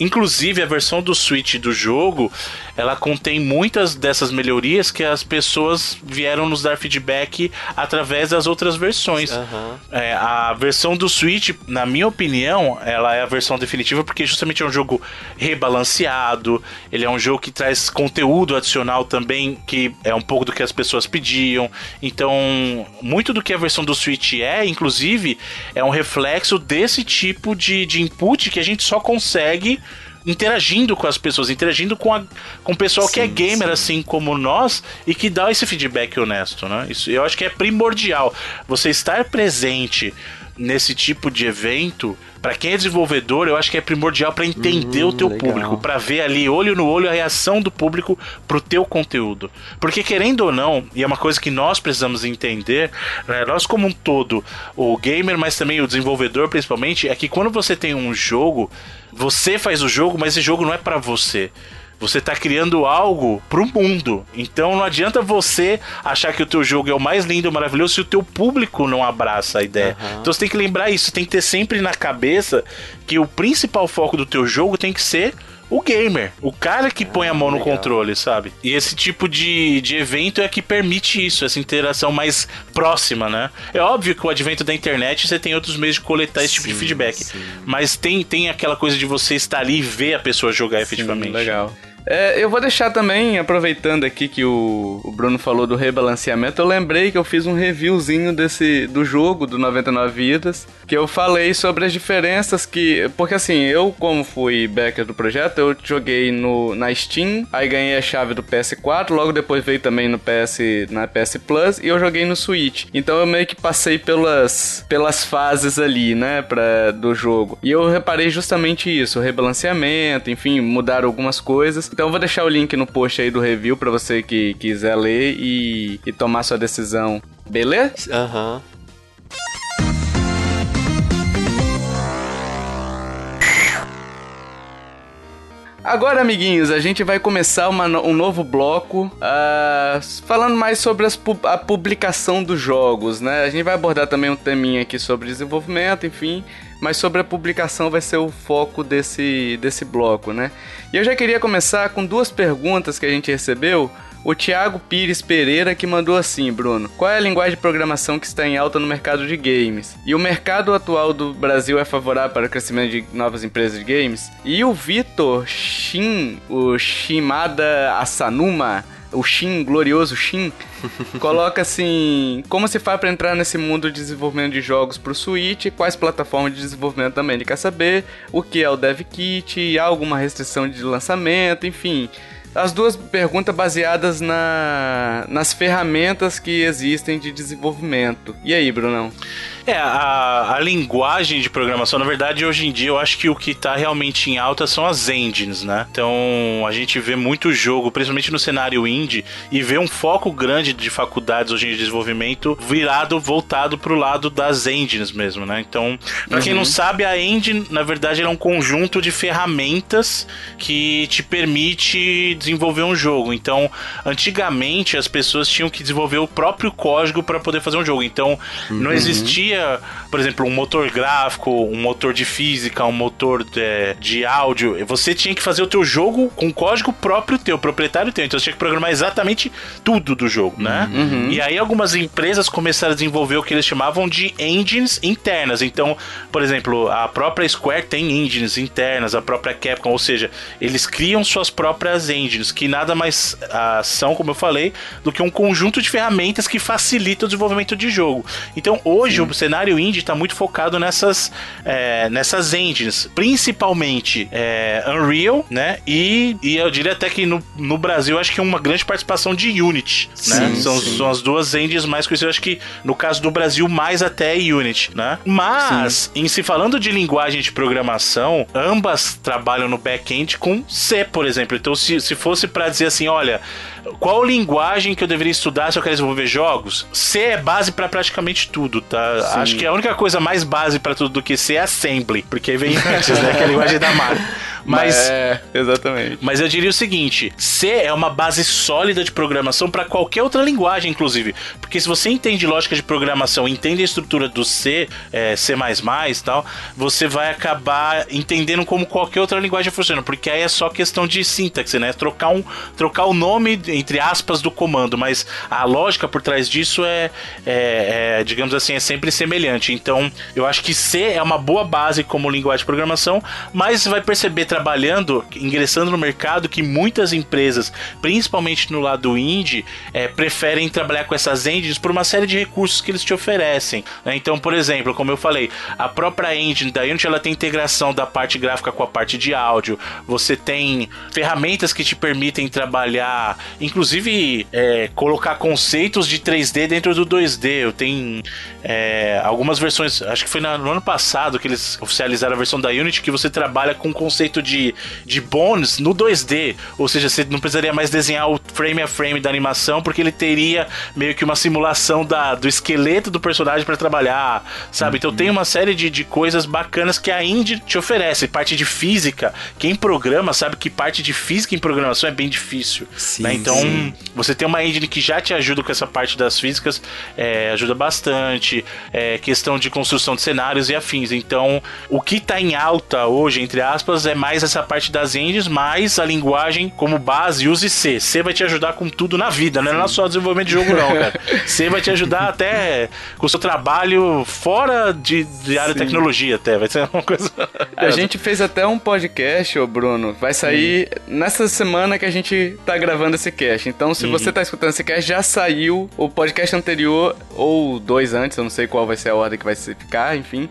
inclusive a versão do Switch do jogo, ela contém muitas dessas melhorias que as pessoas vieram nos dar feedback através das outras versões. Uhum. É, a versão do Switch, na minha opinião, ela é a versão definitiva porque justamente é um jogo rebalanceado, ele é um jogo que traz conteúdo adicional também, que é um pouco do que as pessoas pediam. Então, muito do que a versão do Switch é, inclusive, é um reflexo desse tipo de, de input que a gente só consegue interagindo com as pessoas, interagindo com, a, com o pessoal sim, que é gamer sim. assim como nós e que dá esse feedback honesto, né? Isso eu acho que é primordial. Você estar presente nesse tipo de evento, para quem é desenvolvedor, eu acho que é primordial para entender hum, o teu legal. público, para ver ali olho no olho a reação do público pro teu conteúdo. Porque querendo ou não, e é uma coisa que nós precisamos entender, né, nós como um todo, o gamer, mas também o desenvolvedor principalmente, é que quando você tem um jogo, você faz o jogo, mas esse jogo não é para você. Você está criando algo pro mundo. Então não adianta você achar que o teu jogo é o mais lindo e maravilhoso se o teu público não abraça a ideia. Uhum. Então você tem que lembrar isso, tem que ter sempre na cabeça que o principal foco do teu jogo tem que ser o gamer, o cara que põe a mão no controle, sabe? E esse tipo de, de evento é que permite isso, essa interação mais próxima, né? É óbvio que o advento da internet você tem outros meios de coletar esse sim, tipo de feedback, sim. mas tem, tem aquela coisa de você estar ali e ver a pessoa jogar efetivamente. Sim, legal. É, eu vou deixar também, aproveitando aqui que o, o, Bruno falou do rebalanceamento, eu lembrei que eu fiz um reviewzinho desse do jogo do 99 Vidas, que eu falei sobre as diferenças que. Porque assim, eu, como fui backer do projeto, eu joguei no, na Steam, aí ganhei a chave do PS4, logo depois veio também no PS, na PS Plus, e eu joguei no Switch. Então eu meio que passei pelas, pelas fases ali, né, pra, do jogo. E eu reparei justamente isso, o rebalanceamento, enfim, mudaram algumas coisas. Então eu vou deixar o link no post aí do review para você que quiser ler e, e tomar sua decisão. Beleza? Aham. Uhum. Agora, amiguinhos, a gente vai começar uma, um novo bloco uh, falando mais sobre as, a publicação dos jogos, né? A gente vai abordar também um teminha aqui sobre desenvolvimento, enfim mas sobre a publicação vai ser o foco desse, desse bloco, né? E eu já queria começar com duas perguntas que a gente recebeu o Thiago Pires Pereira que mandou assim, Bruno. Qual é a linguagem de programação que está em alta no mercado de games? E o mercado atual do Brasil é favorável para o crescimento de novas empresas de games? E o Vitor Shin, o Shimada Asanuma, o Shin, glorioso Shin, *laughs* coloca assim: como se faz para entrar nesse mundo de desenvolvimento de jogos para o Switch? Quais plataformas de desenvolvimento também ele quer saber? O que é o Dev Kit? Há alguma restrição de lançamento? Enfim. As duas perguntas baseadas na, nas ferramentas que existem de desenvolvimento. E aí, Brunão? É, a, a linguagem de programação, na verdade, hoje em dia eu acho que o que está realmente em alta são as engines, né? Então a gente vê muito jogo, principalmente no cenário indie, e vê um foco grande de faculdades hoje em desenvolvimento virado, voltado para o lado das engines mesmo, né? Então, para uhum. quem não uhum. sabe, a engine, na verdade, é um conjunto de ferramentas que te permite desenvolver um jogo. Então, antigamente as pessoas tinham que desenvolver o próprio código para poder fazer um jogo. Então, uhum. não existia por exemplo, um motor gráfico, um motor de física, um motor de, de áudio, você tinha que fazer o teu jogo com código próprio teu, proprietário teu. Então você tinha que programar exatamente tudo do jogo, né? Uhum. E aí algumas empresas começaram a desenvolver o que eles chamavam de engines internas. Então, por exemplo, a própria Square tem engines internas, a própria Capcom, ou seja, eles criam suas próprias engines, que nada mais ah, são, como eu falei, do que um conjunto de ferramentas que facilita o desenvolvimento de jogo. Então, hoje, Sim. você cenário indie está muito focado nessas, é, nessas engines, principalmente é, Unreal, né? E, e eu diria até que no, no Brasil acho que uma grande participação de Unity, né? São, sim. são as duas engines mais conhecidas, acho que no caso do Brasil mais até Unity, né? Mas, sim. em se falando de linguagem de programação, ambas trabalham no back-end com C, por exemplo. Então, se, se fosse para dizer assim, olha, qual linguagem que eu deveria estudar se eu quero desenvolver jogos? C é base para praticamente tudo, tá? Acho que a única coisa mais base para tudo do que C é assembly, porque aí vem antes, né? Que é a linguagem da Mario. *laughs* Mas é, exatamente. Mas eu diria o seguinte, C é uma base sólida de programação para qualquer outra linguagem, inclusive, porque se você entende lógica de programação, entende a estrutura do C, é, C++ e tal, você vai acabar entendendo como qualquer outra linguagem funciona, porque aí é só questão de sintaxe, né? Trocar um trocar o nome entre aspas do comando, mas a lógica por trás disso é, é, é digamos assim, é sempre semelhante. Então, eu acho que C é uma boa base como linguagem de programação, mas você vai perceber trabalhando, ingressando no mercado, que muitas empresas, principalmente no lado indie, é, preferem trabalhar com essas engines por uma série de recursos que eles te oferecem. Né? Então, por exemplo, como eu falei, a própria engine da Unity ela tem integração da parte gráfica com a parte de áudio. Você tem ferramentas que te permitem trabalhar, inclusive é, colocar conceitos de 3D dentro do 2D. Eu tenho é, algumas versões, acho que foi no ano passado que eles oficializaram a versão da Unity que você trabalha com o de, de bones no 2D. Ou seja, você não precisaria mais desenhar o frame a frame da animação, porque ele teria meio que uma simulação da, do esqueleto do personagem para trabalhar, sabe? Então tem uma série de, de coisas bacanas que a Indie te oferece. Parte de física, quem programa sabe que parte de física em programação é bem difícil. Sim, né? Então sim. você tem uma engine que já te ajuda com essa parte das físicas, é, ajuda bastante. É, questão de construção de cenários e afins. Então o que está em alta hoje, entre aspas, é mais essa parte das engines, mais a linguagem como base, use C. C vai te ajudar com tudo na vida, não é só desenvolvimento de jogo, não, cara. C vai te ajudar até com o seu trabalho fora de, de área Sim. de tecnologia, até. Vai ser uma coisa. A gente fez até um podcast, ô Bruno. Vai sair nessa semana que a gente tá gravando esse cast. Então, se uhum. você tá escutando esse cast, já saiu o podcast anterior, ou dois antes, eu não sei qual vai ser a ordem que vai ficar, enfim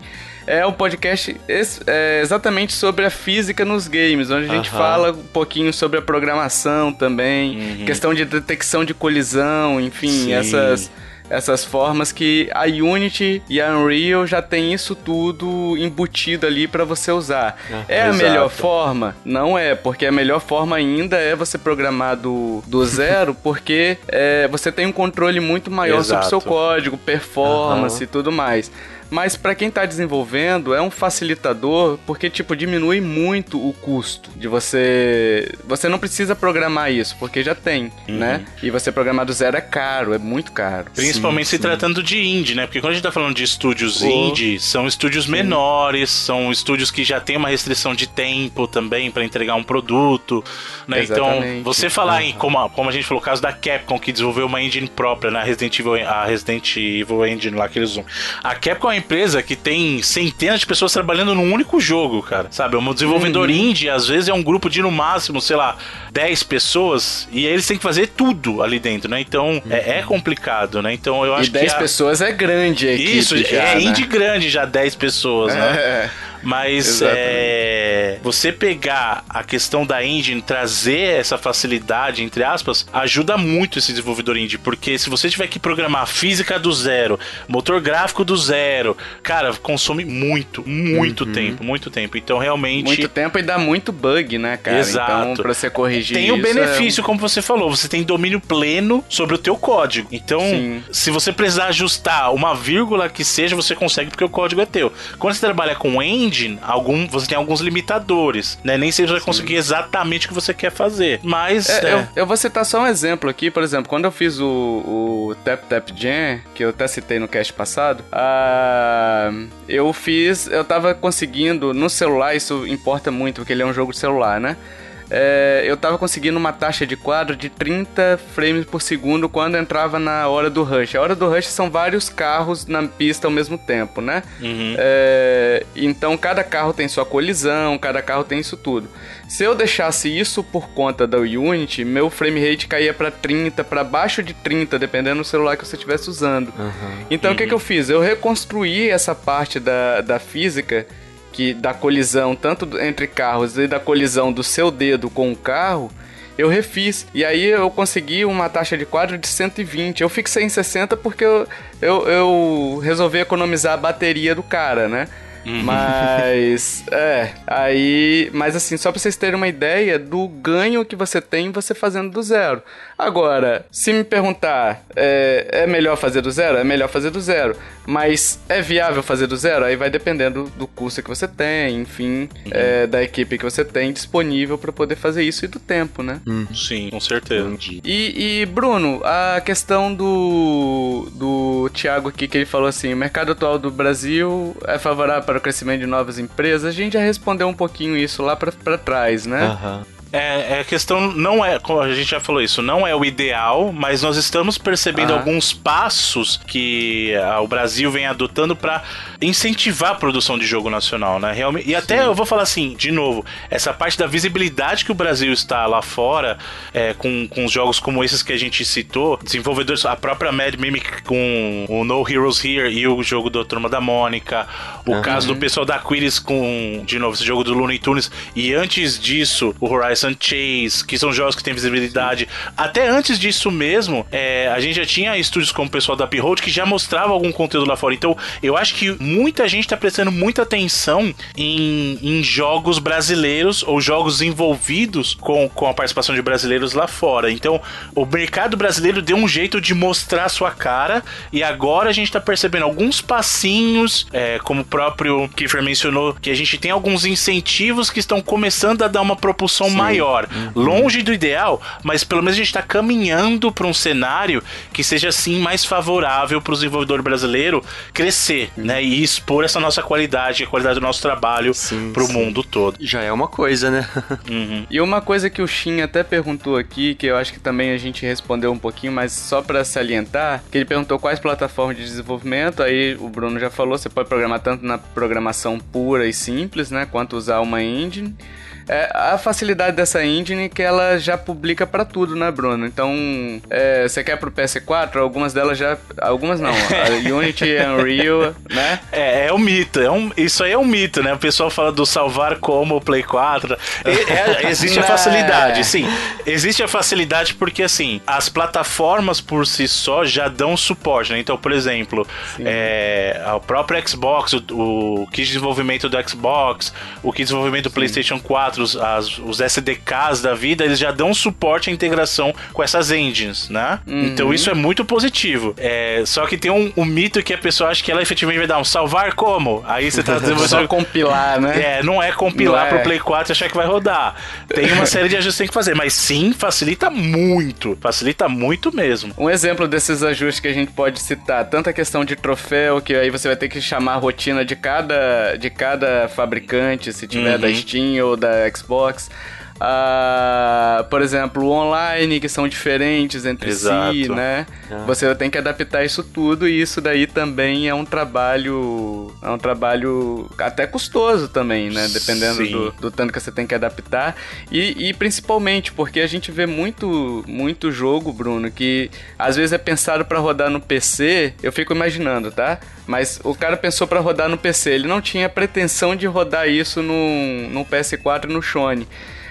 é um podcast ex é, exatamente sobre a física nos games, onde a gente fala um pouquinho sobre a programação também, uhum. questão de detecção de colisão, enfim, Sim. essas essas formas que a Unity e a Unreal já tem isso tudo embutido ali para você usar. Ah, é exato. a melhor forma? Não é, porque a melhor forma ainda é você programar do, do *laughs* zero, porque é, você tem um controle muito maior exato. sobre o seu código, performance uhum. e tudo mais. Mas para quem tá desenvolvendo, é um facilitador porque, tipo, diminui muito o custo de você. Você não precisa programar isso, porque já tem, uhum. né? E você programar do zero é caro, é muito caro. Principalmente sim, se sim. tratando de indie, né? Porque quando a gente tá falando de estúdios oh. indie, são estúdios sim. menores, são estúdios que já tem uma restrição de tempo também para entregar um produto, né? Então, você falar uhum. em, como, como a gente falou, o caso da Capcom, que desenvolveu uma engine própria, na né? Resident Evil, a Resident Evil Engine lá que eles usam. A Capcom é empresa que tem centenas de pessoas trabalhando num único jogo, cara. Sabe? Um desenvolvedor uhum. indie, às vezes, é um grupo de no máximo, sei lá, 10 pessoas, e aí eles têm que fazer tudo ali dentro, né? Então uhum. é, é, complicado, né? Então eu acho e 10 que. 10 a... pessoas é grande a Isso, já, é né? indie grande já 10 pessoas, né? É. Mas é, você pegar a questão da engine, trazer essa facilidade, entre aspas, ajuda muito esse desenvolvedor indie. Porque se você tiver que programar física do zero, motor gráfico do zero, cara, consome muito, muito uhum. tempo, muito tempo. Então realmente. Muito tempo e dá muito bug, né, cara? Exato. Então, pra você corrigir. Tem o benefício, é... como você falou, você tem domínio pleno sobre o teu código. Então, Sim. se você precisar ajustar uma vírgula que seja, você consegue porque o código é teu. Quando você trabalha com engine, engine, algum, você tem alguns limitadores, né? Nem sempre você vai conseguir exatamente o que você quer fazer. Mas. É, é... Eu, eu, vou citar só um exemplo aqui, por exemplo, quando eu fiz o, o Tap Tap Jam, que eu até citei no cast passado, uh, eu fiz. Eu tava conseguindo no celular, isso importa muito, porque ele é um jogo de celular, né? É, eu tava conseguindo uma taxa de quadro de 30 frames por segundo quando entrava na hora do rush. A hora do rush são vários carros na pista ao mesmo tempo, né? Uhum. É, então cada carro tem sua colisão, cada carro tem isso tudo. Se eu deixasse isso por conta da Unity, meu frame rate caía para 30, para baixo de 30, dependendo do celular que você estivesse usando. Uhum. Então uhum. o que, que eu fiz? Eu reconstruí essa parte da, da física que da colisão tanto entre carros e da colisão do seu dedo com o carro, eu refiz. E aí eu consegui uma taxa de quadro de 120. Eu fixei em 60 porque eu, eu, eu resolvi economizar a bateria do cara, né? Uhum. Mas, *laughs* é, aí. Mas assim, só pra vocês terem uma ideia do ganho que você tem você fazendo do zero. Agora, se me perguntar, é, é melhor fazer do zero? É melhor fazer do zero. Mas é viável fazer do zero? Aí vai dependendo do custo que você tem, enfim, uhum. é, da equipe que você tem disponível para poder fazer isso e do tempo, né? Uhum. Sim, com certeza. E, e, Bruno, a questão do, do Thiago aqui, que ele falou assim: o mercado atual do Brasil é favorável para o crescimento de novas empresas. A gente já respondeu um pouquinho isso lá para trás, né? Aham. Uhum. É, é questão não é, como a gente já falou isso, não é o ideal, mas nós estamos percebendo ah. alguns passos que a, o Brasil vem adotando para incentivar a produção de jogo nacional, né? Realmente, e até Sim. eu vou falar assim, de novo, essa parte da visibilidade que o Brasil está lá fora, é, com, com jogos como esses que a gente citou, desenvolvedores, a própria Mad Mimic com o No Heroes Here e o jogo do Turma da Mônica, o uhum. caso do pessoal da Aquiles com, de novo, esse jogo do Looney Tunes, e antes disso, o Horizon Chase, que são jogos que têm visibilidade. Até antes disso mesmo, é, a gente já tinha estúdios como o pessoal da Uphold que já mostrava algum conteúdo lá fora. Então, eu acho que muita gente está prestando muita atenção em, em, jogos brasileiros ou jogos envolvidos com, com a participação de brasileiros lá fora. Então, o mercado brasileiro deu um jeito de mostrar sua cara e agora a gente está percebendo alguns passinhos, é, como o próprio Kiefer mencionou, que a gente tem alguns incentivos que estão começando a dar uma propulsão Sim. Maior. Uhum. Longe do ideal, mas pelo menos a gente está caminhando para um cenário que seja assim mais favorável para o desenvolvedor brasileiro crescer, uhum. né? E expor essa nossa qualidade, a qualidade do nosso trabalho para o mundo todo. Já é uma coisa, né? *laughs* uhum. E uma coisa que o Shin até perguntou aqui, que eu acho que também a gente respondeu um pouquinho, mas só para salientar, que ele perguntou quais plataformas de desenvolvimento, aí o Bruno já falou, você pode programar tanto na programação pura e simples, né, quanto usar uma engine. É, a facilidade dessa engine que ela já publica para tudo, né, Bruno? Então, é, você quer pro PS4, algumas delas já. Algumas não. *laughs* A Unity e Unreal, né? É, é um mito. É um, isso aí é um mito, né? O pessoal fala do salvar como o Play 4. É, *laughs* é, existe a facilidade, sim. Existe a facilidade porque, assim, as plataformas por si só já dão suporte, né? Então, por exemplo, é, o próprio Xbox, o, o kit de desenvolvimento do Xbox, o kit de desenvolvimento do. PlayStation 4 4, os, as, os SDKs da vida, eles já dão suporte à integração com essas engines, né? Uhum. Então isso é muito positivo. É, só que tem um, um, mito que a pessoa acha que ela efetivamente vai dar um salvar como? Aí você tá dizendo... *laughs* Só compilar, né? É, não é compilar não é. pro Play 4 e achar que vai rodar. Tem uma série de ajustes que tem que fazer, mas sim, facilita muito. Facilita muito mesmo. Um exemplo desses ajustes que a gente pode citar, tanto a questão de troféu, que aí você vai ter que chamar a rotina de cada, de cada fabricante, se tiver uhum. da Steam ou da Xbox uh, por exemplo, online, que são diferentes entre Exato. si, né? Ah. Você tem que adaptar isso tudo e isso daí também é um trabalho. É um trabalho até custoso também, né? Dependendo do, do, tanto que você tem que adaptar. E, e, principalmente porque a gente vê muito, muito jogo, Bruno, que às vezes é pensado para rodar no PC. Eu fico imaginando, tá? Mas o cara pensou para rodar no PC, ele não tinha pretensão de rodar isso no, no PS4 e no Sony.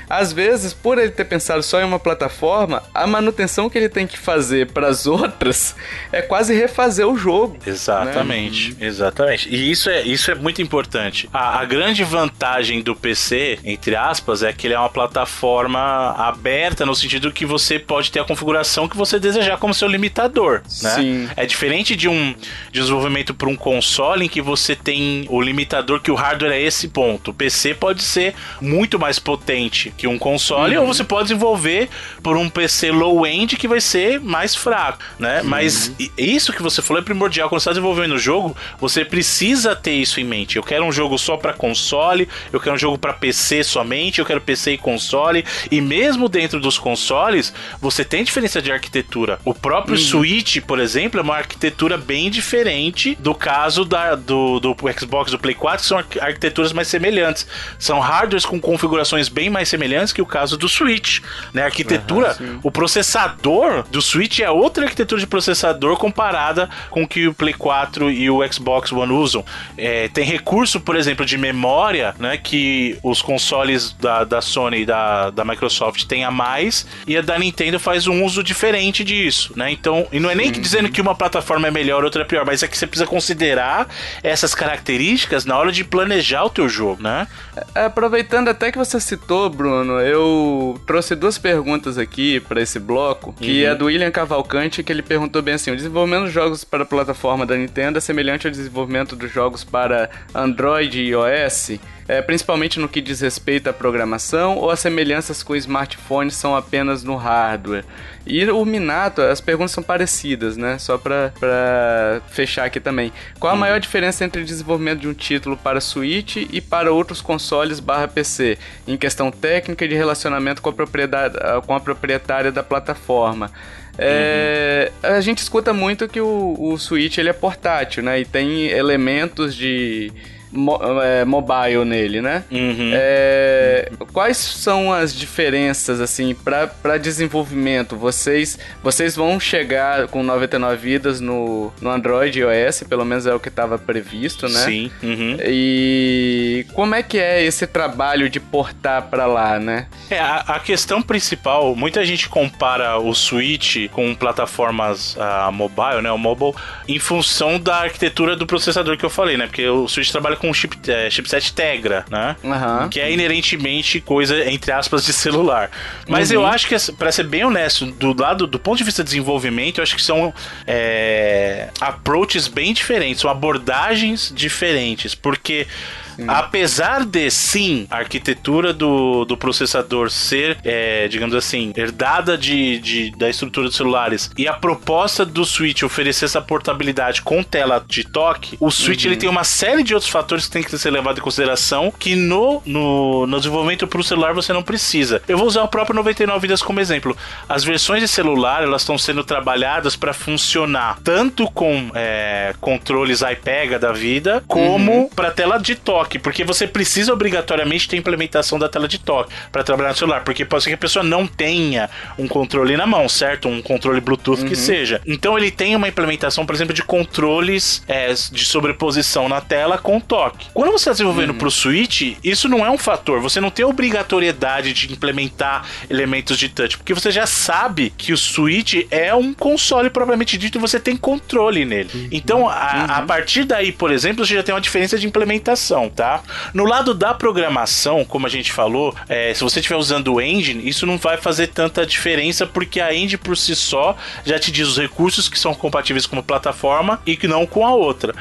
Às vezes, por ele ter pensado só em uma plataforma, a manutenção que ele tem que fazer para as *laughs* outras é quase refazer o jogo. Exatamente, né? exatamente. E isso é, isso é muito importante. A, a, grande vantagem do PC, entre aspas, é que ele é uma plataforma aberta no sentido que você pode ter a configuração que você desejar como seu limitador, né? Sim. É diferente de um desenvolvimento para um console em que você tem o limitador que o hardware é esse ponto. O PC pode ser muito mais potente que um console, uhum. ou você pode desenvolver por um PC low-end que vai ser mais fraco, né? Uhum. Mas isso que você falou é primordial. Quando você está desenvolvendo o jogo, você precisa ter isso em mente. Eu quero um jogo só para console, eu quero um jogo para PC somente, eu quero PC e console. E mesmo dentro dos consoles, você tem diferença de arquitetura. O próprio uhum. Switch, por exemplo, é uma arquitetura bem diferente do caso da, do, do Xbox do Play 4, que são arquiteturas mais semelhantes. São hardwares com configurações bem mais semelhantes semelhantes que o caso do Switch. Né? A arquitetura, uhum, o processador do Switch é outra arquitetura de processador comparada com o que o Play 4 e o Xbox One usam. É, tem recurso, por exemplo, de memória, né? Que os consoles da, da Sony e da, da Microsoft têm a mais, e a da Nintendo faz um uso diferente disso, né? Então, e não é nem dizendo que uma plataforma é melhor, outra é pior, mas é que você precisa considerar essas características na hora de planejar o teu jogo, né? É, aproveitando até que você citou, Bruno, Bruno, eu trouxe duas perguntas aqui para esse bloco, que uhum. é do William Cavalcante, que ele perguntou bem assim: o desenvolvimento dos jogos para a plataforma da Nintendo é semelhante ao desenvolvimento dos jogos para Android e iOS? é, principalmente no que diz respeito à programação, ou as semelhanças com smartphones são apenas no hardware? E o Minato, as perguntas são parecidas, né? Só pra, pra fechar aqui também. Qual a hum. maior diferença entre o desenvolvimento de um título para Switch e para outros consoles barra PC, em questão técnica e de relacionamento com a, propriedade, com a proprietária da plataforma? É, uhum. A gente escuta muito que o, o Switch ele é portátil, né? E tem elementos de mo é, mobile nele, né? Uhum. É, quais são as diferenças, assim, para desenvolvimento? Vocês, vocês vão chegar com 99 vidas no, no Android e iOS, pelo menos é o que estava previsto, né? Sim. Uhum. E como é que é esse trabalho de portar para lá, né? É, a, a, questão principal, muita gente compara o Switch com plataformas uh, mobile, né? O mobile, em função da arquitetura do processador que eu falei, né? Porque o Switch trabalha com chip, é, chipset Tegra, né? Uhum. Que é inerentemente coisa, entre aspas, de celular. Mas uhum. eu acho que, para ser bem honesto, do lado, do ponto de vista de desenvolvimento, eu acho que são é, approaches bem diferentes, são abordagens diferentes, porque Apesar de, sim, a arquitetura do, do processador ser, é, digamos assim, herdada de, de, da estrutura dos celulares e a proposta do Switch oferecer essa portabilidade com tela de toque, o Switch uhum. ele tem uma série de outros fatores que tem que ser levado em consideração que no, no, no desenvolvimento para o celular você não precisa. Eu vou usar o próprio 99 Vidas como exemplo. As versões de celular elas estão sendo trabalhadas para funcionar tanto com é, controles iPega da vida, como uhum. para tela de toque toque, porque você precisa obrigatoriamente ter implementação da tela de toque para trabalhar no celular, porque pode ser que a pessoa não tenha um controle na mão, certo? Um controle Bluetooth uhum. que seja. Então ele tem uma implementação, por exemplo, de controles é, de sobreposição na tela com toque. Quando você está desenvolvendo uhum. para o Switch, isso não é um fator. Você não tem obrigatoriedade de implementar elementos de touch, porque você já sabe que o Switch é um console propriamente dito e você tem controle nele. Uhum. Então, a, a, uhum. partir daí, por exemplo, você já tem uma diferença de implementação. Tá? No lado da programação, como a gente falou, é, se você estiver usando o engine, isso não vai fazer tanta diferença porque a engine por si só já te diz os recursos que são compatíveis com uma plataforma e que não com a outra.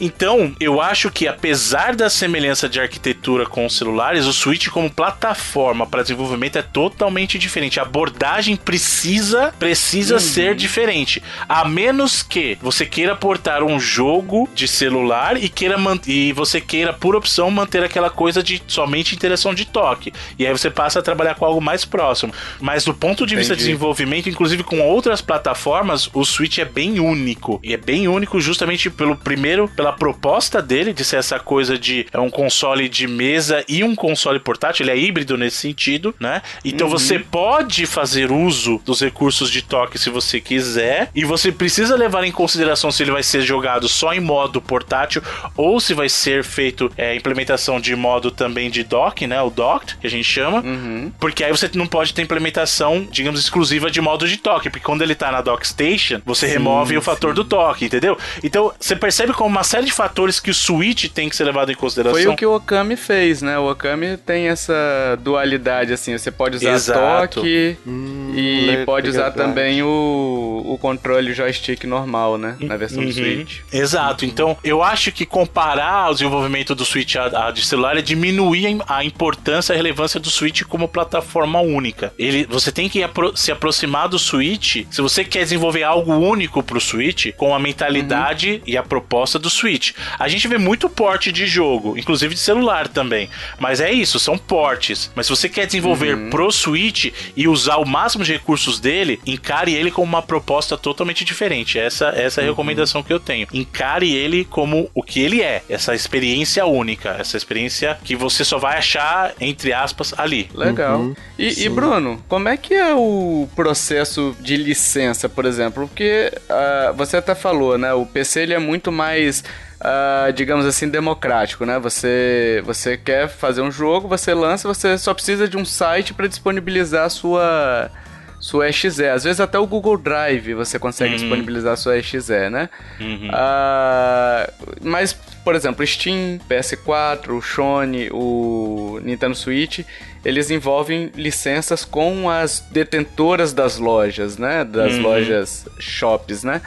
Então, eu acho que apesar da semelhança de arquitetura com os celulares, o Switch como plataforma para desenvolvimento é totalmente diferente. A abordagem precisa precisa uhum. ser diferente, a menos que você queira portar um jogo de celular e queira e você queira por opção manter aquela coisa de somente interação de toque. E aí você passa a trabalhar com algo mais próximo. Mas do ponto de Entendi. vista de desenvolvimento, inclusive com outras plataformas, o Switch é bem único. E é bem único justamente pelo primeiro pela pela proposta dele de ser essa coisa de é um console de mesa e um console portátil, ele é híbrido nesse sentido, né? Então uhum. você pode fazer uso dos recursos de toque se você quiser, e você precisa levar em consideração se ele vai ser jogado só em modo portátil ou se vai ser feito é, implementação de modo também de dock, né? O docked, que a gente chama, uhum. porque aí você não pode ter implementação, digamos, exclusiva de modo de toque, porque quando ele tá na dock station, você sim, remove o fator sim. do toque, entendeu? Então você percebe como uma série de fatores que o Switch tem que ser levado em consideração. Foi o que o Okami fez, né? O Okami tem essa dualidade, assim, você pode usar Exato. toque hum, e pode usar também o, o controle joystick normal, né? Na versão uhum. do Switch. Exato. Então, eu acho que comparar o desenvolvimento do Switch a, a de celular é diminuir a importância e a relevância do Switch como plataforma única. Ele, você tem que apro se aproximar do Switch se você quer desenvolver algo único pro Switch com a mentalidade uhum. e a proposta do Switch. Switch. A gente vê muito porte de jogo, inclusive de celular também. Mas é isso, são portes. Mas se você quer desenvolver uhum. pro Switch e usar o máximo de recursos dele, encare ele como uma proposta totalmente diferente. Essa, essa é a uhum. recomendação que eu tenho. Encare ele como o que ele é. Essa experiência única. Essa experiência que você só vai achar, entre aspas, ali. Legal. Uhum. E, e, Bruno, como é que é o processo de licença, por exemplo? Porque uh, você até falou, né? O PC ele é muito mais uh, digamos assim, democrático, né? Você, você quer fazer um jogo, você lança, você só precisa de um site para disponibilizar a sua sua exe. Às vezes até o Google Drive você consegue uhum. disponibilizar a sua exe, né? Uhum. Uh, mas, por exemplo, Steam, PS4, o Sony, o Nintendo Switch, eles envolvem licenças com as detentoras das lojas, né? Das uhum. lojas shops, né?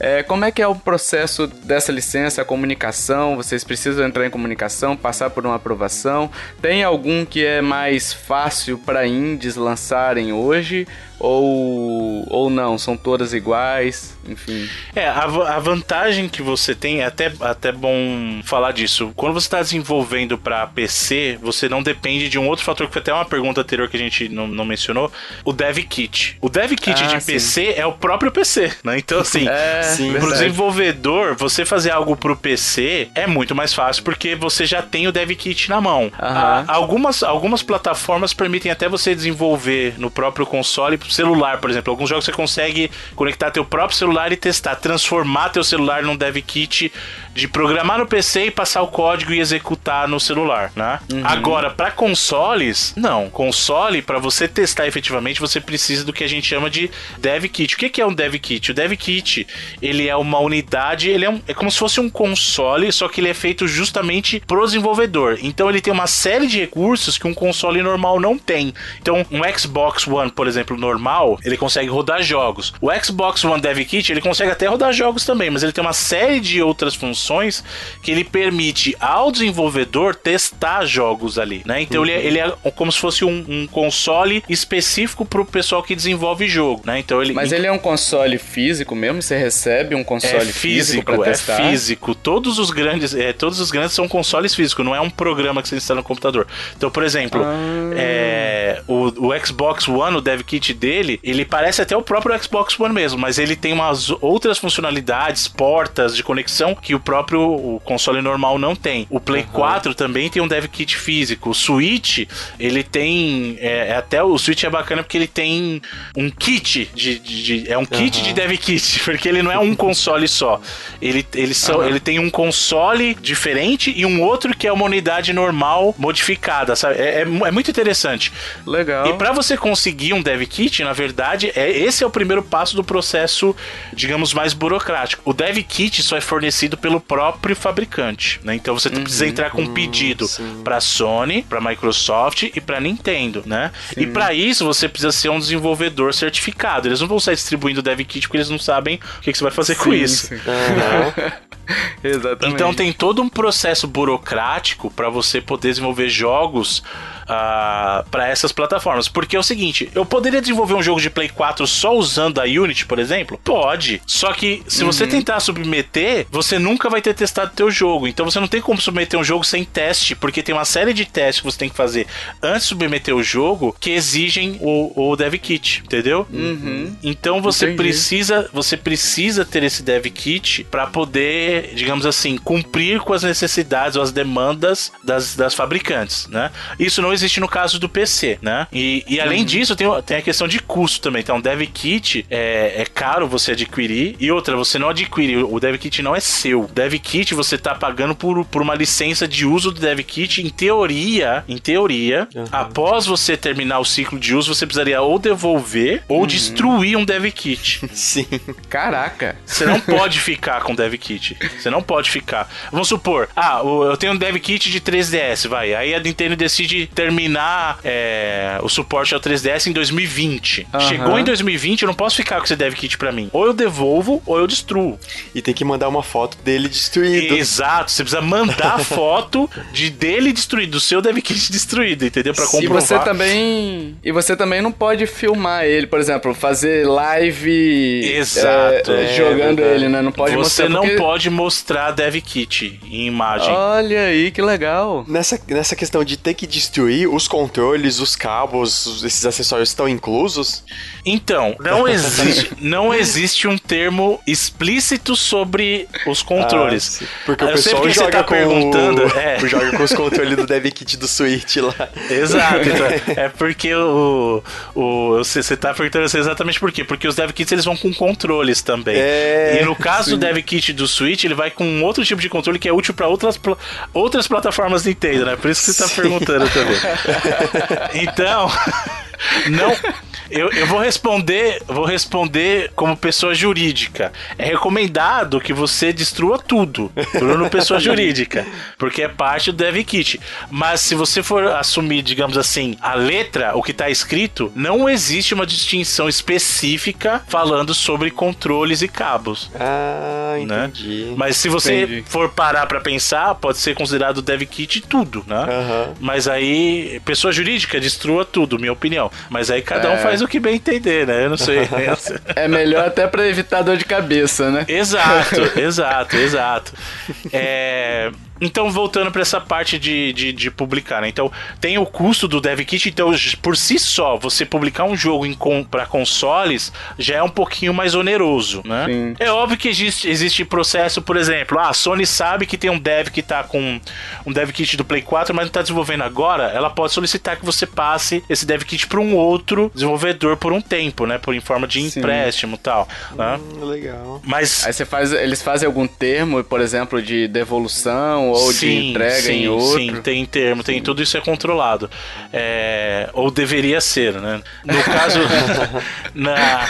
É, como é que é o processo dessa licença, a comunicação? Vocês precisam entrar em comunicação, passar por uma aprovação? Tem algum que é mais fácil para indies lançarem hoje? Ou, ou não, são todas iguais, enfim. É, a, a vantagem que você tem, é até, até bom falar disso, quando você está desenvolvendo para PC, você não depende de um outro fator que foi até uma pergunta anterior que a gente não, não mencionou, o Dev Kit. O Dev Kit ah, de sim. PC é o próprio PC, né? Então, assim, *laughs* é, pro desenvolvedor, você fazer algo pro PC é muito mais fácil porque você já tem o Dev Kit na mão. Algumas, algumas plataformas permitem até você desenvolver no próprio console celular, por exemplo. Alguns jogos você consegue conectar teu próprio celular e testar, transformar teu celular num dev kit de programar no PC e passar o código e executar no celular, né? Uhum. Agora, para consoles, não. Console, para você testar efetivamente, você precisa do que a gente chama de dev kit. O que é um dev kit? O dev kit, ele é uma unidade, ele é, um, é como se fosse um console, só que ele é feito justamente pro desenvolvedor. Então ele tem uma série de recursos que um console normal não tem. Então, um Xbox One, por exemplo, normal, ele consegue rodar jogos. O Xbox One Dev Kit, ele consegue até rodar jogos também, mas ele tem uma série de outras funções funções que ele permite ao desenvolvedor testar jogos ali, né? Então uhum. ele, é, ele é como se fosse um, um console específico para o pessoal que desenvolve jogo, né? Então ele Mas ele é um console físico mesmo? Você recebe um console é físico, físico é físico. Todos os grandes, é, todos os grandes são consoles físicos, não é um programa que você instala no computador. Então, por exemplo, ah. é, o, o Xbox One, o dev kit dele, ele parece até o próprio Xbox One mesmo, mas ele tem umas outras funcionalidades, portas de conexão que o próprio o console normal não tem. O Play uhum. 4 também tem um dev kit físico. O Switch, ele tem. É, é, até o Switch é bacana porque ele tem um kit de. de, de é um kit uhum. de dev kit, *laughs* porque ele não é um console só. Ele, ele, só, uhum. ele tem um console diferente e um outro que é uma unidade normal modificada, sabe? É, é, é muito interessante. Legal. E para você conseguir um dev kit, na verdade, é, esse é o primeiro passo do processo, digamos, mais burocrático. O dev kit só é fornecido pelo pelo próprio fabricante, né? Então você uhum, precisa entrar com um pedido para Sony, para Microsoft e para Nintendo, né? Sim. E para isso você precisa ser um desenvolvedor certificado. Eles não vão sair distribuindo dev kit porque eles não sabem o que, que você vai fazer sim, com isso. Uhum. *laughs* *laughs* Exatamente. Então tem todo um processo burocrático para você poder desenvolver jogos uh, ah, para essas plataformas. Porque é o seguinte, eu poderia desenvolver um jogo de Play 4 só usando a Unity, por exemplo? Pode. Só que se uhum. você tentar submeter, você nunca vai ter testado teu jogo. Então você não tem como submeter um jogo sem teste, porque tem uma série de testes que você tem que fazer antes de submeter o jogo que exigem o, o dev kit, entendeu? Uhum. Então você Entendi. precisa, você precisa ter esse dev kit para poder, digamos assim, cumprir com as necessidades ou as demandas das, das fabricantes, né? Isso não existe no caso do PC, né? E, e além uhum. disso, tem, tem a questão de custo também. Então, o Dev Kit é, é caro você adquirir. E outra, você não adquire, o Dev Kit não é seu. O Dev Kit você tá pagando por, por uma licença de uso do Dev Kit. Em teoria, em teoria, uhum. após você terminar o ciclo de uso, você precisaria ou devolver ou uhum. destruir um Dev Kit. *laughs* Sim. Caraca. Você não pode ficar com o Dev Kit. Você não pode ficar. Vamos supor, ah, eu tenho um Dev Kit de 3DS, vai. Aí a Nintendo decide ter terminar é, o suporte ao 3DS em 2020. Uhum. Chegou em 2020, eu não posso ficar com esse dev kit pra mim. Ou eu devolvo, ou eu destruo. E tem que mandar uma foto dele destruído. Exato, você precisa mandar foto de dele destruído, do seu dev kit destruído, entendeu? Pra comprovar. E você também, e você também não pode filmar ele, por exemplo, fazer live Exato. É, é, jogando é ele, né? Não pode você mostrar. Você não porque... pode mostrar dev kit em imagem. Olha aí, que legal. Nessa, nessa questão de ter que destruir os controles, os cabos, esses acessórios estão inclusos? Então, não *laughs* existe, não existe um termo explícito sobre os controles. Ah, porque o pessoal que joga tá com perguntando, o... é. *laughs* joga com os controles do DevKit do Switch lá. Exato. Então, *laughs* é porque o, o você tá perguntando assim exatamente por quê? Porque os DevKits eles vão com controles também. É, e no caso sim. do DevKit do Switch, ele vai com outro tipo de controle que é útil para outras, outras plataformas Nintendo, né? Por isso que você tá sim. perguntando também. *laughs* então, não, eu, eu vou responder, vou responder como pessoa jurídica. É recomendado que você destrua tudo, Bruno pessoa jurídica, porque é parte do Dev Kit. Mas se você for assumir, digamos assim, a letra, o que está escrito, não existe uma distinção específica falando sobre controles e cabos. Ah, entendi. Né? Mas se você entendi. for parar para pensar, pode ser considerado Dev Kit tudo, né? Uhum. Mas aí, pessoa jurídica destrua tudo, minha opinião. Mas aí cada é. um faz faz o que bem entender, né? Eu não sei. *laughs* *laughs* é melhor até para evitar dor de cabeça, né? Exato, *laughs* exato, exato. É, então, voltando para essa parte de, de, de, publicar, né? Então, tem o custo do dev kit. Então, por si só, você publicar um jogo para consoles já é um pouquinho mais oneroso, né? Sim. É óbvio que existe, existe processo, por exemplo, ah, a Sony sabe que tem um dev que tá com um dev kit do Play 4, mas não tá desenvolvendo agora. Ela pode solicitar que você passe esse dev kit para um outro desenvolvedor por um tempo, né? Por em forma de empréstimo e tal. Né? Hum, legal. Mas. Aí você faz. Eles fazem algum termo, por exemplo, de devolução ou sim, de entrega sim, em outro. Sim, tem termo, tem tudo isso é controlado. É, ou deveria ser, né? No caso. *laughs* na,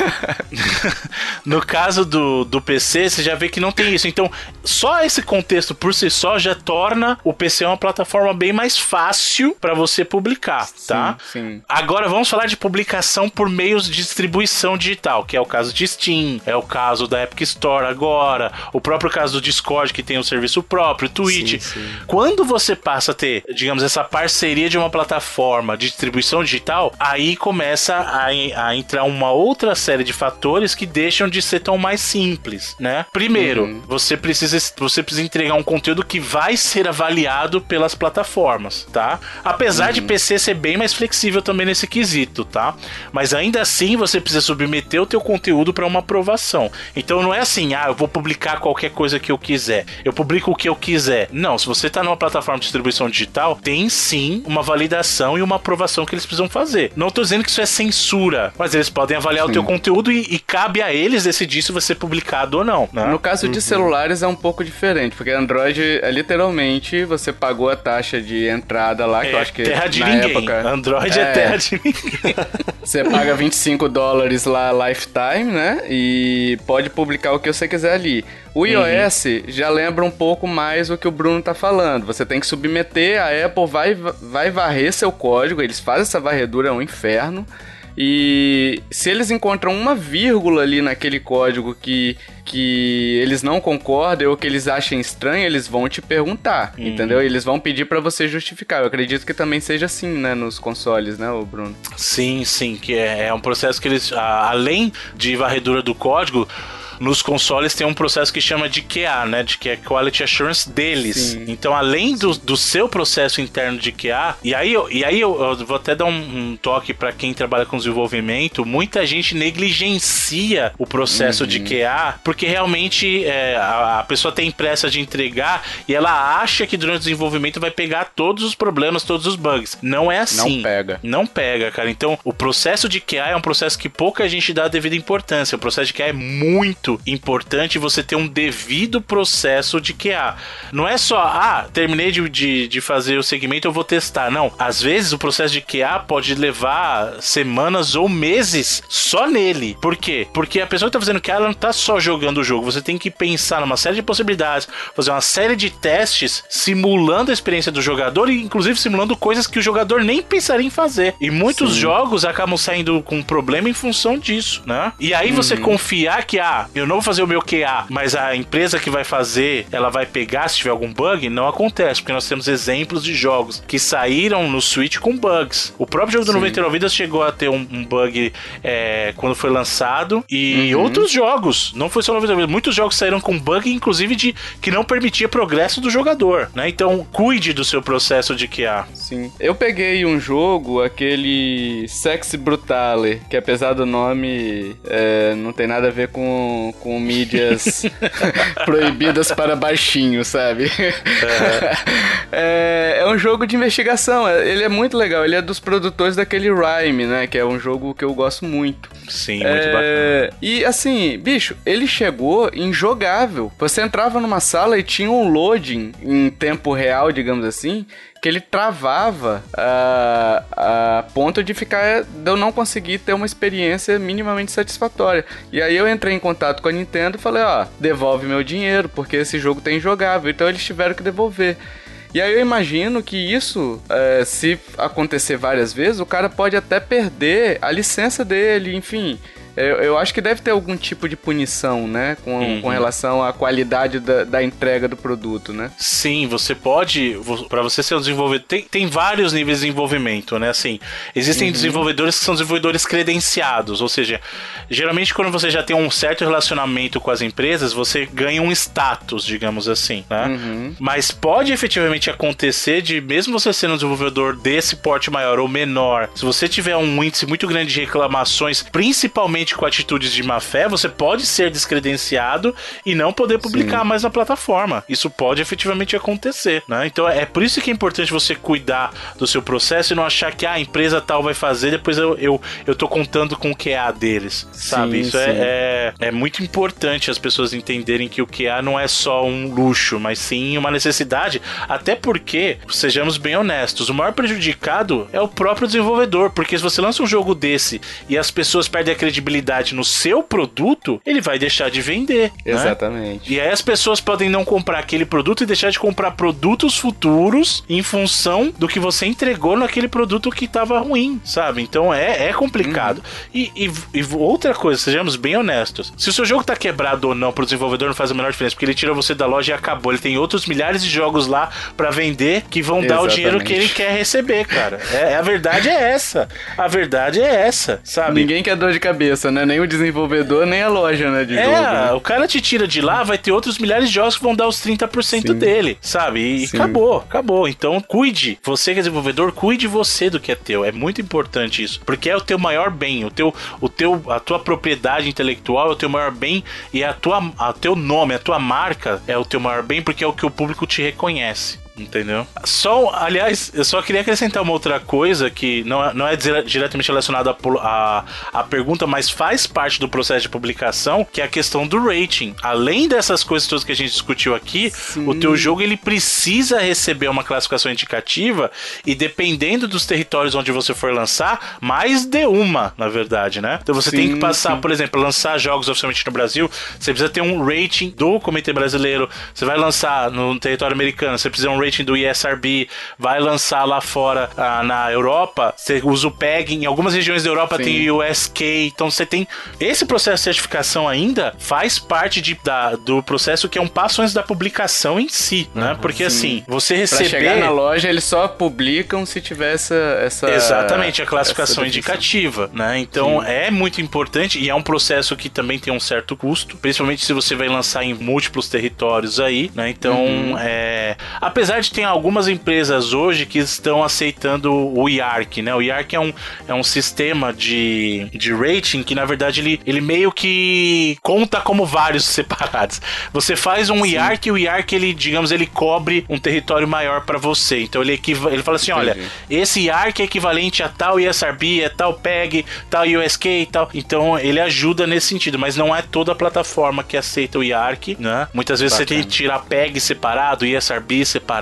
no caso do, do PC, você já vê que não tem isso. Então, só esse contexto por si só já torna o PC uma plataforma bem mais fácil para você publicar, tá? Sim, sim. Agora vamos falar de publicação por meios de distribuição digital, que é o caso de Steam, é o caso da Epic Store agora, o próprio caso do Discord que tem o um serviço próprio, Twitch. Sim, sim. Quando você passa a ter, digamos, essa parceria de uma plataforma de distribuição digital, aí começa a, a entrar uma outra série de fatores que deixam de ser tão mais simples, né? Primeiro, uhum. você precisa você precisa entregar um conteúdo que vai ser avaliado pelas plataformas, tá? Apesar uhum. de PC ser bem mais flexível também nesse quesito, tá? Mas ainda assim você precisa submeter o teu conteúdo para uma aprovação. Então não é assim, ah, eu vou publicar qualquer coisa que eu quiser. Eu publico o que eu quiser. Não, se você está numa plataforma de distribuição digital, tem sim uma validação e uma aprovação que eles precisam fazer. Não estou dizendo que isso é censura, mas eles podem avaliar sim. o teu conteúdo e, e, cabe a eles decidir se vai ser publicado ou não. Né? No caso de uhum. celulares é um pouco diferente, porque Android é literalmente você pagou a taxa de entrada lá, que é, eu acho que terra de na ninguém. época. Android é, é terra de ninguém. *laughs* Você paga 25 dólares lá lifetime, né? E pode publicar o que você quiser ali. O iOS uhum. já lembra um pouco mais o que o Bruno tá falando. Você tem que submeter, a Apple vai, vai varrer seu código, eles fazem essa varredura, é um inferno. E se eles encontram uma vírgula ali naquele código que, que eles não concordam ou que eles achem estranho, eles vão te perguntar, uhum. entendeu? Eles vão pedir para você justificar. Eu acredito que também seja assim, né, nos consoles, né, o Bruno? Sim, sim, que é, é um processo que eles, além de varredura do código, nos consoles tem um processo que chama de QA, né? De que é Quality Assurance deles. Sim. Então, além do, do seu processo interno de QA, e aí, eu, e aí eu, eu vou até dar um, um toque para quem trabalha com desenvolvimento, muita gente negligencia o processo uhum. de QA, porque realmente é, a, a, pessoa tem pressa de entregar e ela acha que durante o desenvolvimento vai pegar todos os problemas, todos os bugs. Não é assim. Não pega. Não pega, cara. Então, o processo de QA é um processo que pouca gente dá a devida importância. O processo de QA é muito muito importante você ter um devido processo de QA. Não é só, ah, terminei de, de, de fazer o segmento, eu vou testar. Não. Às vezes o processo de QA pode levar semanas ou meses só nele. Por quê? Porque a pessoa que tá fazendo QA, ela não tá só jogando o jogo. Você tem que pensar numa série de possibilidades, fazer uma série de testes simulando a experiência do jogador e inclusive simulando coisas que o jogador nem pensaria em fazer. E muitos Sim. jogos acabam saindo com problema em função disso, né? E aí uhum. você confiar que, ah, eu não vou fazer o meu QA, mas a empresa que vai fazer, ela vai pegar se tiver algum bug, não acontece, porque nós temos exemplos de jogos que saíram no Switch com bugs. O próprio jogo do Sim. 99 Vidas chegou a ter um, um bug é, quando foi lançado, e uhum. outros jogos, não foi só 99 Vidas, muitos jogos saíram com bug, inclusive de que não permitia progresso do jogador, né? Então, cuide do seu processo de QA. Sim. Eu peguei um jogo, aquele Sex Brutale, que apesar do nome é, não tem nada a ver com com mídias *laughs* proibidas para baixinho, sabe? Uhum. *laughs* é, é, um jogo de investigação, é, ele é muito legal, ele é dos produtores daquele Rhyme, né? Que é um jogo que eu gosto muito. Sim, muito é, bacana. E assim, bicho, ele chegou injogável. Você entrava numa sala e tinha um loading em tempo real, digamos assim, que ele travava a, a ponto de ficar de eu não conseguir ter uma experiência minimamente satisfatória. E aí eu entrei em contato com a Nintendo e falei, ó, devolve meu dinheiro, porque esse jogo tá injogável. Então eles tiveram que devolver. E aí eu imagino que isso, é, se acontecer várias vezes, o cara pode até perder a licença dele, enfim. Eu, eu, acho que deve ter algum tipo de punição, né? Com, uhum. com relação à qualidade da, da, entrega do produto, né? Sim, você pode. para você ser um desenvolvedor. Tem, tem vários níveis de desenvolvimento, né? Assim, existem uhum. desenvolvedores que são desenvolvedores credenciados, ou seja, geralmente quando você já tem um certo relacionamento com as empresas, você ganha um status, digamos assim, né? Uhum. Mas pode efetivamente acontecer de, mesmo você sendo um desenvolvedor desse porte maior ou menor, se você tiver um índice muito grande de reclamações, principalmente com atitudes de má fé, você pode ser descredenciado e não poder publicar Sim. mais na plataforma. Isso pode efetivamente acontecer, né? Então é por isso que é importante você cuidar do seu processo e não achar que ah, a empresa tal vai fazer, depois eu, eu, eu tô contando com o QA deles, sabe? Sim, isso é, é, é, muito importante as pessoas entenderem que o QA não é só um luxo, mas sim uma necessidade, até porque, sejamos bem honestos, o maior prejudicado é o próprio desenvolvedor, porque se você lança um jogo desse e as pessoas perdem a credibilidade no seu produto, ele vai deixar de vender. Né? Exatamente. Né? E aí as pessoas podem não comprar aquele produto e deixar de comprar produtos futuros em função do que você entregou naquele produto que estava ruim, sabe? Então é, é complicado. Uhum. E, e, e, outra coisa, sejamos bem honestos: se o seu jogo tá quebrado ou não pro desenvolvedor, não faz a menor diferença, porque ele tira você da loja e acabou. Ele tem outros milhares de jogos lá para vender que vão Exatamente. dar o dinheiro que ele quer receber, cara. É, a verdade é essa. A verdade é essa, sabe? Ninguém quer dor de cabeça né? Nem o desenvolvedor, nem a loja, né? De é, jogo, né? o cara te tira de lá, vai ter outros milhares de jogos que vão dar os 30% Sim. dele, sabe? E Sim. acabou, acabou. Então, cuide. Você que é desenvolvedor, cuide você do que é teu. É muito importante isso. Porque é o teu maior bem. O teu, o teu, a tua propriedade intelectual é o teu maior bem e a tua, a teu nome, a tua marca é o teu maior bem porque é o que o público te reconhece. Entendeu? Só, aliás, eu só queria acrescentar uma outra coisa que não é, não é diretamente relacionada à a, a, pergunta, mas faz parte do processo de publicação, que é a questão do rating. Além dessas coisas todas que a gente discutiu aqui, Sim. o teu jogo ele precisa receber uma classificação indicativa e dependendo dos territórios onde você for lançar, mais de uma, na verdade, né? Então você sim, tem que passar, sim. por exemplo, lançar jogos oficialmente no Brasil, você precisa ter um rating do Comitê Brasileiro. Você vai lançar no território americano, você precisa um rating do ESRB, vai lançar lá fora ah, na Europa, você usa o PEG, em algumas regiões da Europa sim. tem o USK, então você tem esse processo de certificação ainda faz parte de, da, do processo que é um passo antes da publicação em si, né? Porque assim, você receber pra chegar na loja eles só publicam se tiver essa, essa Exatamente, a classificação indicativa, né? Então Sim. é muito importante e é um processo que também tem um certo custo, principalmente se você vai lançar em múltiplos territórios aí, né? Então, uhum. é... apesar de ter algumas empresas hoje que estão aceitando o IARC, né? O IARC é um, é um sistema de, de rating que, na verdade, ele, ele meio que conta como vários *laughs* separados. Você faz um Sim. IARC e o IARC, ele, digamos, ele cobre um território maior para você. Então, ele, ele fala assim, Entendi. olha, esse IARC é equivalente a tal ESRB, é tal PEG, tal USK e tal. Então, ele ajuda nesse sentido, mas não é toda a plataforma que aceita o IARC, né? Muitas vezes Bacana. você tem que tirar PEG separado, ESRB separado,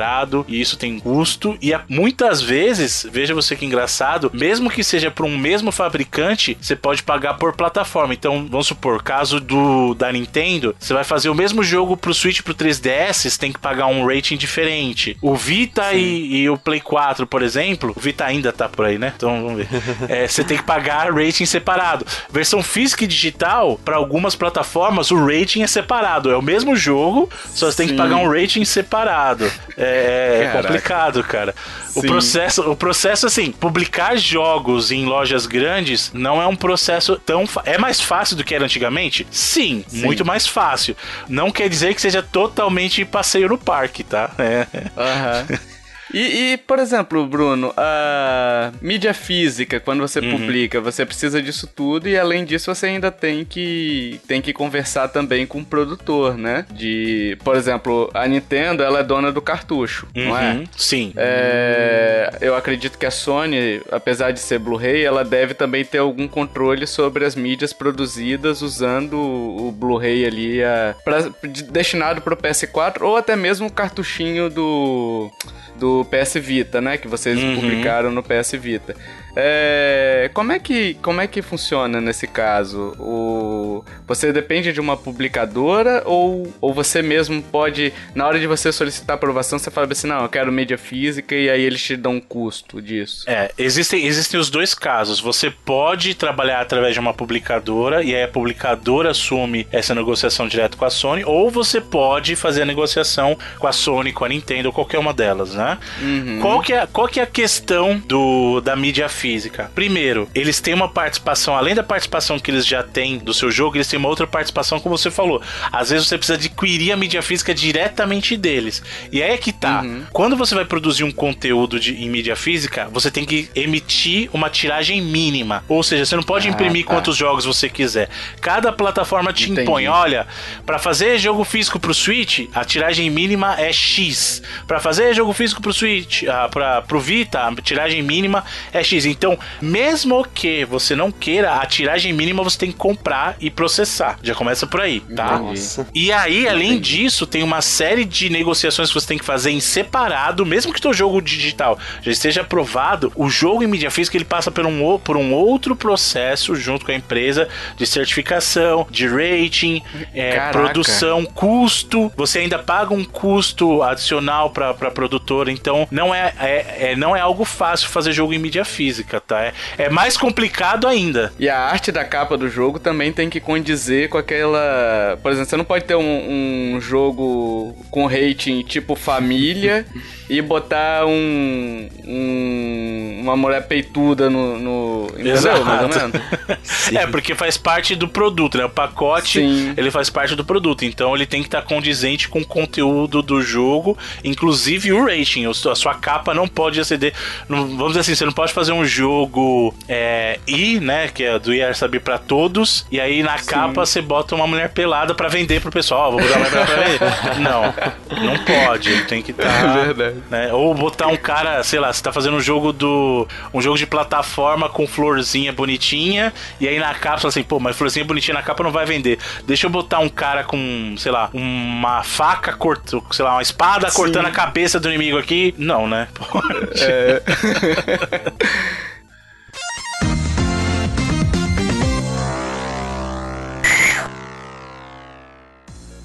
e isso tem custo. E muitas vezes, veja você que engraçado, mesmo que seja para um mesmo fabricante, você pode pagar por plataforma. Então, vamos supor, caso do da Nintendo, você vai fazer o mesmo jogo pro Switch pro 3DS, você tem que pagar um rating diferente. O Vita e, e, o Play 4, por exemplo, o Vita ainda tá por aí, né? Então vamos ver. *laughs* É, você tem que pagar rating separado. Versão física e digital, para algumas plataformas, o rating é separado. É o mesmo jogo, só você tem que pagar um rating separado. É, é complicado, cara. O processo, o processo, assim, publicar jogos em lojas grandes não é um processo tão. É mais fácil do que era antigamente? Sim, Sim, muito mais fácil. Não quer dizer que seja totalmente passeio no parque, tá? É. Uhum. *laughs* E, e, por exemplo, Bruno, a mídia física, quando você uhum. publica, você precisa disso tudo e além disso você ainda tem que tem que conversar também com o produtor, né? De, por exemplo, a Nintendo, ela é dona do cartucho, uhum. não é? Sim. É, eu acredito que a Sony, apesar de ser Blu-ray, ela deve também ter algum controle sobre as mídias produzidas usando o Blu-ray ali a, pra, destinado para o PS4 ou até mesmo o cartuchinho do do PS Vita, né? Que vocês uhum. publicaram no PS Vita. É, como, é que, como é que funciona nesse caso? O, você depende de uma publicadora ou, ou você mesmo pode, na hora de você solicitar aprovação, você fala assim, não, eu quero mídia física e aí eles te dão um custo disso? É, existem, existem os dois casos. Você pode trabalhar através de uma publicadora e aí a publicadora assume essa negociação direto com a Sony ou você pode fazer a negociação com a Sony, com a Nintendo ou qualquer uma delas, né? Uhum. Qual, que é, qual que é a questão do, da mídia física? Física. Primeiro, eles têm uma participação, além da participação que eles já têm do seu jogo, eles têm uma outra participação, como você falou. Às vezes você precisa adquirir a mídia física diretamente deles. E aí é que tá. Uhum. Quando você vai produzir um conteúdo de, em mídia física, você tem que emitir uma tiragem mínima. Ou seja, você não pode ah, imprimir tá. quantos jogos você quiser. Cada plataforma te Entendi. impõe, olha, para fazer jogo físico pro Switch, a tiragem mínima é X. Para fazer jogo físico pro Switch, ah, para pro Vita, a tiragem mínima é X. Então, mesmo que você não queira, a tiragem mínima você tem que comprar e processar. Já começa por aí, tá? Nossa. E aí, além Entendi. disso, tem uma série de negociações que você tem que fazer em separado, mesmo que o teu jogo digital já esteja aprovado, o jogo em mídia física ele passa por um, por um outro processo junto com a empresa de certificação, de rating, é, produção, custo. Você ainda paga um custo adicional para produtora, então não é, é, é, não é algo fácil fazer jogo em mídia física física, tá? É, é mais complicado ainda. E a arte da capa do jogo também tem que condizer com aquela. Por exemplo, você não pode ter um, um jogo com rating tipo família *laughs* e botar um, um, uma mulher peituda no. no entendeu? *laughs* É, porque faz parte do produto, né? O pacote Sim. ele faz parte do produto. Então ele tem que estar condizente com o conteúdo do jogo, inclusive o rating. A sua capa não pode exceder. vamos dizer assim, você não pode fazer um jogo é, I, né? Que é do IRSAB para todos. E aí na Sim. capa você bota uma mulher pelada para vender pro pessoal. vou botar uma mulher pra vender. *laughs* não, não pode. Tem que estar. Tá... É verdade Né? Ou botar um cara, sei lá, você tá fazendo um jogo do. um jogo de plataforma com florzinha bonitinha, e aí na capa você assim, pô, mas florzinha bonitinha na capa não vai vender. Deixa eu botar um cara com, sei lá, uma faca cortando, sei lá, uma espada Sim. cortando a cabeça do inimigo aqui. Não, né? *laughs* Pode. É.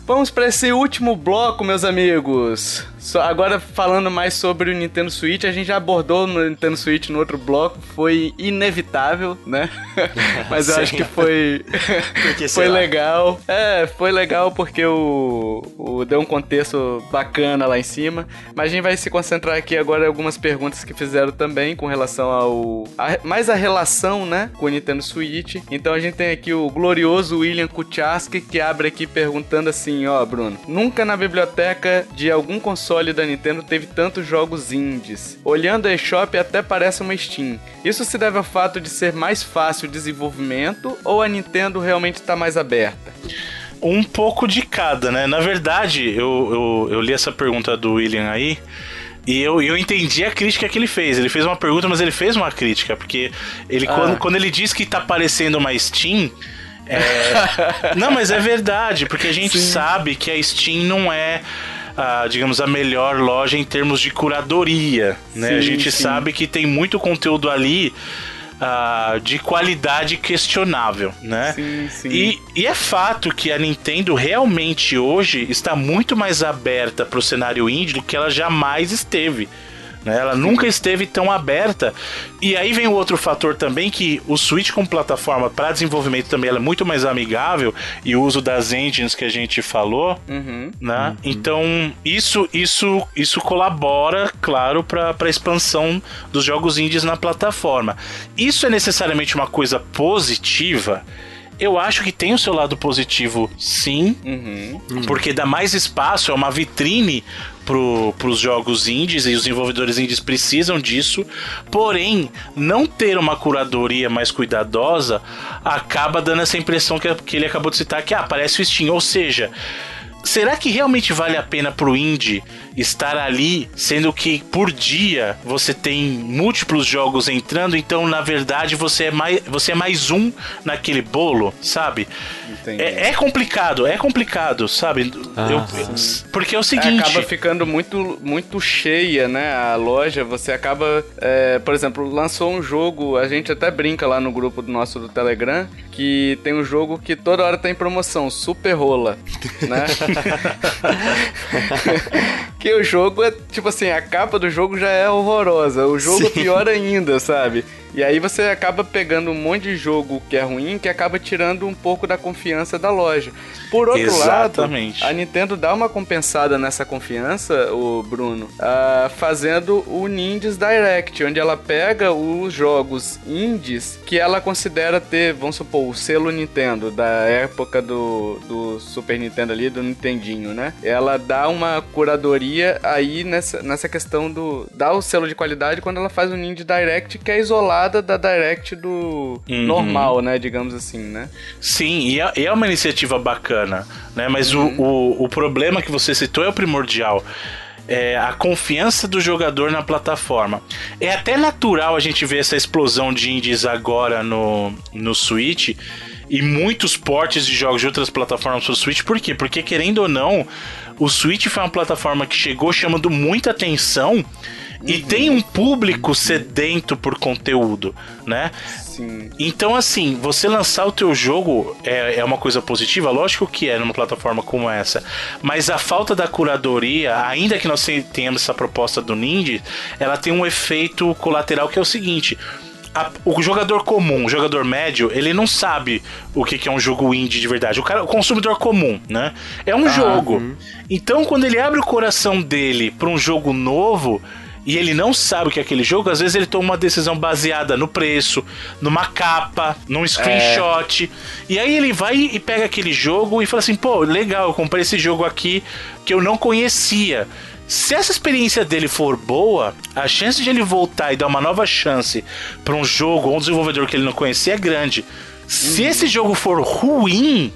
Vamos para esse último bloco, meus amigos. Agora falando mais sobre o Nintendo Switch, a gente já abordou no Nintendo Switch no outro bloco, foi inevitável, né? *laughs* Mas eu acho que foi *laughs* foi legal. É, foi legal porque o, o deu um contexto bacana lá em cima. Mas a gente vai se concentrar aqui agora em algumas perguntas que fizeram também com relação ao a, mais a relação, né, com o Nintendo Switch. Então a gente tem aqui o glorioso William Kuchaski que abre aqui perguntando assim, ó, Bruno, nunca na biblioteca de algum console console da Nintendo teve tantos jogos indies. Olhando a eShop até parece uma Steam. Isso se deve ao fato de ser mais fácil o desenvolvimento ou a Nintendo realmente está mais aberta? Um pouco de cada, né? Na verdade, eu, eu, eu li essa pergunta do William aí. E eu, eu entendi a crítica que ele fez. Ele fez uma pergunta, mas ele fez uma crítica. Porque ele, ah. quando, quando ele diz que tá parecendo uma Steam, é... *laughs* não, mas é verdade, porque a gente Sim. sabe que a Steam não é a, digamos, a melhor loja em termos de curadoria. Né? Sim, a gente sim. sabe que tem muito conteúdo ali. Uh, de qualidade questionável, né? Sim, sim. E, e, é fato que a Nintendo realmente hoje está muito mais aberta para o cenário indie do que ela jamais esteve. Né? Ela nunca esteve tão aberta. E aí vem o outro fator também que o Switch como plataforma para desenvolvimento também é muito mais amigável e o uso das engines que a gente falou, uhum. né? Uhum. Então isso isso isso colabora, claro, para a expansão dos jogos indies na plataforma. Isso é necessariamente uma coisa positiva? Eu acho que tem o seu lado positivo, sim, uhum. porque dá mais espaço, é uma vitrine para os jogos indies e os desenvolvedores indies precisam disso. Porém, não ter uma curadoria mais cuidadosa acaba dando essa impressão que, que ele acabou de citar que ah, parece o Steam, ou seja, será que realmente vale a pena pro indie estar ali, sendo que por dia você tem múltiplos jogos entrando, então na verdade você é mais, você é mais um naquele bolo, sabe? É, é, complicado, é complicado, sabe? Ah, eu, porque é o seguinte. É, acaba ficando muito, muito cheia, né? A loja, você acaba. É, por exemplo, lançou um jogo, a gente até brinca lá no grupo do nosso do Telegram, que tem um jogo que toda hora tá em promoção, Super Rola, né? *laughs* *laughs* que o jogo é, tipo assim, a capa do jogo já é horrorosa, o jogo Sim. é pior ainda, sabe? E aí você acaba pegando um monte de jogo que é ruim, que acaba tirando um pouco da confiança da loja. Por outro Exatamente. lado, a Nintendo dá uma compensada nessa confiança, o Bruno, uh, fazendo o Nindies Direct, onde ela pega os jogos indies que ela considera ter, vamos supor, o selo Nintendo da época do, do Super Nintendo ali, do Nintendinho, né? Ela dá uma curadoria aí nessa, nessa questão do. dá o selo de qualidade quando ela faz o Ninja Direct, que é isolada da Direct do uhum. normal, né? Digamos assim, né? Sim, e é, é uma iniciativa bacana bacana, né? Mas uhum. o, o, o problema que você citou é o primordial. É a confiança do jogador na plataforma. É até natural a gente ver essa explosão de indies agora no, no Switch e muitos portes de jogos de outras plataformas para o Switch. Por quê? Porque, querendo ou não, o Switch foi uma plataforma que chegou chamando muita atenção e uhum. tem um público sedento por conteúdo, né? Sim. Então, assim, você lançar o teu jogo é, é uma coisa positiva, lógico que é numa plataforma como essa, mas a falta da curadoria, ainda que nós tenhamos essa proposta do Ninja, ela tem um efeito colateral que é o seguinte. A, o jogador comum, o jogador médio, ele não sabe o que, que, é um jogo indie de verdade. O, cara, o consumidor comum, né? É um ah, jogo. Hum. Então, quando ele abre o coração dele para um jogo novo, e ele não sabe o que é aquele jogo, às vezes ele toma uma decisão baseada no preço, numa capa, num screenshot. É. E aí ele vai e pega aquele jogo e fala assim: pô, legal, eu comprei esse jogo aqui que eu não conhecia. Se essa experiência dele for boa, a chance de ele voltar e dar uma nova chance para um jogo ou um desenvolvedor que ele não conhecia é grande. Se uhum. esse jogo for ruim,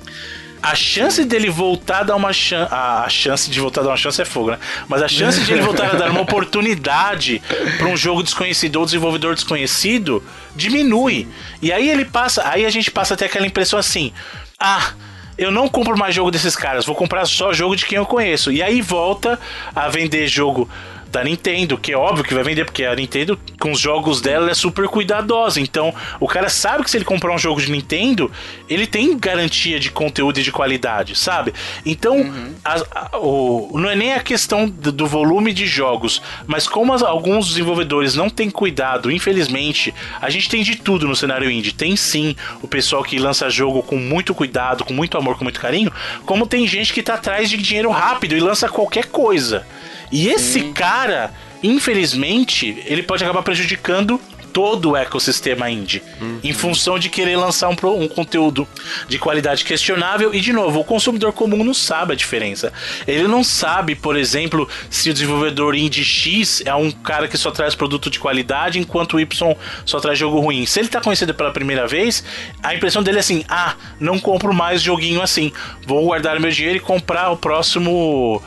a chance dele voltar a dar uma chance. A chance de voltar a dar uma chance é fogo, né? Mas a chance de ele voltar a dar uma oportunidade para um jogo desconhecido ou desenvolvedor desconhecido diminui. E aí ele passa. Aí a gente passa até aquela impressão assim. Ah, eu não compro mais jogo desses caras, vou comprar só jogo de quem eu conheço. E aí volta a vender jogo da Nintendo, que é óbvio que vai vender, porque a Nintendo, com os jogos dela, é super cuidadosa. Então, o cara sabe que se ele comprar um jogo de Nintendo, ele tem garantia de conteúdo e de qualidade, sabe? Então, uhum. a, a, o, não é nem a questão do, do volume de jogos, mas como as, alguns desenvolvedores não têm cuidado, infelizmente, a gente tem de tudo no cenário indie. Tem sim o pessoal que lança jogo com muito cuidado, com muito amor, com muito carinho, como tem gente que tá atrás de dinheiro rápido e lança qualquer coisa. E esse Sim. cara, infelizmente, ele pode acabar prejudicando todo o ecossistema indie, uhum. em função de querer lançar um, um, conteúdo de qualidade questionável. E, de novo, o consumidor comum não sabe a diferença. Ele não sabe, por exemplo, se o desenvolvedor indie X é um cara que só traz produto de qualidade, enquanto o Y só traz jogo ruim. Se ele tá conhecido pela primeira vez, a impressão dele é assim: ah, não compro mais joguinho assim, vou guardar meu dinheiro e comprar o próximo.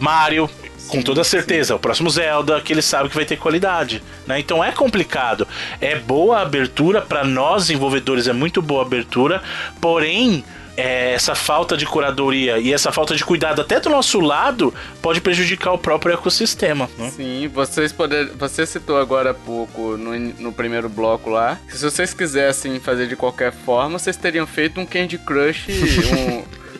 Mario, com toda certeza. O próximo Zelda, que ele sabe que vai ter qualidade. Né? Então é complicado. É boa a abertura, para nós desenvolvedores é muito boa a abertura, porém. É, essa falta de curadoria e essa falta de cuidado até do nosso lado pode prejudicar o próprio ecossistema. Né? Sim, vocês poder, você citou agora há pouco no, no primeiro bloco lá. Se vocês quisessem fazer de qualquer forma, vocês teriam feito um Candy Crush,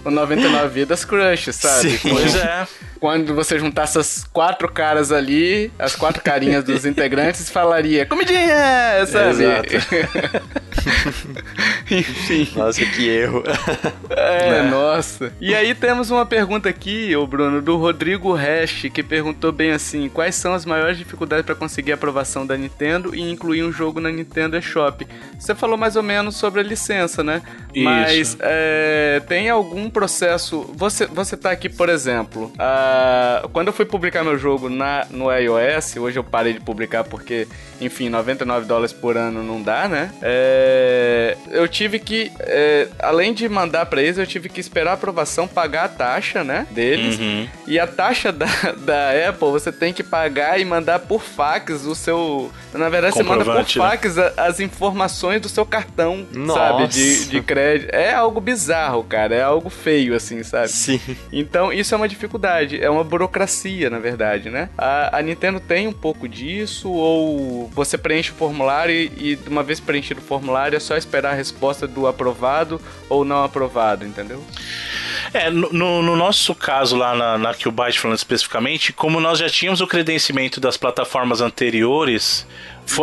um, um *laughs* 99 Vidas Crush, sabe? Sim. Pois é quando você juntasse as quatro caras ali, as quatro carinhas dos *laughs* integrantes, falaria comidinha, sabe? Exato. *laughs* Enfim. Nossa, que erro. É, é, nossa. E aí temos uma pergunta aqui, o Bruno, do Rodrigo Hash, que perguntou bem assim: quais são as maiores dificuldades para conseguir a aprovação da Nintendo e incluir um jogo na Nintendo eShop? Você falou mais ou menos sobre a licença, né? Isso. Mas é, tem algum processo. Você, você tá aqui, por exemplo. A ah, quando eu fui publicar meu jogo na, no iOS, hoje eu parei de publicar porque, enfim, 99 dólares por ano não dá, né? É, eu tive que, é, além de mandar pra eles, eu tive que esperar a aprovação, pagar a taxa, né? Deles. Uhum. E a taxa *laughs* da, da Apple você tem que pagar e mandar por fax o seu. Na verdade, você manda por né? fax né? as informações do seu cartão, Nossa. sabe? De, de crédito. É algo bizarro, cara. É algo feio, assim, sabe? Sim. Então, isso é uma dificuldade é uma burocracia, na verdade, né? A, a, Nintendo tem um pouco disso, ou você preenche o formulário e, e uma vez preenchido o formulário é só esperar a resposta do aprovado ou não aprovado, entendeu? É, no, no, nosso caso lá na, na Qbyte, falando especificamente, como nós já tínhamos o credenciamento das plataformas anteriores,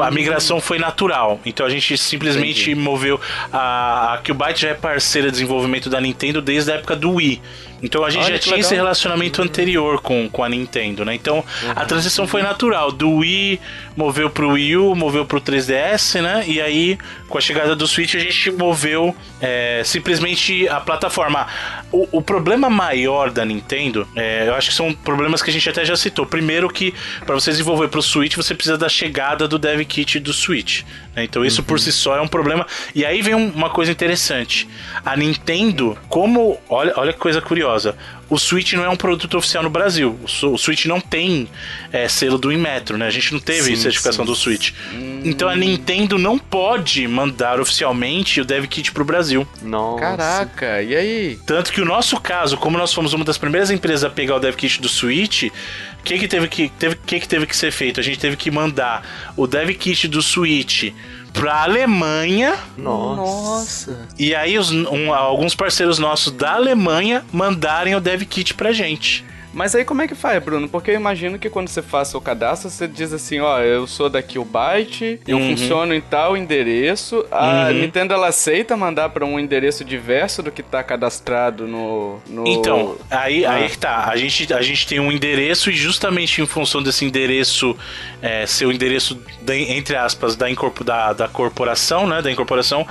a migração foi natural. Então a gente simplesmente Entendi. moveu. A, a Qbyte já é parceira de desenvolvimento da Nintendo desde a época do Wii. Então a gente Olha já tinha legal. esse relacionamento anterior com, com a Nintendo, né? Então uhum. a transição foi natural. Do Wii moveu pro Wii U, moveu pro 3DS, né? E aí, com a chegada do Switch, a gente moveu é, simplesmente a plataforma. O, o, problema maior da Nintendo, é, eu acho que são problemas que a gente até já citou. Primeiro que para você desenvolver pro Switch, você precisa da chegada do Dev Kit do Switch. Né? Então isso uhum. por si só é um problema. E aí vem uma coisa interessante. A Nintendo, como... Olha, olha que coisa curiosa curiosa. O Switch não é um produto oficial no Brasil. O Switch não tem é, selo do Inmetro, né? A gente não teve sim, certificação sim. do Switch. Hum. Então a Nintendo não pode mandar oficialmente o Dev Kit pro Brasil. Nossa. Caraca, e aí? Tanto que o nosso caso, como nós fomos uma das primeiras empresas a pegar o Dev Kit do Switch, o que, que, teve que, teve, que, que teve que ser feito? A gente teve que mandar o Dev Kit do Switch pra Alemanha. Nossa. E aí os, um, alguns parceiros nossos da Alemanha mandarem o dev kit pra gente. Mas aí como é que faz, Bruno? Porque eu imagino que quando você faz o cadastro, você diz assim, ó, eu sou daqui o Byte, eu uhum. funciono em tal endereço. A uhum. Nintendo ela aceita mandar para um endereço diverso do que tá cadastrado no, no... Então, aí, ah. aí que tá. A gente, a gente tem um endereço e justamente em função desse endereço é, ser o endereço, de, entre aspas, da, da, da corporação, né, da incorporação,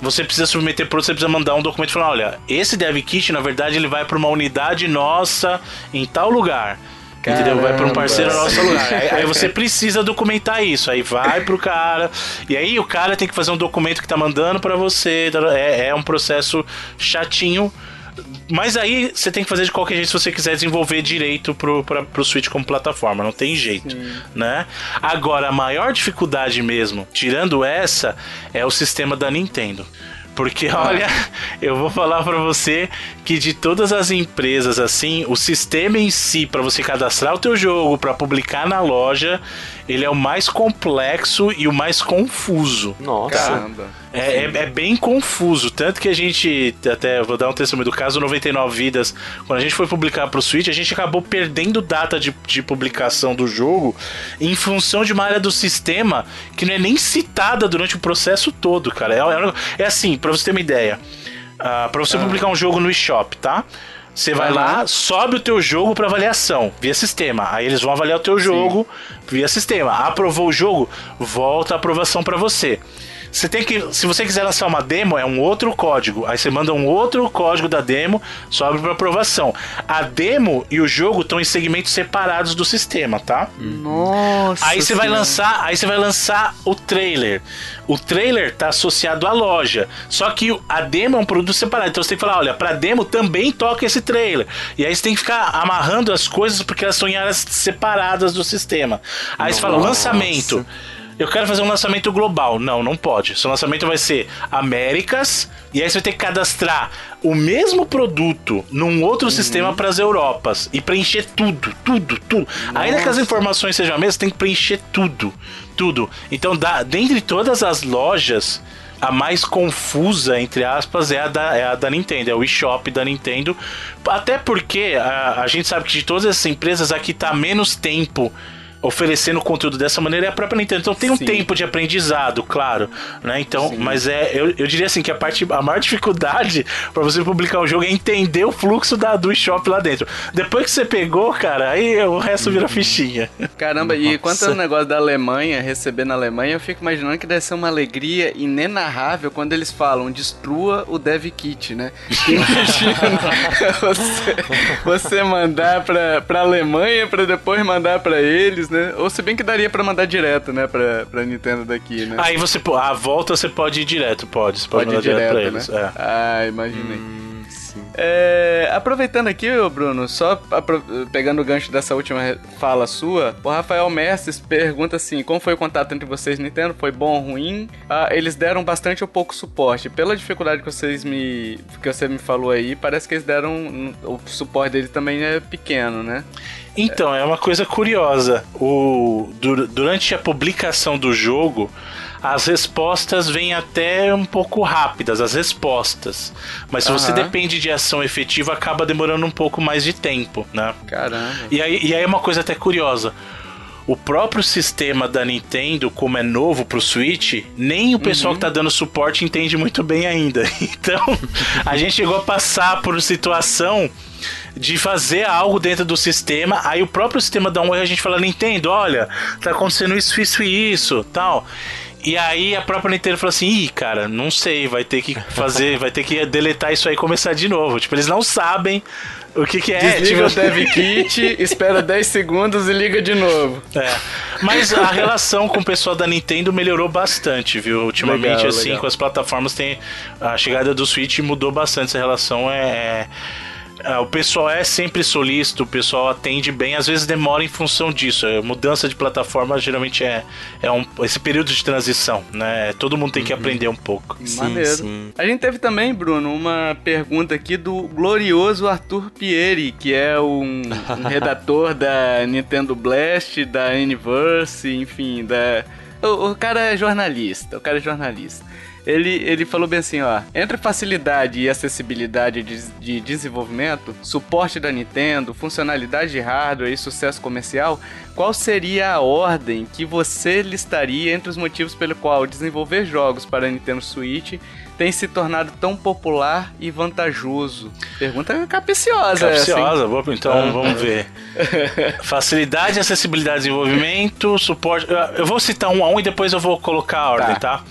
você precisa submeter para você precisa mandar um documento falando, olha, esse dev kit, na verdade, ele vai para uma unidade nossa em tal lugar. Caramba. Entendeu? Vai para um parceiro nosso lugar. Aí, *laughs* aí, você precisa documentar isso. Aí vai pro cara. E aí o cara tem que fazer um documento que tá mandando para você. É, é um processo chatinho Mas aí você tem que fazer de qualquer jeito se você quiser desenvolver direito pro, pra, pro Switch como plataforma, não tem jeito, Sim. né? Agora, a maior dificuldade mesmo, tirando essa, é o sistema da Nintendo. Porque olha, eu vou falar para você que de todas as empresas assim, o sistema em si para você cadastrar o teu jogo, para publicar na loja, ele é o mais complexo e o mais confuso. Nossa. Caramba. É, é, é, bem confuso. Tanto que a gente, até vou dar um testemunho do caso 99 Vidas, quando a gente foi publicar pro Switch, a gente acabou perdendo data de, de publicação do jogo em função de uma área do sistema que não é nem citada durante o processo todo, cara. É, é, é assim, pra você ter uma ideia. Uh, pra você ah. publicar um jogo no eShop, tá? Você vai lá, sobe o teu jogo para avaliação via sistema. Aí eles vão avaliar o teu jogo Sim. via sistema. Aprovou o jogo, volta a aprovação para você. Você tem que, se você quiser lançar uma demo, é um outro código. Aí você manda um outro código da demo, sobe para aprovação. A demo e o jogo estão em segmentos separados do sistema, tá? Nossa. Aí você vai lançar, aí você vai lançar o trailer. O trailer tá associado à loja. Só que a demo é um produto separado. Então você tem que falar, olha, para demo também toca esse trailer. E aí você tem que ficar amarrando as coisas porque elas estão em áreas separadas do sistema. Aí Nossa. você fala, lançamento eu quero fazer um lançamento global. Não, não pode. Seu lançamento vai ser Américas, e aí você vai ter que cadastrar o mesmo produto num outro uhum. sistema para as Europas e preencher tudo, tudo, tudo. Nossa. Ainda que as informações sejam as mesmas, tem que preencher tudo, tudo. Então, da, dentre todas as lojas, a mais confusa, entre aspas, é a da, é a da Nintendo, é o eShop da Nintendo. Até porque a, a gente sabe que de todas essas empresas aqui tá menos tempo oferecendo conteúdo dessa maneira é a própria Nintendo. Então tem um Sim. tempo de aprendizado, claro, né? Então, Sim. mas é, eu, eu diria assim que a parte, a maior dificuldade *laughs* para você publicar o jogo é entender o fluxo da do shop lá dentro. Depois que você pegou, cara, aí o resto vira fichinha. Caramba, Nossa. e quanto ao negócio da Alemanha, receber na Alemanha, eu fico imaginando que deve ser uma alegria inenarrável quando eles falam destrua o dev kit, né? *laughs* Imagina *laughs* você, você mandar pra, pra Alemanha para depois mandar para eles, né? Né? Ou se bem que daria pra mandar direto, né? Pra, pra Nintendo daqui, né? Aí você, a volta você pode ir direto, pode. Você pode, pode mandar direto, direto pra eles. Né? É. Ah, imaginei. Hum. É, aproveitando aqui, Bruno, só pegando o gancho dessa última fala sua, o Rafael Mestres pergunta assim: como foi o contato entre vocês e Nintendo? Foi bom ou ruim? Ah, eles deram bastante ou pouco suporte. Pela dificuldade que vocês me. que você me falou aí, parece que eles deram. O suporte dele também é pequeno, né? Então, é uma coisa curiosa. O, durante a publicação do jogo, as respostas vêm até um pouco rápidas, as respostas. Mas se uhum. você depende de ação efetiva, acaba demorando um pouco mais de tempo, né? Caramba. E aí, e aí é uma coisa até curiosa o próprio sistema da Nintendo, como é novo pro Switch, nem o pessoal uhum. que tá dando suporte entende muito bem ainda. *laughs* Então, a gente chegou a passar por situação de fazer algo dentro do sistema, aí o próprio sistema dá um erro e a gente fala, Nintendo, olha, tá acontecendo isso, isso e isso, tal. E aí a própria Nintendo falou assim: ih, cara, não sei, vai ter que fazer, vai ter que deletar isso aí e começar de novo. Tipo, eles não sabem o que, que é. Desliga tipo... o dev kit, *laughs* espera 10 segundos e liga de novo. É. Mas a relação com o pessoal da Nintendo melhorou bastante, viu? Ultimamente, legal, assim, legal. com as plataformas, tem a chegada do Switch mudou bastante essa relação. é... é é, o pessoal é sempre solícito, o pessoal atende bem, às vezes demora em função disso. A mudança de plataforma geralmente é, é um, esse período de transição, né? Todo mundo tem que uhum. aprender um pouco. Sim, Maneiro. Sim. A gente teve também, Bruno, uma pergunta aqui do glorioso Arthur Pieri, que é um, um *laughs* redator da Nintendo Blast, da Universe, enfim, da. O, o cara é jornalista, o cara é jornalista. Ele, ele falou bem assim, ó. Entre facilidade e acessibilidade de, de desenvolvimento, suporte da Nintendo, funcionalidade de hardware e sucesso comercial, qual seria a ordem que você listaria entre os motivos pelo qual desenvolver jogos para a Nintendo Switch tem se tornado tão popular e vantajoso? Pergunta capciosa. Capciosa, assim. então ah. vamos ver. *laughs* Facilidade, acessibilidade, desenvolvimento, suporte. Eu vou citar um a um e depois eu vou colocar a ordem, tá? tá?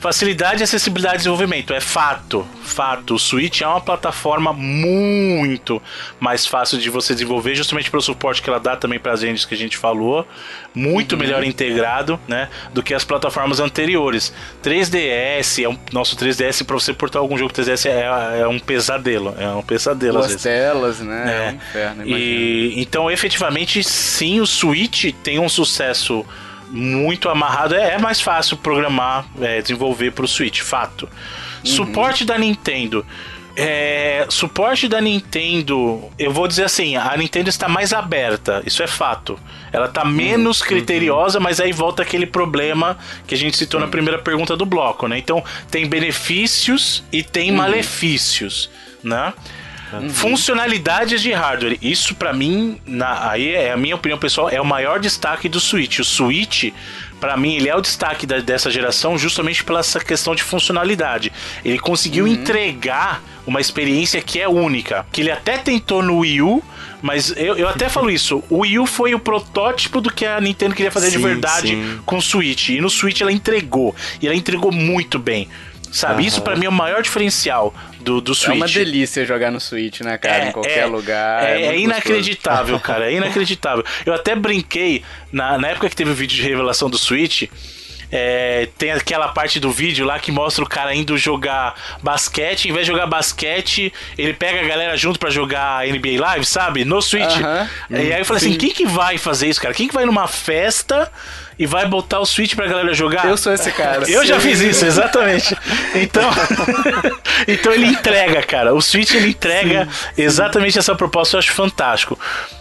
Facilidade, acessibilidade e desenvolvimento. É fato. Fato. O Switch é uma plataforma muito mais fácil de você desenvolver, justamente pelo suporte que ela dá também para as engines que a gente falou. Muito uhum. melhor integrado, né? Do que as plataformas anteriores. 3DS, é um, nosso 3DS, para você portar algum jogo 3DS é, é, um pesadelo. É um pesadelo Duas às vezes. telas, né? É, é um inferno, e, Então, efetivamente, sim, o Switch tem um sucesso muito amarrado, é, é mais fácil programar, é, desenvolver para o Switch, fato. Uhum. Suporte da Nintendo. É, suporte da Nintendo, eu vou dizer assim, a Nintendo está mais aberta, isso é fato. Ela está menos uhum. criteriosa, uhum. mas aí volta aquele problema que a gente citou uhum. na primeira pergunta do bloco, né? Então, tem benefícios e tem uhum. malefícios, né? Uhum. Funcionalidades de hardware. Isso para mim, na, aí é a minha opinião pessoal, é o maior destaque do Switch. O Switch, para mim, ele é o destaque da, dessa geração justamente pela essa questão de funcionalidade. Ele conseguiu uhum. entregar uma experiência que é única. Que ele até tentou no Wii U, mas eu, eu até falo isso. O Wii U foi o protótipo do que a Nintendo queria fazer sim, de verdade sim. com o Switch. E no Switch ela entregou. E ela entregou muito bem. Sabe? Uhum. Isso para mim é o maior diferencial do, do Switch. É uma delícia jogar no Switch, né, cara? É, em qualquer é, lugar. É, é, é inacreditável, *laughs* cara. É inacreditável. Eu até brinquei, na, na época que teve o vídeo de revelação do Switch. É, tem aquela parte do vídeo lá que mostra o cara indo jogar basquete. Em vez de jogar basquete, ele pega a galera junto para jogar NBA Live, sabe? No Switch. Uh -huh. E aí eu falei assim: quem que vai fazer isso, cara? Quem que vai numa festa e vai botar o Switch pra galera jogar? Eu sou esse cara. Eu já fiz isso, exatamente. *laughs* Então, *laughs* então ele entrega, cara. O Switch ele entrega sim, exatamente sim. essa proposta, eu acho fantástico.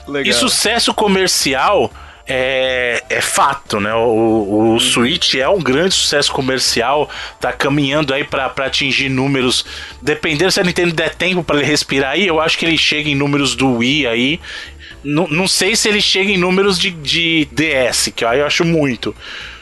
Legal. E sucesso comercial é, é fato, né? O, o uhum. Switch é um grande sucesso comercial, tá caminhando aí para atingir números. Dependendo se a Nintendo der tempo para ele respirar aí, eu acho que ele chega em números do Wii aí. N não sei se ele chega em números de, de DS, que aí eu acho muito.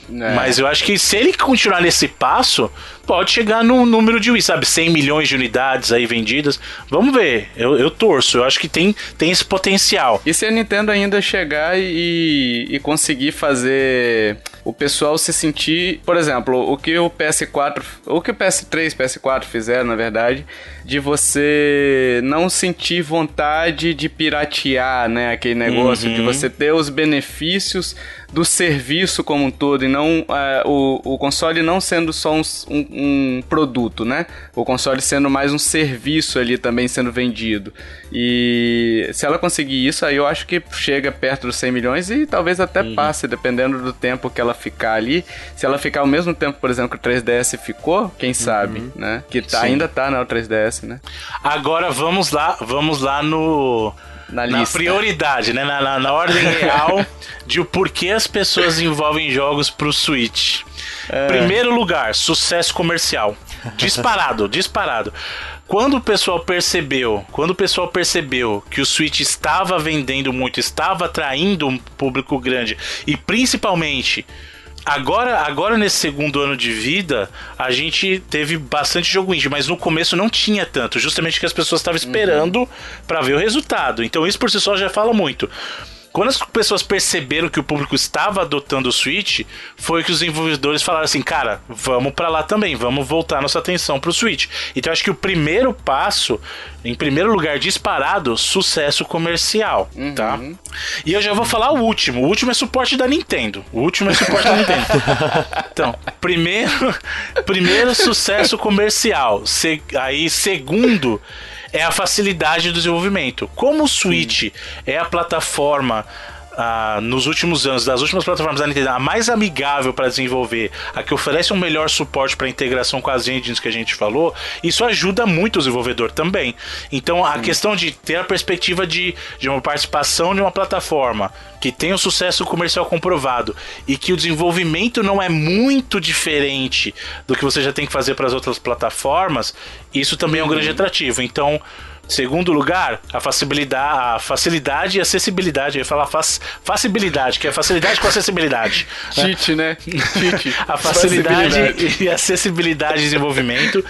É. Mas eu acho que se ele continuar nesse passo, pode chegar num número de, sabe, 100 milhões de unidades aí vendidas. Vamos ver. Eu, eu torço. Eu acho que tem, tem esse potencial. E se a Nintendo ainda chegar e, e conseguir fazer o pessoal se sentir, por exemplo, o que o PS4, o que o PS3, PS4 fizeram, na verdade, de você não sentir vontade de piratear, né, aquele negócio uhum. de você ter os benefícios do serviço como um todo e não uh, o, o console não sendo só um, um, um, produto, né? O console sendo mais um serviço ali também sendo vendido. E se ela conseguir isso, aí eu acho que chega perto dos 100 milhões e talvez até uhum. passe, dependendo do tempo que ela ficar ali. Se ela ficar ao mesmo tempo, por exemplo, que o 3DS ficou, quem sabe, uhum. né? Que tá, ainda tá, né, o 3DS, né? Agora vamos lá, vamos lá no na, na prioridade, né? Na, na, na ordem *laughs* real de o porquê as pessoas desenvolvem jogos pro Switch. É. Primeiro lugar, sucesso comercial. Disparado, *laughs* disparado. Quando o pessoal percebeu, quando o pessoal percebeu que o Switch estava vendendo muito, estava atraindo um público grande e principalmente Agora, agora nesse segundo ano de vida, a gente teve bastante jogo indie, mas no começo não tinha tanto, justamente que as pessoas estavam esperando uhum. para ver o resultado. Então isso por si só já fala muito. Quando as pessoas perceberam que o público estava adotando o Switch, foi que os desenvolvedores falaram assim, cara, vamos para lá também, vamos voltar nossa atenção pro Switch. Então acho que o primeiro passo, em primeiro lugar, disparado, sucesso comercial, uhum. tá? E eu já vou falar o último. O último é suporte da Nintendo. O último é suporte da Nintendo. *laughs* Então, primeiro, primeiro sucesso comercial. Se, aí, segundo é a facilidade do desenvolvimento. Como o Switch Sim. é a plataforma ah, nos últimos anos, das últimas plataformas da Nintendo, a mais amigável para desenvolver, a que oferece um melhor suporte para integração com as engines que a gente falou, isso ajuda muito o desenvolvedor também. Então, a Sim. questão de ter a perspectiva de, de uma participação de uma plataforma que tem um sucesso comercial comprovado e que o desenvolvimento não é muito diferente do que você já tem que fazer para as outras plataformas, isso também uhum. é um grande uhum. atrativo. Então, Segundo lugar, a facilidade, a facilidade e acessibilidade. Eu ia falar fac, facilidade, que é facilidade com acessibilidade. *laughs* Cheat, né? Cheat. a facilidade e acessibilidade de desenvolvimento.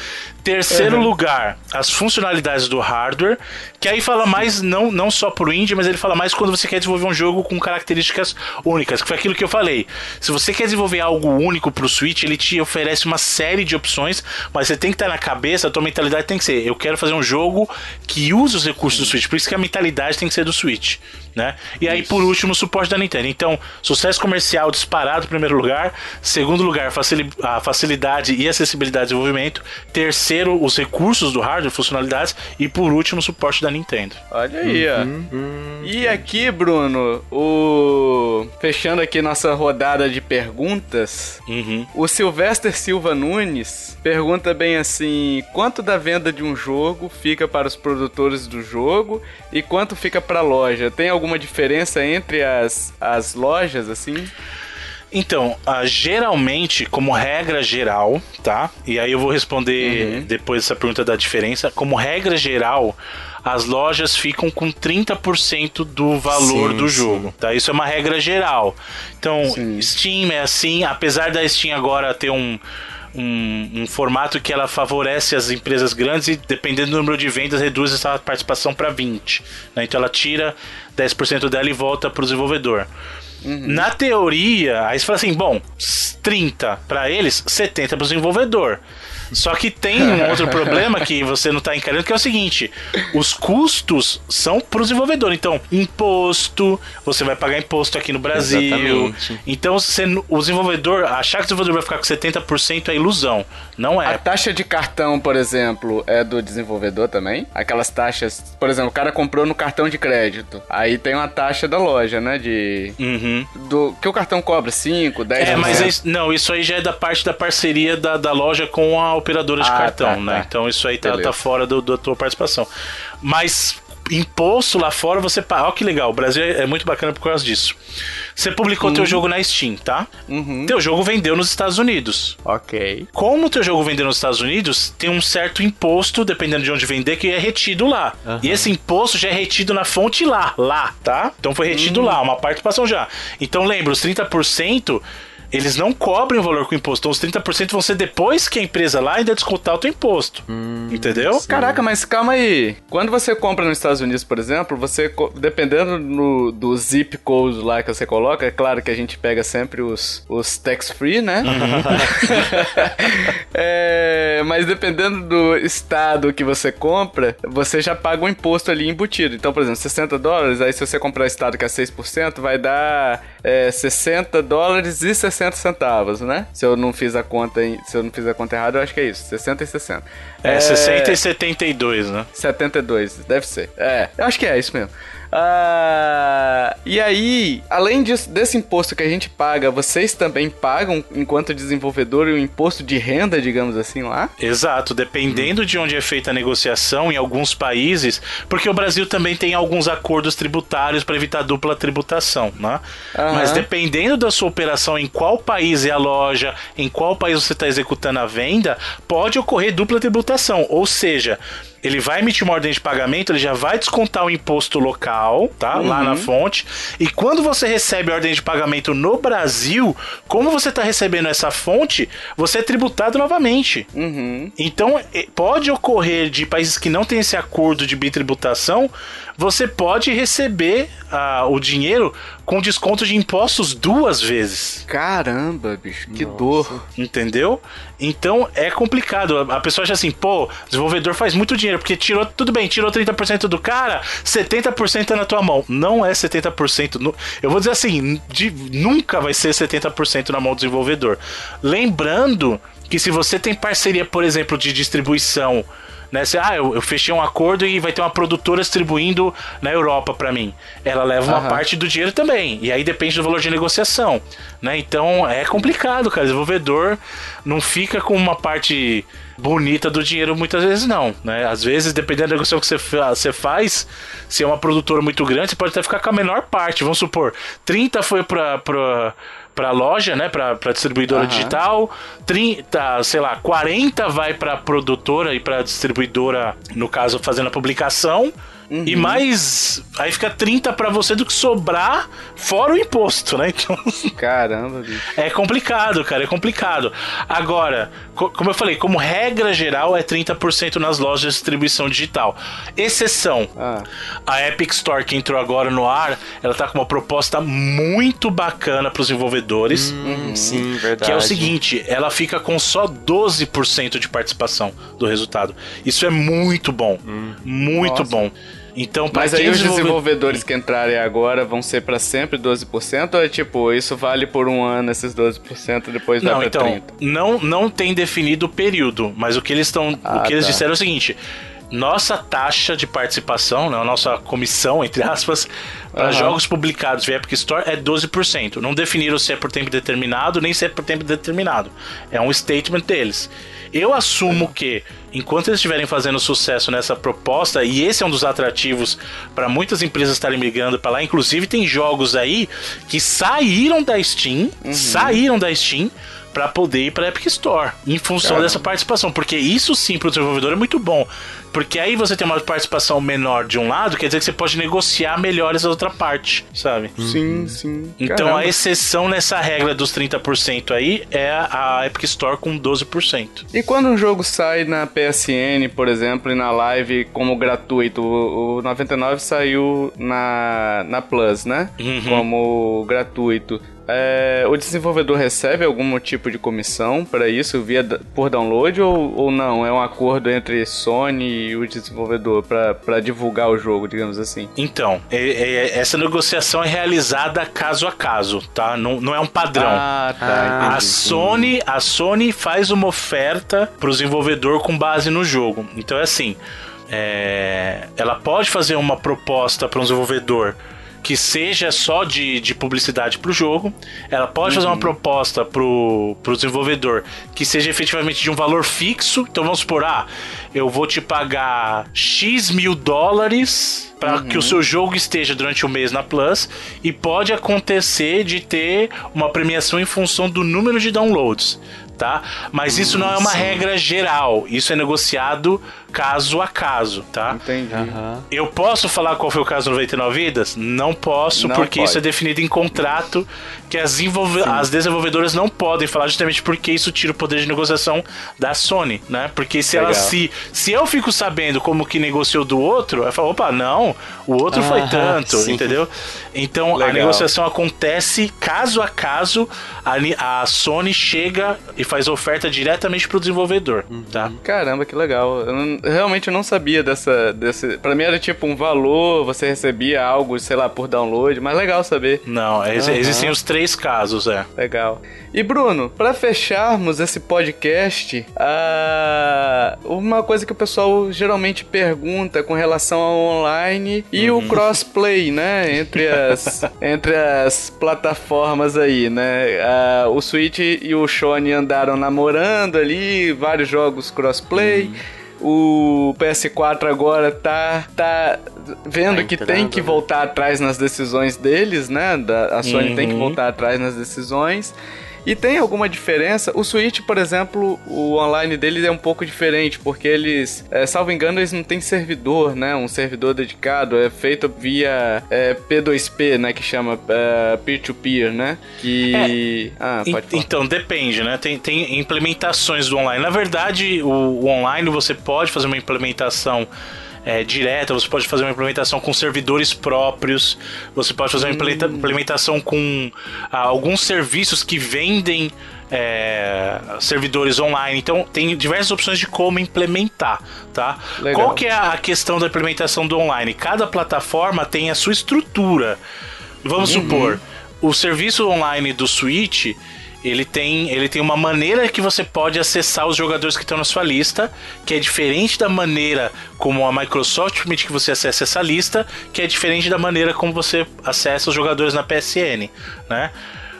Terceiro uhum. lugar, as funcionalidades do hardware. Que aí fala mais, não, não só pro indie, mas ele fala mais quando você quer desenvolver um jogo com características únicas, que foi aquilo que eu falei. Se você quer desenvolver algo único pro Switch, ele te oferece uma série de opções, mas você tem que estar na cabeça, a tua mentalidade tem que ser, eu quero fazer um jogo que use os recursos do Switch, por isso que a mentalidade tem que ser do Switch né? E aí, Isso. por último, o suporte da Nintendo. Então, sucesso comercial disparado em primeiro lugar. Segundo lugar, a facilidade e acessibilidade de desenvolvimento. Terceiro, os recursos do hardware, funcionalidades. E por último, o suporte da Nintendo. Olha aí, uhum. ó. Uhum. E aqui, Bruno, o... fechando aqui nossa rodada de perguntas, uhum. o Sylvester Silva Nunes pergunta bem assim: quanto da venda de um jogo fica para os produtores do jogo e quanto fica para a loja? Tem algum alguma diferença entre as, as lojas, assim? Então, uh, geralmente, como regra geral, tá? E aí eu vou responder uhum. depois essa pergunta da diferença. Como regra geral, as lojas ficam com 30% do valor sim, do jogo, sim. tá? Isso é uma regra geral. Então, sim. Steam é assim, apesar da Steam agora ter um um, um, formato que ela favorece as empresas grandes e, dependendo do número de vendas, reduz essa participação para 20%. Né? Então ela tira 10% dela e volta para o desenvolvedor. Uhum. Na teoria, aí você fala assim: bom, 30 para eles, 70 para o desenvolvedor. Só que tem um outro *laughs* problema que você não está encarando, que é o seguinte: os custos são para o desenvolvedor. Então, imposto, você vai pagar imposto aqui no Brasil. Exatamente. Então, você, o desenvolvedor, achar que o desenvolvedor vai ficar com 70% é ilusão. Não é. A taxa de cartão, por exemplo, é do desenvolvedor também? Aquelas taxas, por exemplo, o cara comprou no cartão de crédito. Aí tem uma taxa da loja, né? De. Uhum. Do, que o cartão cobra 5, 10 É, mas é, não, isso aí já é da parte da parceria da, da loja com a operadora de ah, cartão, tá, né? Tá. Então isso aí tá, tá fora do, da tua participação. Mas imposto lá fora você paga. Olha que legal, o Brasil é, é muito bacana por causa disso. Você publicou uhum. teu jogo na Steam, tá? Uhum. Teu jogo vendeu nos Estados Unidos. Ok. Como teu jogo vendeu nos Estados Unidos, tem um certo imposto, dependendo de onde vender, que é retido lá. Uhum. E esse imposto já é retido na fonte lá, lá, tá? Então foi retido uhum. lá, uma participação já. Então lembra, os 30% eles não cobrem o valor com imposto. Então os 30% vão ser depois que a empresa lá ainda descontar o teu imposto. Hum, entendeu? Sim. Caraca, mas calma aí. Quando você compra nos Estados Unidos, por exemplo, você, dependendo no, do zip code lá que você coloca, é claro que a gente pega sempre os, os tax-free, né? *laughs* é, mas dependendo do estado que você compra, você já paga um imposto ali embutido. Então, por exemplo, 60 dólares, aí se você comprar o estado que é 6%, vai dar é, 60 dólares e 60 60 centavos, né? Se eu não fiz a conta, se eu não fiz a conta errada, eu acho que é isso, 60 e 60. É, é 60 e 72, né? 72, deve ser. É, eu acho que é isso mesmo. Uh, e aí, além disso, desse imposto que a gente paga, vocês também pagam, enquanto desenvolvedor, o imposto de renda, digamos assim, lá? Exato, dependendo hum. de onde é feita a negociação, em alguns países, porque o Brasil também tem alguns acordos tributários para evitar dupla tributação, né? Uhum. Mas dependendo da sua operação, em qual país é a loja, em qual país você está executando a venda, pode ocorrer dupla tributação. Ou seja, ele vai emitir uma ordem de pagamento, ele já vai descontar o imposto local, tá? Uhum. Lá na fonte. E quando você recebe a ordem de pagamento no Brasil, como você está recebendo essa fonte, você é tributado novamente. Uhum. Então, pode ocorrer de países que não têm esse acordo de bitributação, você pode receber uh, o dinheiro com desconto de impostos duas vezes. Caramba, bicho, que Nossa. dor. Entendeu? Então é complicado. A pessoa acha assim, pô, desenvolvedor faz muito dinheiro, porque tirou, tudo bem, tirou 30% do cara, 70% é na tua mão. Não é 70%. Eu vou dizer assim, de, nunca vai ser 70% na mão do desenvolvedor. Lembrando que se você tem parceria, por exemplo, de distribuição né? Se, ah, eu, eu, fechei um acordo e vai ter uma produtora distribuindo na Europa para mim. Ela leva uma uhum. parte do dinheiro também. E aí depende do valor de negociação. Né? Então é complicado, cara. O desenvolvedor não fica com uma parte bonita do dinheiro muitas vezes não, né? Às vezes, dependendo da negociação que você, você faz, se é uma produtora muito grande, você pode até ficar com a menor parte. Vamos supor, 30 foi para para loja, né, para distribuidora uhum. digital, 30, sei lá, 40 vai para produtora e para distribuidora, no caso fazendo a publicação, uhum. e mais. Aí fica 30 para você do que sobrar fora o imposto, né? Então. Caramba, bicho. É complicado, cara, é complicado. Agora, co como eu falei, como regra geral é 30% nas lojas de distribuição digital. Exceção. Ah. A Epic Store que entrou agora no ar, ela tá com uma proposta muito bacana para os desenvolvedores. Hum, sim, verdade. Que é o seguinte, ela fica com só 12% de participação do resultado. Isso é muito bom. Hum. Muito Nossa. bom. Então, Mas aí os desenvolvedores que entrarem agora vão ser para sempre 12% ou é tipo, isso vale por um ano esses 12% depois não, vai pra então, 30%? Não, não tem definido o período, mas o que eles estão, ah, o que eles tá. disseram é o seguinte, nossa taxa de participação, né, a nossa comissão, entre aspas, para uhum. jogos publicados via Epic Store é 12%. Não definiram se é por tempo determinado nem se é por tempo determinado. É um statement deles. Eu assumo que, enquanto eles estiverem fazendo sucesso nessa proposta, e esse é um dos atrativos para muitas empresas estarem migrando para lá, inclusive tem jogos aí que saíram da Steam, uhum. saíram da Steam para poder ir para Epic Store, em função Caramba. dessa participação, porque isso sim para o desenvolvedor é muito bom. Porque aí você tem uma participação menor de um lado, quer dizer que você pode negociar melhores a outra parte, sabe? Sim, sim. Então Caramba. a exceção nessa regra dos 30% aí é a Epic Store com 12%. E quando um jogo sai na PSN, por exemplo, e na Live como gratuito, o, 99 saiu na, na Plus, né? Uhum. Como gratuito. É, o desenvolvedor recebe algum tipo de comissão para isso via por download ou, ou não? É um acordo entre Sony e o desenvolvedor para divulgar o jogo, digamos assim? Então, é, é, essa negociação é realizada caso a caso, tá? Não, não é um padrão. Ah, tá. a Sony, a Sony faz uma oferta para o desenvolvedor com base no jogo. Então é assim, é, ela pode fazer uma proposta para um desenvolvedor que seja só de, de publicidade para o jogo. Ela pode uhum. fazer uma uhum. proposta para o desenvolvedor que seja efetivamente de um valor fixo. Então vamos supor, ah, eu vou te pagar X mil dólares para uhum. que o seu jogo esteja durante o mês na Plus e pode acontecer de ter uma premiação em função do número de downloads tá? Mas isso não é uma Sim. regra geral. Isso é negociado caso a caso, tá? Entendi. Uhum. Eu posso falar qual foi o caso 99 vidas? Não posso, não porque pode. isso é definido em contrato que as, as desenvolvedoras não podem falar justamente porque isso tira o poder de negociação da Sony, né? Porque se Legal. ela se se eu fico sabendo como que negociou do outro, eu falo, opa, não, o outro foi tanto, sim. entendeu? Então Legal. a negociação acontece caso a caso, a, a Sony chega e faz oferta diretamente pro desenvolvedor, uhum. tá? Caramba, que legal. Eu não, realmente eu não sabia dessa desse, para mim era tipo um valor, você recebia algo, sei lá, por download, mas legal saber. Não, uhum. existem os três casos, é. Legal. E Bruno, para fecharmos esse podcast, uh, uma coisa que o pessoal geralmente pergunta com relação ao online e uhum. o crossplay, né, entre as *laughs* entre as plataformas aí, né? Uh, o Switch e o Sony andaram namorando ali, vários jogos crossplay. Uhum. O PS4 agora tá, tá vendo tá que tem que né? voltar atrás nas decisões deles, né? Da, a Sony uhum. tem que uhum. voltar atrás nas decisões. E tem alguma diferença? O Switch, por exemplo, o online deles é um pouco diferente, porque eles, é, salvo engano, eles não têm servidor, né? Um servidor dedicado, é feito via é, P2P, né? Que chama é, peer-to-peer, né? Que. É, ah, pode falar. Então, depende, né? Tem, tem implementações do online. Na verdade, o, o online você pode fazer uma implementação é, direta, você pode fazer uma implementação com servidores próprios, você pode fazer uma hum. implementação com ah, alguns serviços que vendem é, servidores online. Então tem diversas opções de como implementar, tá? Legal. Qual que é a questão da implementação do online? Cada plataforma tem a sua estrutura. Vamos uhum. supor, o serviço online do Switch ele tem, ele tem uma maneira que você pode acessar os jogadores que estão na sua lista, que é diferente da maneira como a Microsoft permite que você acesse essa lista, que é diferente da maneira como você acessa os jogadores na PSN, né?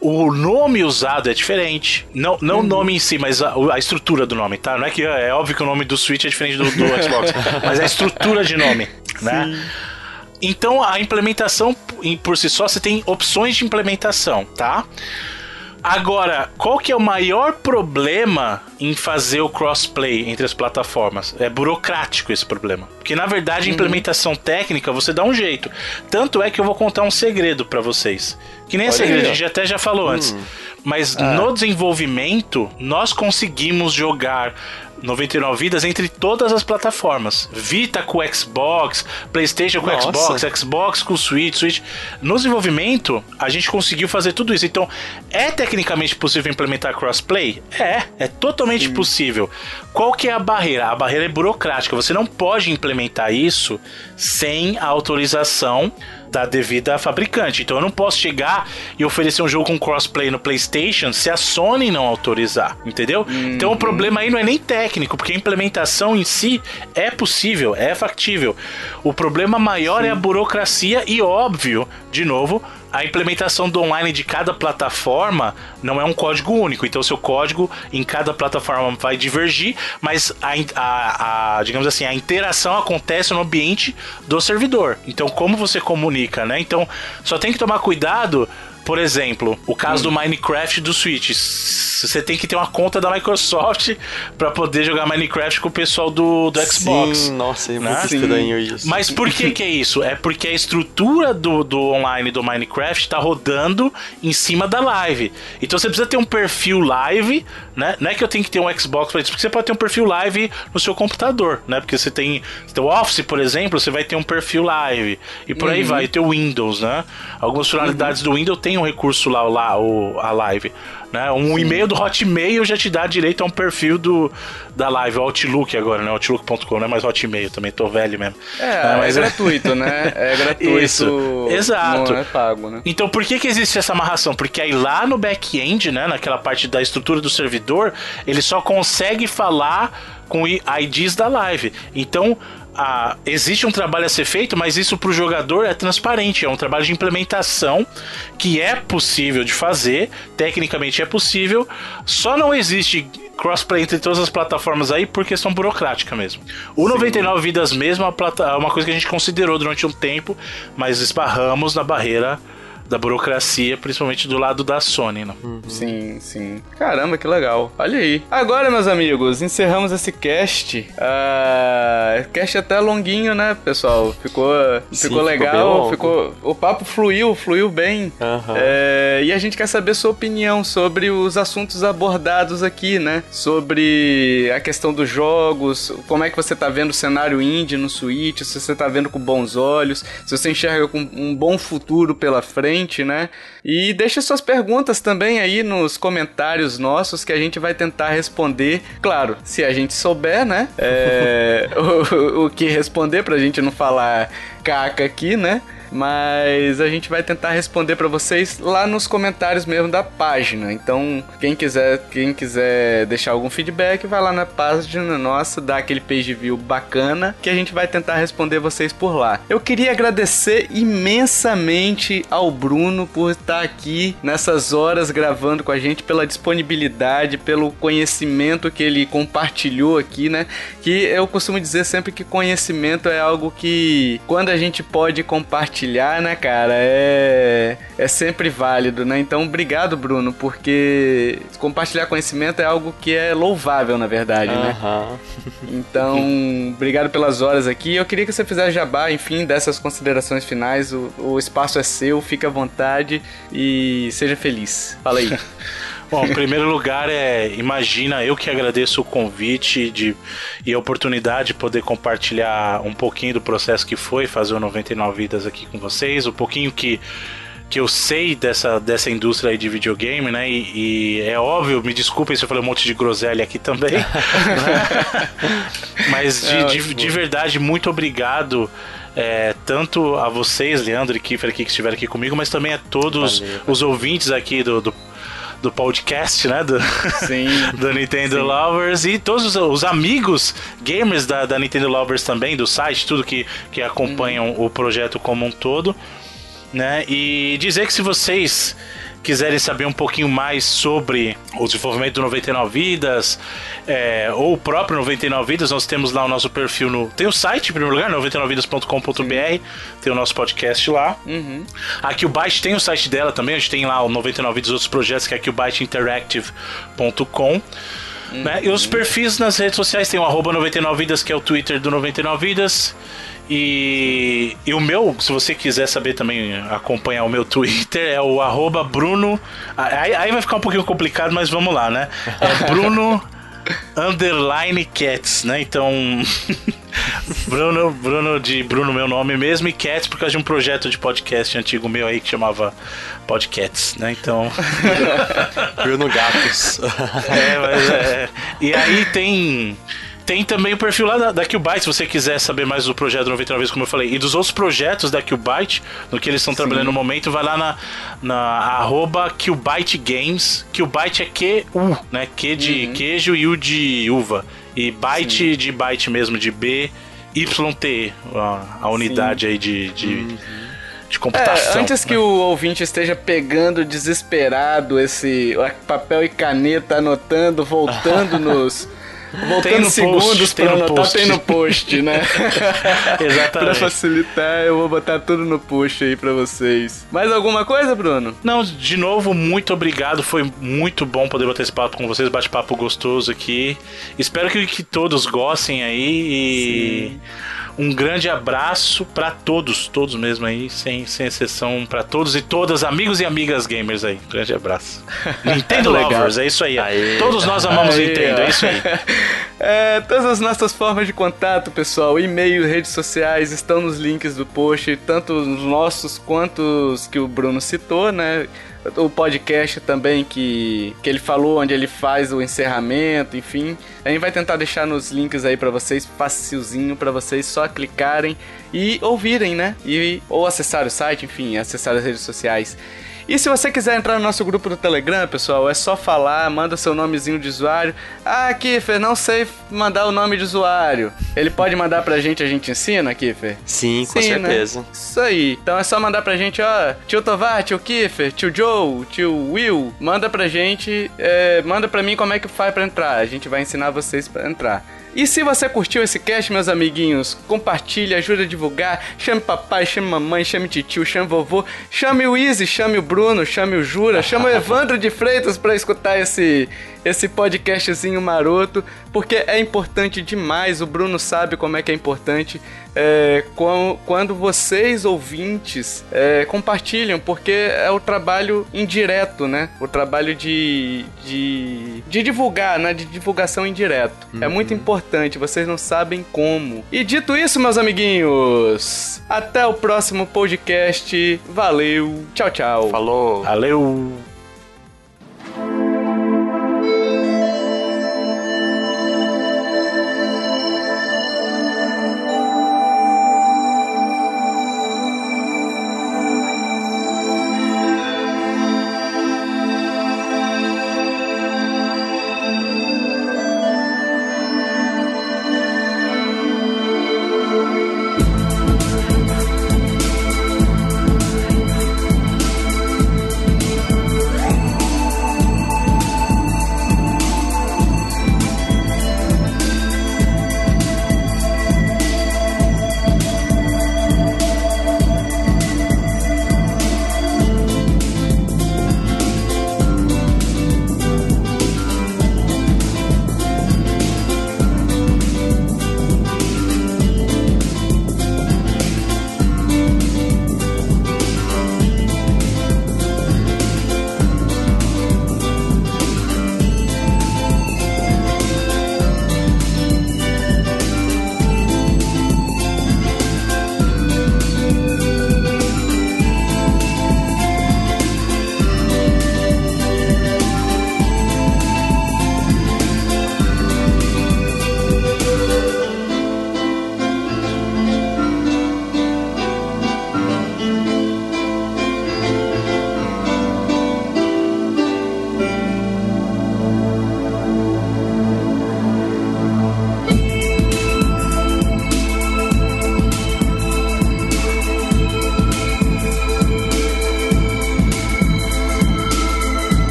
O nome usado é diferente. Não, não o uhum. nome em si, mas a, a, estrutura do nome, tá? Não é que é óbvio que o nome do Switch é diferente do, do *laughs* Xbox, mas a estrutura de nome, né? Sim. Então a implementação por si só você tem opções de implementação, tá? Agora, qual que é o maior problema em fazer o crossplay entre as plataformas? É burocrático esse problema. Porque na verdade, a uhum. implementação técnica você dá um jeito. Tanto é que eu vou contar um segredo para vocês. Que nem é segredo, a gente até já falou hum. antes. Mas ah. no desenvolvimento, nós conseguimos jogar 99 vidas entre todas as plataformas. Vita com Xbox, PlayStation com Nossa. Xbox, Xbox com Switch, Switch. No desenvolvimento, a gente conseguiu fazer tudo isso. Então, é tecnicamente possível implementar crossplay? É, é totalmente Sim. possível. Qual que é a barreira? A barreira é burocrática. Você não pode implementar isso sem a autorização da devida fabricante. Então eu não posso chegar e oferecer um jogo com crossplay no PlayStation se a Sony não autorizar, entendeu? Uhum. Então o problema aí não é nem técnico, porque a implementação em si é possível, é factível. O problema maior Sim. é a burocracia e óbvio, de novo, a implementação do online de cada plataforma não é um código único. Então, seu código em cada plataforma vai divergir, mas a, a, a, digamos assim, a interação acontece no ambiente do servidor. Então, como você comunica, né? Então, só tem que tomar cuidado por exemplo, o caso hum. do Minecraft do Switch. Você tem que ter uma conta da Microsoft *laughs* para poder jogar Minecraft com o pessoal do, do Xbox. Sim, nossa, é né? muito estranho isso. Mas por que que é isso? É porque a estrutura do, do online do Minecraft está rodando em cima da live. Então você precisa ter um perfil live, né? Não é que eu tenho que ter um Xbox para isso, porque você pode ter um perfil live no seu computador, né? Porque você tem, o Office, por exemplo, você vai ter um perfil live e por uhum. aí vai, ter o Windows, né? Algumas funcionalidades uhum. do Windows tem um recurso lá, lá o, a live. Né? Um Sim. e-mail do Hotmail já te dá direito a um perfil do, da live, o Outlook agora, né? Outlook.com, não é mais Hotmail, também tô velho mesmo. É, é mas é gratuito, né? É *laughs* gratuito. Isso, exato. Não é pago, né? Então por que que existe essa amarração? Porque aí lá no back-end, né, naquela parte da estrutura do servidor, ele só consegue falar com IDs da live. Então, a, existe um trabalho a ser feito, mas isso para o jogador é transparente. É um trabalho de implementação que é possível de fazer, tecnicamente é possível, só não existe crossplay entre todas as plataformas aí por questão burocrática mesmo. O Sim. 99 Vidas mesmo é uma coisa que a gente considerou durante um tempo, mas esbarramos na barreira da burocracia, principalmente do lado da Sony, né? Uhum. Sim, sim. Caramba, que legal. Olha aí. Agora, meus amigos, encerramos esse cast. Uh, cast até longuinho, né, pessoal? Ficou, sim, ficou legal, ficou, ficou, O papo fluiu, fluiu bem. Uhum. É, e a gente quer saber sua opinião sobre os assuntos abordados aqui, né? Sobre a questão dos jogos, como é que você tá vendo o cenário indie no Switch, se você tá vendo com bons olhos, se você enxerga com um bom futuro pela frente né? E deixe suas perguntas também aí nos comentários nossos que a gente vai tentar responder. Claro, se a gente souber, né? É, *laughs* o, o que responder pra gente não falar caca aqui, né? Mas a gente vai tentar responder para vocês lá nos comentários mesmo da página. Então, quem quiser, quem quiser deixar algum feedback, vai lá na página nossa, dá aquele page view bacana que a gente vai tentar responder vocês por lá. Eu queria agradecer imensamente ao Bruno por estar aqui nessas horas gravando com a gente, pela disponibilidade, pelo conhecimento que ele compartilhou aqui, né? Que eu costumo dizer sempre que conhecimento é algo que quando a gente pode compartilhar compartilhar, né, cara, é, é sempre válido, né? Então, obrigado, Bruno, porque compartilhar conhecimento é algo que é louvável, na verdade, né? Então, obrigado pelas horas aqui. Eu queria que você fizesse jabá, enfim, dessas considerações finais. O, o espaço é seu, fique à vontade e seja feliz. Fala aí. *laughs* Bom, em primeiro lugar é, imagina, eu que agradeço o convite de, e a oportunidade de poder compartilhar um pouquinho do processo que foi fazer o 99 Vidas aqui com vocês, um pouquinho que que eu sei dessa, dessa indústria aí de videogame, né? E, e, é óbvio, me desculpem se eu falei um monte de groselha aqui também. né? *laughs* Mas de, é, de, de, verdade, muito obrigado. É, tanto a vocês, Leandro e Kiefer, aqui, que estiveram aqui comigo, mas também a todos Valeu. os ouvintes aqui do, do do podcast, né? Do, Sim. *laughs* do Nintendo Sim. Lovers e todos os, os, amigos gamers da, da Nintendo Lovers também, do site, tudo que, que acompanham hum. o projeto como um todo. Né? E dizer que se vocês quiserem saber um pouquinho mais sobre o desenvolvimento do 99 Vidas, é, ou o próprio 99 Vidas, nós temos lá o nosso perfil no. Tem o site, em primeiro lugar, 99vidas.com.br, tem o nosso podcast lá. Uhum. A Qbyte tem o site dela também, a gente tem lá o 99 Vidas, outros projetos, que é qbyteinteractive.com. Uhum. Né? E os perfis nas redes sociais tem o arroba 99vidas, que é o Twitter do 99 Vidas. E, e, o meu, se você quiser saber também, acompanhar o meu Twitter, é o arroba Bruno. Aí, aí vai ficar um pouquinho complicado, mas vamos lá, né? É Bruno *laughs* underline cats, né? Então. *laughs* Bruno, Bruno de Bruno, meu nome mesmo, e Cats por causa de um projeto de podcast antigo meu aí que chamava Podcats, né? Então. *laughs* Bruno Gatos. é, mas é. E aí tem tem também o perfil lá da, da Qbyte, se você quiser saber mais do projeto 99 vezes, como eu falei, e dos outros projetos da Qbyte, no que eles estão trabalhando no momento, vai lá na, na arroba Qbyte Games. Qbyte é Q-U, né? Q de uhum. queijo e U de uva. E byte Sim. de byte mesmo, de B, Y, T, a, a unidade Sim. aí de, de uhum de computação. É, antes né? que o ouvinte esteja pegando desesperado esse papel e caneta, anotando, voltando *laughs* nos, Voltando segundos para anotar, post. tem no post, né? *laughs* Exatamente. pra facilitar, eu vou botar tudo no post aí para vocês. Mais alguma coisa, Bruno? Não, de novo, muito obrigado. Foi muito bom poder bater esse papo com vocês, bate-papo gostoso aqui. Espero que, que todos gostem aí e. Sim. Um grande abraço para todos, todos mesmo aí, sem, sem exceção, para todos e todas, amigos e amigas gamers aí. grande abraço. *laughs* Nintendo Lovers, é isso aí. Aê. Todos nós amamos Aê. Nintendo, é isso aí. *laughs* É, todas as nossas formas de contato, pessoal, e-mail, redes sociais, estão nos links do post, tanto os nossos quanto os que o Bruno citou, né? o podcast também que, que ele falou, onde ele faz o encerramento, enfim. A gente vai tentar deixar nos links aí para vocês, facilzinho para vocês só clicarem e ouvirem, né? E, ou acessar o site, enfim, acessar as redes sociais. E se você quiser entrar no nosso grupo do Telegram, pessoal, é só falar, manda seu nomezinho de usuário. Ah, Kiffer, não sei mandar o nome de usuário. Ele pode mandar pra gente, a gente ensina, Kiffer? Sim, com né? certeza. Isso aí. Então é só mandar pra gente, ó, tio Tovar, tio Kiffer, tio Joe, tio Will, manda pra gente, é, manda pra mim como é que faz pra entrar. A gente vai ensinar vocês pra entrar. E se você curtiu esse cast, meus amiguinhos, compartilhe, ajude a divulgar. Chame papai, chame mamãe, chame tio, chame vovô, chame o Easy, chame o Bruno, chame o Jura, chame o Evandro de Freitas para escutar esse esse podcastzinho maroto, porque é importante demais. O Bruno sabe como é que é importante é, quando vocês ouvintes é, compartilham, porque é o trabalho indireto, né? O trabalho de, de, de divulgar, né? De divulgação indireto. É uhum. É muito importante, vocês não sabem como. E dito isso, meus amiguinhos, até o próximo podcast. Valeu, tchau, tchau. Falou. Valeu.